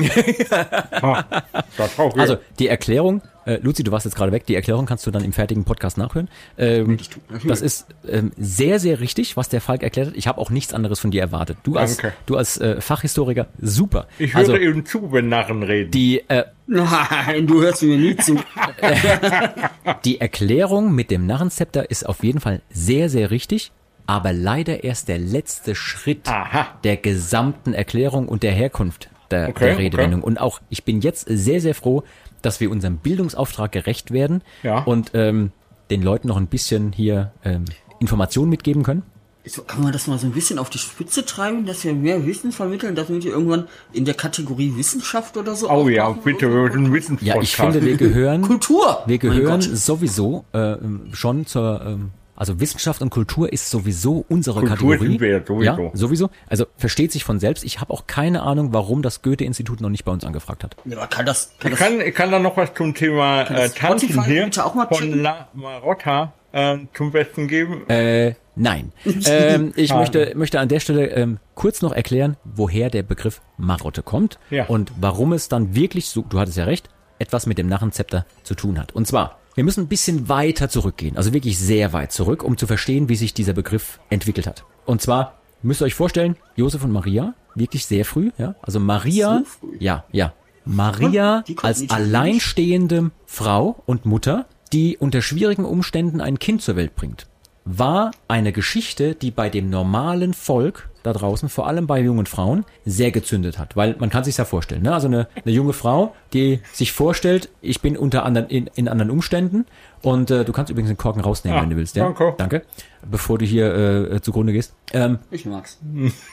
Das auch Also die Erklärung, äh, Luzi, du warst jetzt gerade weg, die Erklärung kannst du dann im fertigen Podcast nachhören. Ähm, das ist ähm, sehr, sehr richtig, was der Falk erklärt hat. Ich habe auch nichts anderes von dir erwartet. Du als, Danke. du als äh, Fachhistoriker, super. Ich höre also eben zu, wenn Narren reden. die, äh, Nein, du hörst mir nie zu. die Erklärung mit dem Narrenzepter ist auf jeden Fall sehr, sehr richtig. Aber leider erst der letzte Schritt Aha. der gesamten Erklärung und der Herkunft der, Okay, der Redewendung. Und auch, ich bin jetzt sehr, sehr froh, dass wir unserem Bildungsauftrag gerecht werden Ja. und ähm, den Leuten noch ein bisschen hier ähm, Informationen mitgeben können. So, kann man das mal so ein bisschen auf die Spitze treiben, dass wir mehr Wissen vermitteln, damit wir irgendwann in der Kategorie Wissenschaft oder so Oh ja, bitte, wir müssen wissen. Ja, ich finde, wir gehören, Kultur! wir gehören sowieso äh, schon zur, ähm, also Wissenschaft und Kultur ist sowieso unsere Kultur Kategorie. sind wir ja sowieso. Ja, sowieso. Also versteht sich von selbst. Ich habe auch keine Ahnung, warum das Goethe-Institut noch nicht bei uns angefragt hat. Ja, kann das, kann Ich das kann, ich kann da noch was zum Thema äh, Tanzen Spotify hier bitte auch mal von? La Marotta äh, zum Besten geben. Äh, nein. ähm, ich Schade. möchte, möchte an der Stelle ähm, kurz noch erklären, woher der Begriff Marotte kommt Ja. und warum es dann wirklich so, du hattest ja recht, etwas mit dem Narrenzepter zu tun hat. Und zwar, wir müssen ein bisschen weiter zurückgehen, also wirklich sehr weit zurück, um zu verstehen, wie sich dieser Begriff entwickelt hat. Und zwar, müsst ihr euch vorstellen, Josef und Maria, wirklich sehr früh, ja, also Maria, So ja, ja, Maria konnten als alleinstehende Frau und Mutter, die unter schwierigen Umständen ein Kind zur Welt bringt, war eine Geschichte, die bei dem normalen Volk da draußen, vor allem bei jungen Frauen, sehr gezündet hat. Weil man kann sich ja vorstellen, ne? also eine, eine junge Frau, die sich vorstellt, ich bin unter anderen in, in anderen Umständen und äh, du kannst übrigens den Korken rausnehmen, Ah, wenn du willst. Ja? danke. Danke. Bevor du hier äh, zugrunde gehst. Ähm, Ich mag's.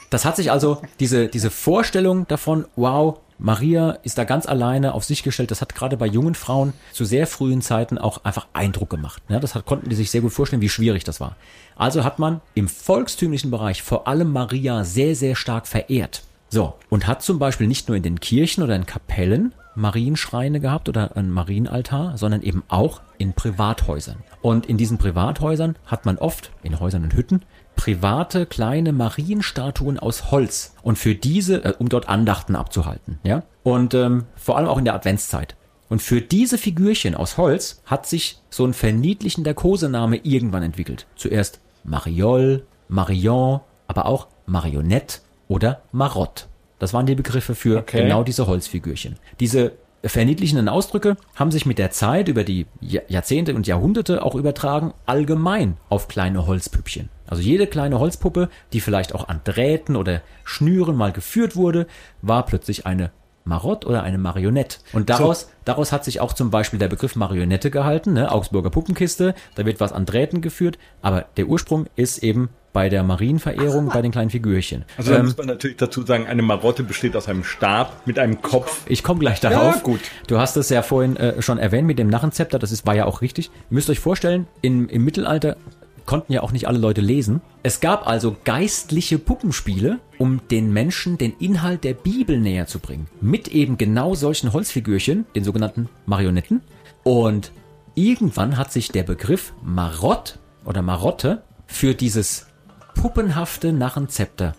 das hat sich also, diese, diese Vorstellung davon, wow, Maria ist da ganz alleine auf sich gestellt, das hat gerade bei jungen Frauen zu sehr frühen Zeiten auch einfach Eindruck gemacht. Ja, das hat, konnten die sich sehr gut vorstellen, wie schwierig das war. Also hat man im volkstümlichen Bereich vor allem Maria sehr, sehr stark verehrt. So, und hat zum Beispiel nicht nur in den Kirchen oder in Kapellen Marienschreine gehabt oder ein Marienaltar, sondern eben auch in Privathäusern. Und in diesen Privathäusern hat man oft, in Häusern und Hütten, private kleine Marienstatuen aus Holz und für diese, äh, um dort Andachten abzuhalten, ja. Und ähm, vor allem auch in der Adventszeit. Und für diese Figürchen aus Holz hat sich so ein verniedlichender Kosename irgendwann entwickelt. Zuerst Mariol, Marion, aber auch Marionette oder Marotte. Das waren die Begriffe für Okay. genau diese Holzfigürchen. Diese verniedlichenden Ausdrücke haben sich mit der Zeit über die Jahr- Jahrzehnte und Jahrhunderte auch übertragen allgemein auf kleine Holzpüppchen. Also jede kleine Holzpuppe, die vielleicht auch an Drähten oder Schnüren mal geführt wurde, war plötzlich eine Marotte oder eine Marionette. Und daraus, daraus hat sich auch zum Beispiel der Begriff Marionette gehalten, ne? Augsburger Puppenkiste, da wird was an Drähten geführt, aber der Ursprung ist eben bei der Marienverehrung, bei den kleinen Figürchen. Also da Ähm, muss man natürlich dazu sagen, eine Marotte besteht aus einem Stab mit einem Kopf. Ich komme gleich darauf. gut. Du hast es ja vorhin äh, schon erwähnt mit dem Narrenzepter, das ist, war ja auch richtig. Ihr müsst euch vorstellen, im, im Mittelalter konnten ja auch nicht alle Leute lesen. Es gab also geistliche Puppenspiele, um den Menschen den Inhalt der Bibel näher zu bringen. Mit eben genau solchen Holzfigürchen, den sogenannten Marionetten. Und irgendwann hat sich der Begriff Marott oder Marotte für dieses puppenhafte Narrenzepter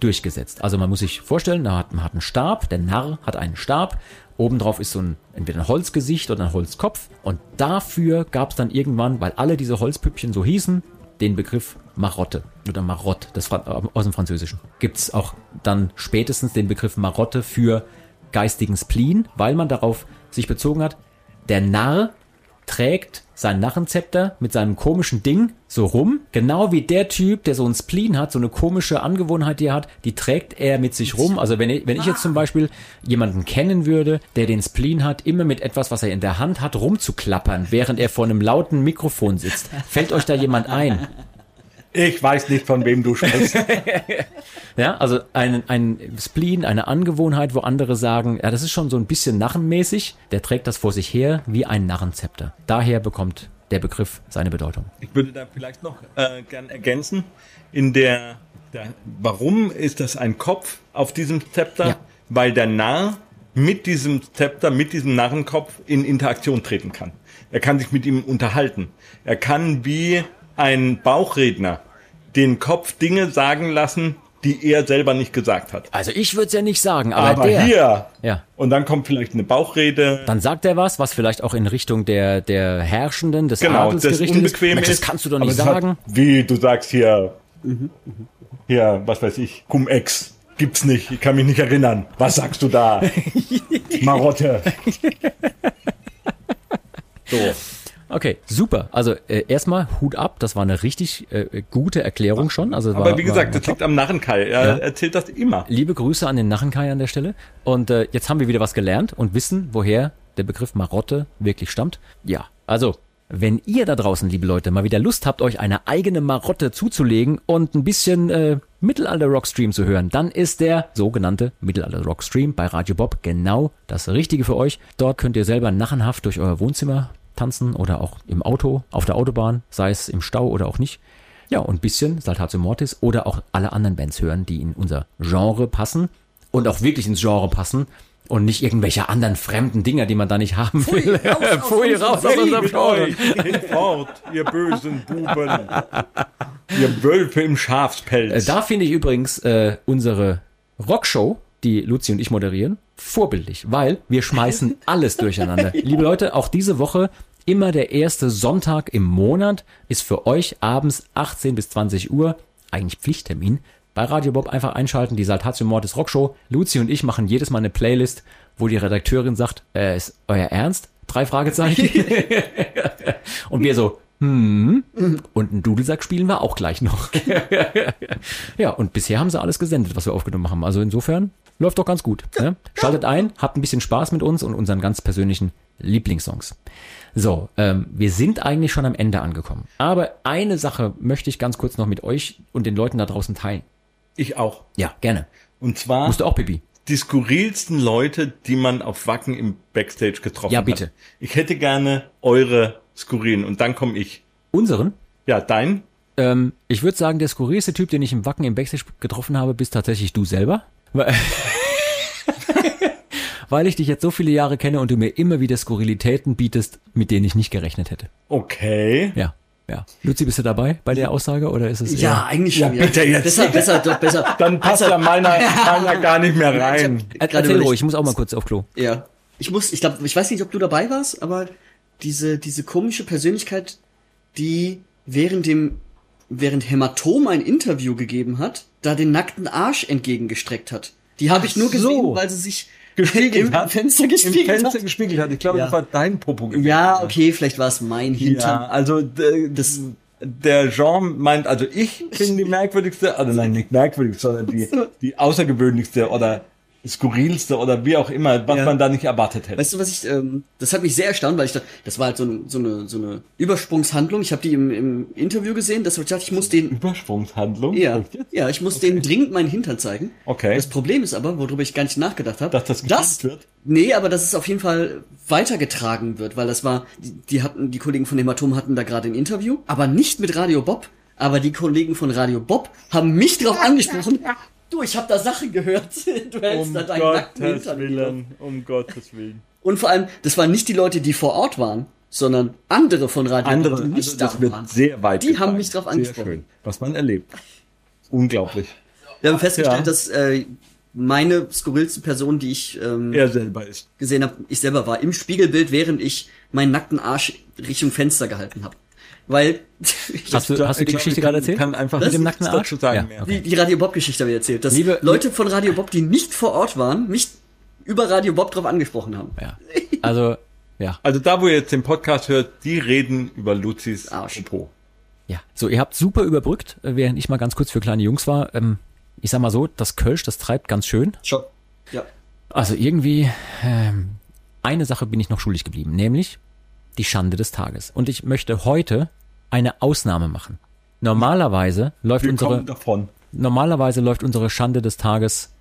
durchgesetzt. Also man muss sich vorstellen, da hat, man hat einen Stab, der Narr hat einen Stab, obendrauf ist so ein entweder ein Holzgesicht oder ein Holzkopf und dafür gab es dann irgendwann, weil alle diese Holzpüppchen so hießen, den Begriff Marotte oder Marotte das Fra aus dem Französischen. Gibt es auch dann spätestens den Begriff Marotte für geistigen Spleen, weil man darauf sich bezogen hat, der Narr trägt sein Narrenzepter mit seinem komischen Ding so rum, genau wie der Typ, der so ein Spleen hat, so eine komische Angewohnheit, die er hat, die trägt er mit sich rum. Also wenn ich, wenn ich jetzt zum Beispiel jemanden kennen würde, der den Spleen hat, immer mit etwas, was er in der Hand hat, rumzuklappern, während er vor einem lauten Mikrofon sitzt. Fällt euch da jemand ein? Ich weiß nicht, von wem du sprichst. Ja, also ein, ein Spleen, eine Angewohnheit, wo andere sagen, ja, das ist schon so ein bisschen narrenmäßig, der trägt das vor sich her wie ein Narrenzepter. Daher bekommt der Begriff seine Bedeutung. Ich würde da vielleicht noch äh, gern ergänzen. In der, der, warum ist das ein Kopf auf diesem Zepter? Ja. Weil der Narr mit diesem Zepter, mit diesem Narrenkopf in Interaktion treten kann. Er kann sich mit ihm unterhalten. Er kann wie ein Bauchredner den Kopf Dinge sagen lassen, die er selber nicht gesagt hat. Also ich würde es ja nicht sagen, aber, Aber der. hier, Ja. und dann kommt vielleicht eine Bauchrede. Dann sagt er was, was vielleicht auch in Richtung der, der Herrschenden, des Genau, Adels das gerichtet unbequem ist. Mensch, das kannst du doch nicht es hat- sagen. Wie, du sagst hier, hier, was weiß ich, Cum-Ex. Gibt's nicht, ich kann mich nicht erinnern. Was sagst du da? Marotte. So. Okay, super. Also äh, erstmal Hut ab, das war eine richtig äh, gute Erklärung schon. Also Aber war, wie gesagt, das liegt am Narrenkai. Er Ja. erzählt das immer. Liebe Grüße an den Narrenkai an der Stelle. Und äh, jetzt haben wir wieder was gelernt und wissen, woher der Begriff Marotte wirklich stammt. Ja, also, wenn ihr da draußen, liebe Leute, mal wieder Lust habt, euch eine eigene Marotte zuzulegen und ein bisschen äh, Mittelalter-Rock-Stream zu hören, dann ist der sogenannte Mittelalter-Rock-Stream bei Radio Bob genau das Richtige für euch. Dort könnt ihr selber nachenhaft durch euer Wohnzimmer tanzen oder auch im Auto, auf der Autobahn, sei es im Stau oder auch nicht. Ja, und ein bisschen Saltatio Mortis oder auch alle anderen Bands hören, die in unser Genre passen und auch wirklich ins Genre passen und nicht irgendwelche anderen fremden Dinger, die man da nicht haben will. Pfui, raus aus unserem Genre. Hinfort, ihr bösen Buben. ihr Wölfe im Äh, Schafspelz. Da finde ich übrigens äh, unsere Rockshow, die Luzi und ich moderieren, vorbildlich, weil wir schmeißen alles durcheinander. Liebe Leute, auch diese Woche immer der erste Sonntag im Monat ist für euch abends 18 bis 20 Uhr eigentlich Pflichttermin. Bei Radio Bob einfach einschalten, die Saltatio Mortis Rockshow. Luzi und ich machen jedes Mal eine Playlist, wo die Redakteurin sagt, äh, ist euer Ernst? Drei Fragezeichen. und wir so, hm, und einen Dudelsack spielen wir auch gleich noch. Ja, und bisher haben sie alles gesendet, was wir aufgenommen haben. Also insofern läuft doch ganz gut. Ne? Schaltet ein, habt ein bisschen Spaß mit uns und unseren ganz persönlichen Lieblingssongs. So, ähm, wir sind eigentlich schon am Ende angekommen. Aber eine Sache möchte ich ganz kurz noch mit euch und den Leuten da draußen teilen. Ich auch. Ja, gerne. Und zwar Musst du auch, Pipi? die skurrilsten Leute, die man auf Wacken im Backstage getroffen Ja, hat. bitte. Ich hätte gerne eure skurrilen und dann komme ich. Unseren? Ja, dein? Ähm, ich würde sagen, der skurrilste Typ, den ich im Wacken im Backstage getroffen habe, bist tatsächlich du selber. Weil- Weil ich dich jetzt so viele Jahre kenne und du mir immer wieder Skurrilitäten bietest, mit denen ich nicht gerechnet hätte. Okay. Ja, ja. Luzi, bist du dabei bei der Aussage oder ist es Ja, eigentlich schon. Ja, bitte jetzt. Besser, besser, doch besser. Dann passt ja meiner, meiner gar nicht mehr rein. eher, gerade Erzähl ruhig, ich muss auch mal kurz auf Klo. Ja. Ich muss, ich glaube, ich weiß nicht, ob du dabei warst, aber diese, diese komische Persönlichkeit, die während dem, während Hämatom ein Interview gegeben hat, da den nackten Arsch entgegengestreckt hat. Die habe ich nur gesehen, so. weil sie sich Gespiegelt im hat. Fenster Im gespiegelt Fenster hat. gespiegelt hat. Ich glaube, Ja. das war dein Popo. gewesen. Ja, okay, vielleicht war es mein Ja, Hintern. also d- das, der Jean meint, also ich bin die merkwürdigste, also nein, nicht merkwürdigste, sondern die, die außergewöhnlichste oder skurrilste oder wie auch immer, was Ja. man da nicht erwartet hätte. Weißt du, was ich, ähm, das hat mich sehr erstaunt, weil ich dachte, das war halt so, ein, so eine, so eine Übersprungshandlung. Ich habe die im, im Interview gesehen, dass ich dachte, ich muss den, Übersprungshandlung? ja, ja, ich muss denen dringend meinen Hintern zeigen. Okay. Das Problem ist aber, worüber ich gar nicht nachgedacht habe, Dass das gefilmt wird? Nee, aber dass es auf jeden Fall weitergetragen wird, weil das war, die, die hatten, die Kollegen von Hämatom hatten da gerade ein Interview, aber nicht mit Radio Bob. Aber die Kollegen von Radio Bob haben mich drauf angesprochen. Du, ich habe da Sachen gehört. Du hältst Um da deinen nackten Gottes Hintern. Willen, um Gottes Willen. Und vor allem, das waren nicht die Leute, die vor Ort waren, sondern andere von Radio Andere, die nicht also da wird waren. sehr weit Die haben getragen. mich drauf Sehr angesprochen. schön. Was man erlebt. Unglaublich. Wir haben festgestellt, Ja. dass äh, meine skurrilste Person, die ich ähm, Er selber ist. gesehen habe, ich selber war im Spiegelbild, während ich meinen nackten Arsch Richtung Fenster gehalten habe. Weil Hast du, hast du die Ich Geschichte gerade erzählt? Kann einfach Mit dem nackten Arsch? sagen Ja, mehr. okay. die, die Radio Bob Geschichte habe ich erzählt, dass Liebe- Leute von Radio Bob, die nicht vor Ort waren, mich über Radio Bob drauf angesprochen haben. Ja. Also, ja. Also da, wo ihr jetzt den Podcast hört, die reden über Luzis Arsch. Popo. Ja. So, ihr habt super überbrückt, äh, während ich mal ganz kurz für kleine Jungs war. Ähm, ich sag mal so, das Kölsch, das treibt ganz schön. Schon. Ja. Also irgendwie, ähm, eine Sache bin ich noch schuldig geblieben, nämlich die Schande des Tages. Und ich möchte heute eine Ausnahme machen. Normalerweise läuft Wir unsere, normalerweise läuft unsere Schande des Tages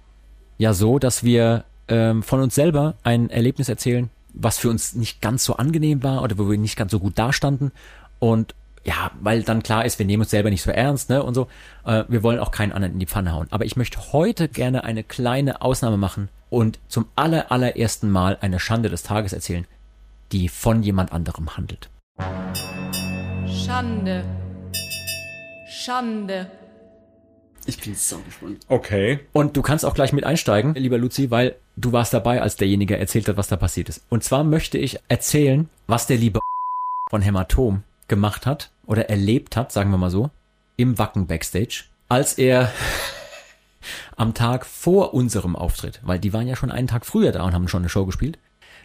ja so, dass wir ähm, von uns selber ein Erlebnis erzählen, was für uns nicht ganz so angenehm war oder wo wir nicht ganz so gut dastanden. Und ja, weil dann klar ist, wir nehmen uns selber nicht so ernst, ne? Und so. Äh, wir wollen auch keinen anderen in die Pfanne hauen. Aber ich möchte heute gerne eine kleine Ausnahme machen und zum aller, allerersten Mal eine Schande des Tages erzählen, die von jemand anderem handelt. Schande. Schande. Ich bin so gespannt. Okay. Und du kannst auch gleich mit einsteigen, lieber Luzi, weil du warst dabei, als derjenige erzählt hat, was da passiert ist. Und zwar möchte ich erzählen, was der liebe von Hämatom gemacht hat oder erlebt hat, sagen wir mal so, im Wacken Backstage, als er am Tag vor unserem Auftritt, weil die waren ja schon einen Tag früher da und haben schon eine Show gespielt,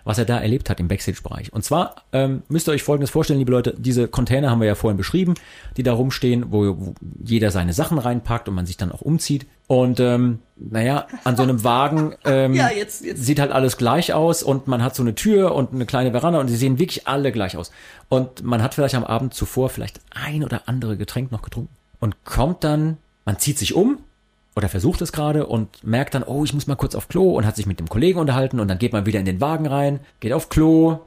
was er da erlebt hat im Backstage-Bereich. Und zwar ähm, müsst ihr euch Folgendes vorstellen, liebe Leute, diese Container haben wir ja vorhin beschrieben, die da rumstehen, wo, wo jeder seine Sachen reinpackt und man sich dann auch umzieht. Und ähm, naja, an so einem Wagen ähm, Ja, jetzt- jetzt. sieht halt alles gleich aus und man hat so eine Tür und eine kleine Veranda und sie sehen wirklich alle gleich aus. Und man hat vielleicht am Abend zuvor vielleicht ein oder andere Getränk noch getrunken und kommt dann, man zieht sich um oder versucht es gerade und merkt dann, oh, ich muss mal kurz auf Klo und hat sich mit dem Kollegen unterhalten und dann geht man wieder in den Wagen rein, geht auf Klo,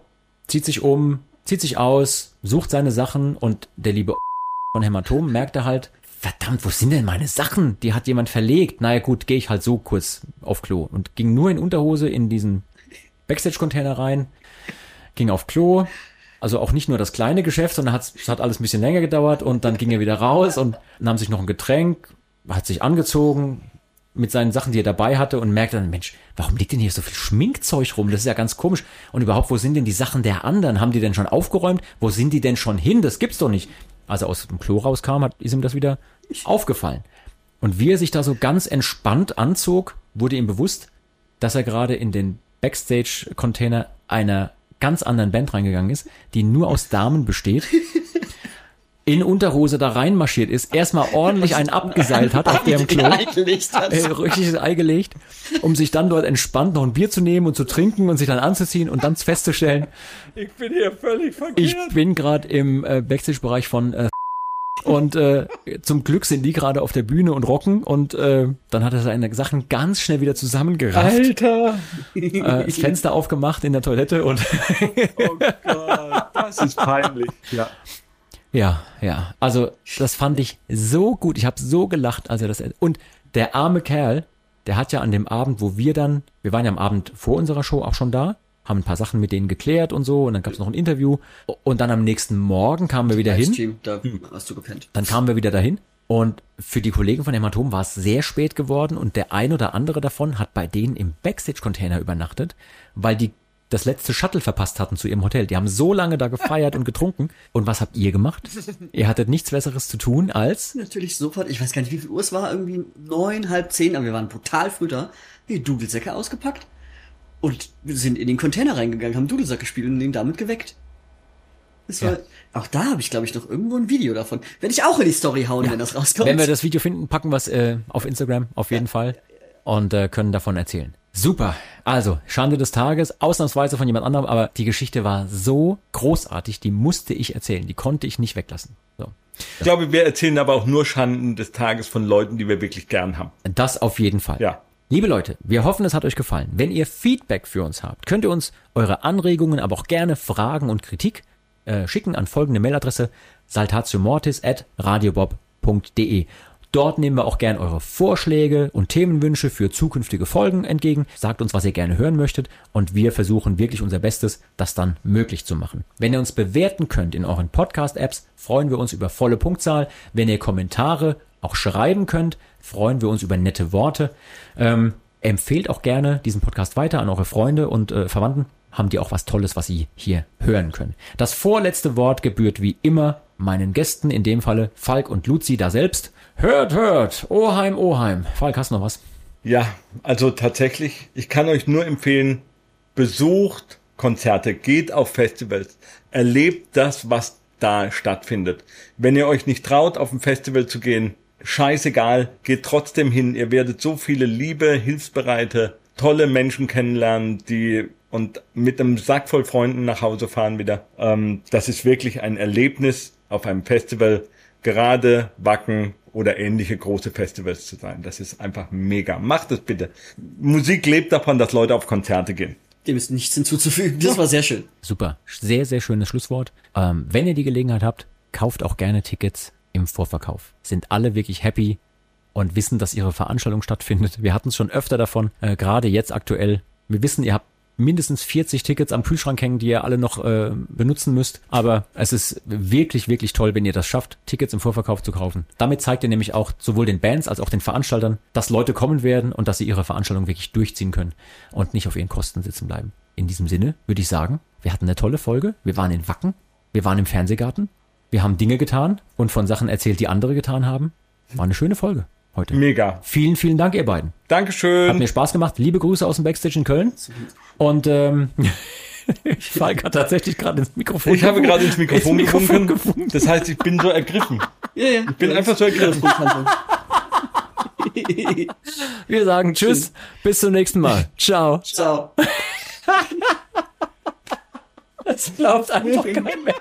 zieht sich um, zieht sich aus, sucht seine Sachen und der liebe von Hämatom merkte halt, verdammt, wo sind denn meine Sachen? Die hat jemand verlegt. Naja gut, gehe ich halt so kurz auf Klo und ging nur in Unterhose in diesen Backstage-Container rein, ging auf Klo, also auch nicht nur das kleine Geschäft, sondern es hat alles ein bisschen länger gedauert und dann ging er wieder raus und nahm sich noch ein Getränk, hat sich angezogen mit seinen Sachen, die er dabei hatte und merkte dann, Mensch, warum liegt denn hier so viel Schminkzeug rum? Das ist ja ganz komisch. Und überhaupt, wo sind denn die Sachen der anderen? Haben die denn schon aufgeräumt? Wo sind die denn schon hin? Das gibt's doch nicht. Als er aus dem Klo rauskam, hat, ist ihm das wieder aufgefallen. Und wie er sich da so ganz entspannt anzog, wurde ihm bewusst, dass er gerade in den Backstage-Container einer ganz anderen Band reingegangen ist, die nur aus Damen besteht, in Unterhose da reinmarschiert ist, erstmal ordentlich einen abgeseilt hat auf deren Klo, äh, richtiges Ei gelegt, um sich dann dort entspannt noch ein Bier zu nehmen und zu trinken und sich dann anzuziehen und dann festzustellen, Ich bin hier völlig verkehrt. ich bin gerade im äh, Backstage-Bereich von äh, und äh, zum Glück sind die gerade auf der Bühne und rocken und äh, dann hat er seine Sachen ganz schnell wieder zusammengerafft, Alter. äh, das Fenster aufgemacht in der Toilette und Oh Gott, das ist peinlich. Ja. Ja, ja, also das fand ich so gut. Ich habe so gelacht, als er das und der arme Kerl, der hat ja an dem Abend, wo wir dann, wir waren ja am Abend vor unserer Show auch schon da, haben ein paar Sachen mit denen geklärt und so und dann gab es noch ein Interview und dann am nächsten Morgen kamen wir wieder hin. Da hast du gepennt. Dann kamen wir wieder dahin und für die Kollegen von Hämatom war es sehr spät geworden und der ein oder andere davon hat bei denen im Backstage-Container übernachtet, weil die das letzte Shuttle verpasst hatten zu ihrem Hotel. Die haben so lange da gefeiert und getrunken. Und was habt ihr gemacht? Ihr hattet nichts Besseres zu tun als Natürlich sofort, ich weiß gar nicht, wie viel Uhr es war, irgendwie neun, halb zehn, aber wir waren brutal früh da, die Dudelsäcke ausgepackt und sind in den Container reingegangen, haben Dudelsack gespielt und ihn damit geweckt. Das war, Ja. auch da habe ich, glaube ich, noch irgendwo ein Video davon. Werde ich auch in die Story hauen, wenn das rauskommt. Wenn wir das Video finden, packen wir es äh, auf Instagram auf jeden Fall und äh, können davon erzählen. Super. Also, Schande des Tages, ausnahmsweise von jemand anderem, aber die Geschichte war so großartig, die musste ich erzählen, die konnte ich nicht weglassen. So. Ich glaube, wir erzählen aber auch nur Schanden des Tages von Leuten, die wir wirklich gern haben. Das auf jeden Fall. Ja. Liebe Leute, wir hoffen, es hat euch gefallen. Wenn ihr Feedback für uns habt, könnt ihr uns eure Anregungen, aber auch gerne Fragen und Kritik äh, schicken an folgende Mailadresse saltatiomortis at radiobob.de. Dort nehmen wir auch gern eure Vorschläge und Themenwünsche für zukünftige Folgen entgegen. Sagt uns, was ihr gerne hören möchtet und wir versuchen wirklich unser Bestes, das dann möglich zu machen. Wenn ihr uns bewerten könnt in euren Podcast-Apps, freuen wir uns über volle Punktzahl. Wenn ihr Kommentare auch schreiben könnt, freuen wir uns über nette Worte. Ähm, empfehlt auch gerne diesen Podcast weiter an eure Freunde und äh, Verwandten. Haben die auch was Tolles, was sie hier hören können. Das vorletzte Wort gebührt wie immer meinen Gästen, in dem Falle Falk und Luzi da selbst. Hört, hört, Oheim, Oheim. Falk, hast du noch was? Ja, also tatsächlich, ich kann euch nur empfehlen, besucht Konzerte, geht auf Festivals, erlebt das, was da stattfindet. Wenn ihr euch nicht traut, auf ein Festival zu gehen, scheißegal, geht trotzdem hin. Ihr werdet so viele liebe, hilfsbereite, tolle Menschen kennenlernen, die und mit einem Sack voll Freunden nach Hause fahren wieder. Ähm, das ist wirklich ein Erlebnis auf einem Festival, gerade Wacken oder ähnliche große Festivals zu sein. Das ist einfach mega. Macht es bitte. Musik lebt davon, dass Leute auf Konzerte gehen. Dem ist nichts hinzuzufügen. Das war sehr schön. Super, sehr, sehr schönes Schlusswort. Ähm, wenn ihr die Gelegenheit habt, kauft auch gerne Tickets im Vorverkauf. Sind alle wirklich happy und wissen, dass ihre Veranstaltung stattfindet. Wir hatten es schon öfter davon, äh, gerade jetzt aktuell. Wir wissen, ihr habt mindestens 40 Tickets am Kühlschrank hängen, die ihr alle noch äh, benutzen müsst. Aber es ist wirklich, wirklich toll, wenn ihr das schafft, Tickets im Vorverkauf zu kaufen. Damit zeigt ihr nämlich auch sowohl den Bands als auch den Veranstaltern, dass Leute kommen werden und dass sie ihre Veranstaltung wirklich durchziehen können und nicht auf ihren Kosten sitzen bleiben. In diesem Sinne würde ich sagen, wir hatten eine tolle Folge. Wir waren in Wacken, wir waren im Fernsehgarten, wir haben Dinge getan und von Sachen erzählt, die andere getan haben. War eine schöne Folge heute. Mega. Vielen, vielen Dank, ihr beiden. Dankeschön. Hat mir Spaß gemacht. Liebe Grüße aus dem Backstage in Köln. Und ähm, Falk hat tatsächlich gerade ins Mikrofon Ich habe gerade ins Mikrofon, Ins Mikrofon gewunken. Das heißt, ich bin so ergriffen. Ja, ja. Ich bin einfach so ergriffen. Wir sagen Tschüss, bis zum nächsten Mal. Ciao. Ciao. Das glaubt einfach kein Mensch.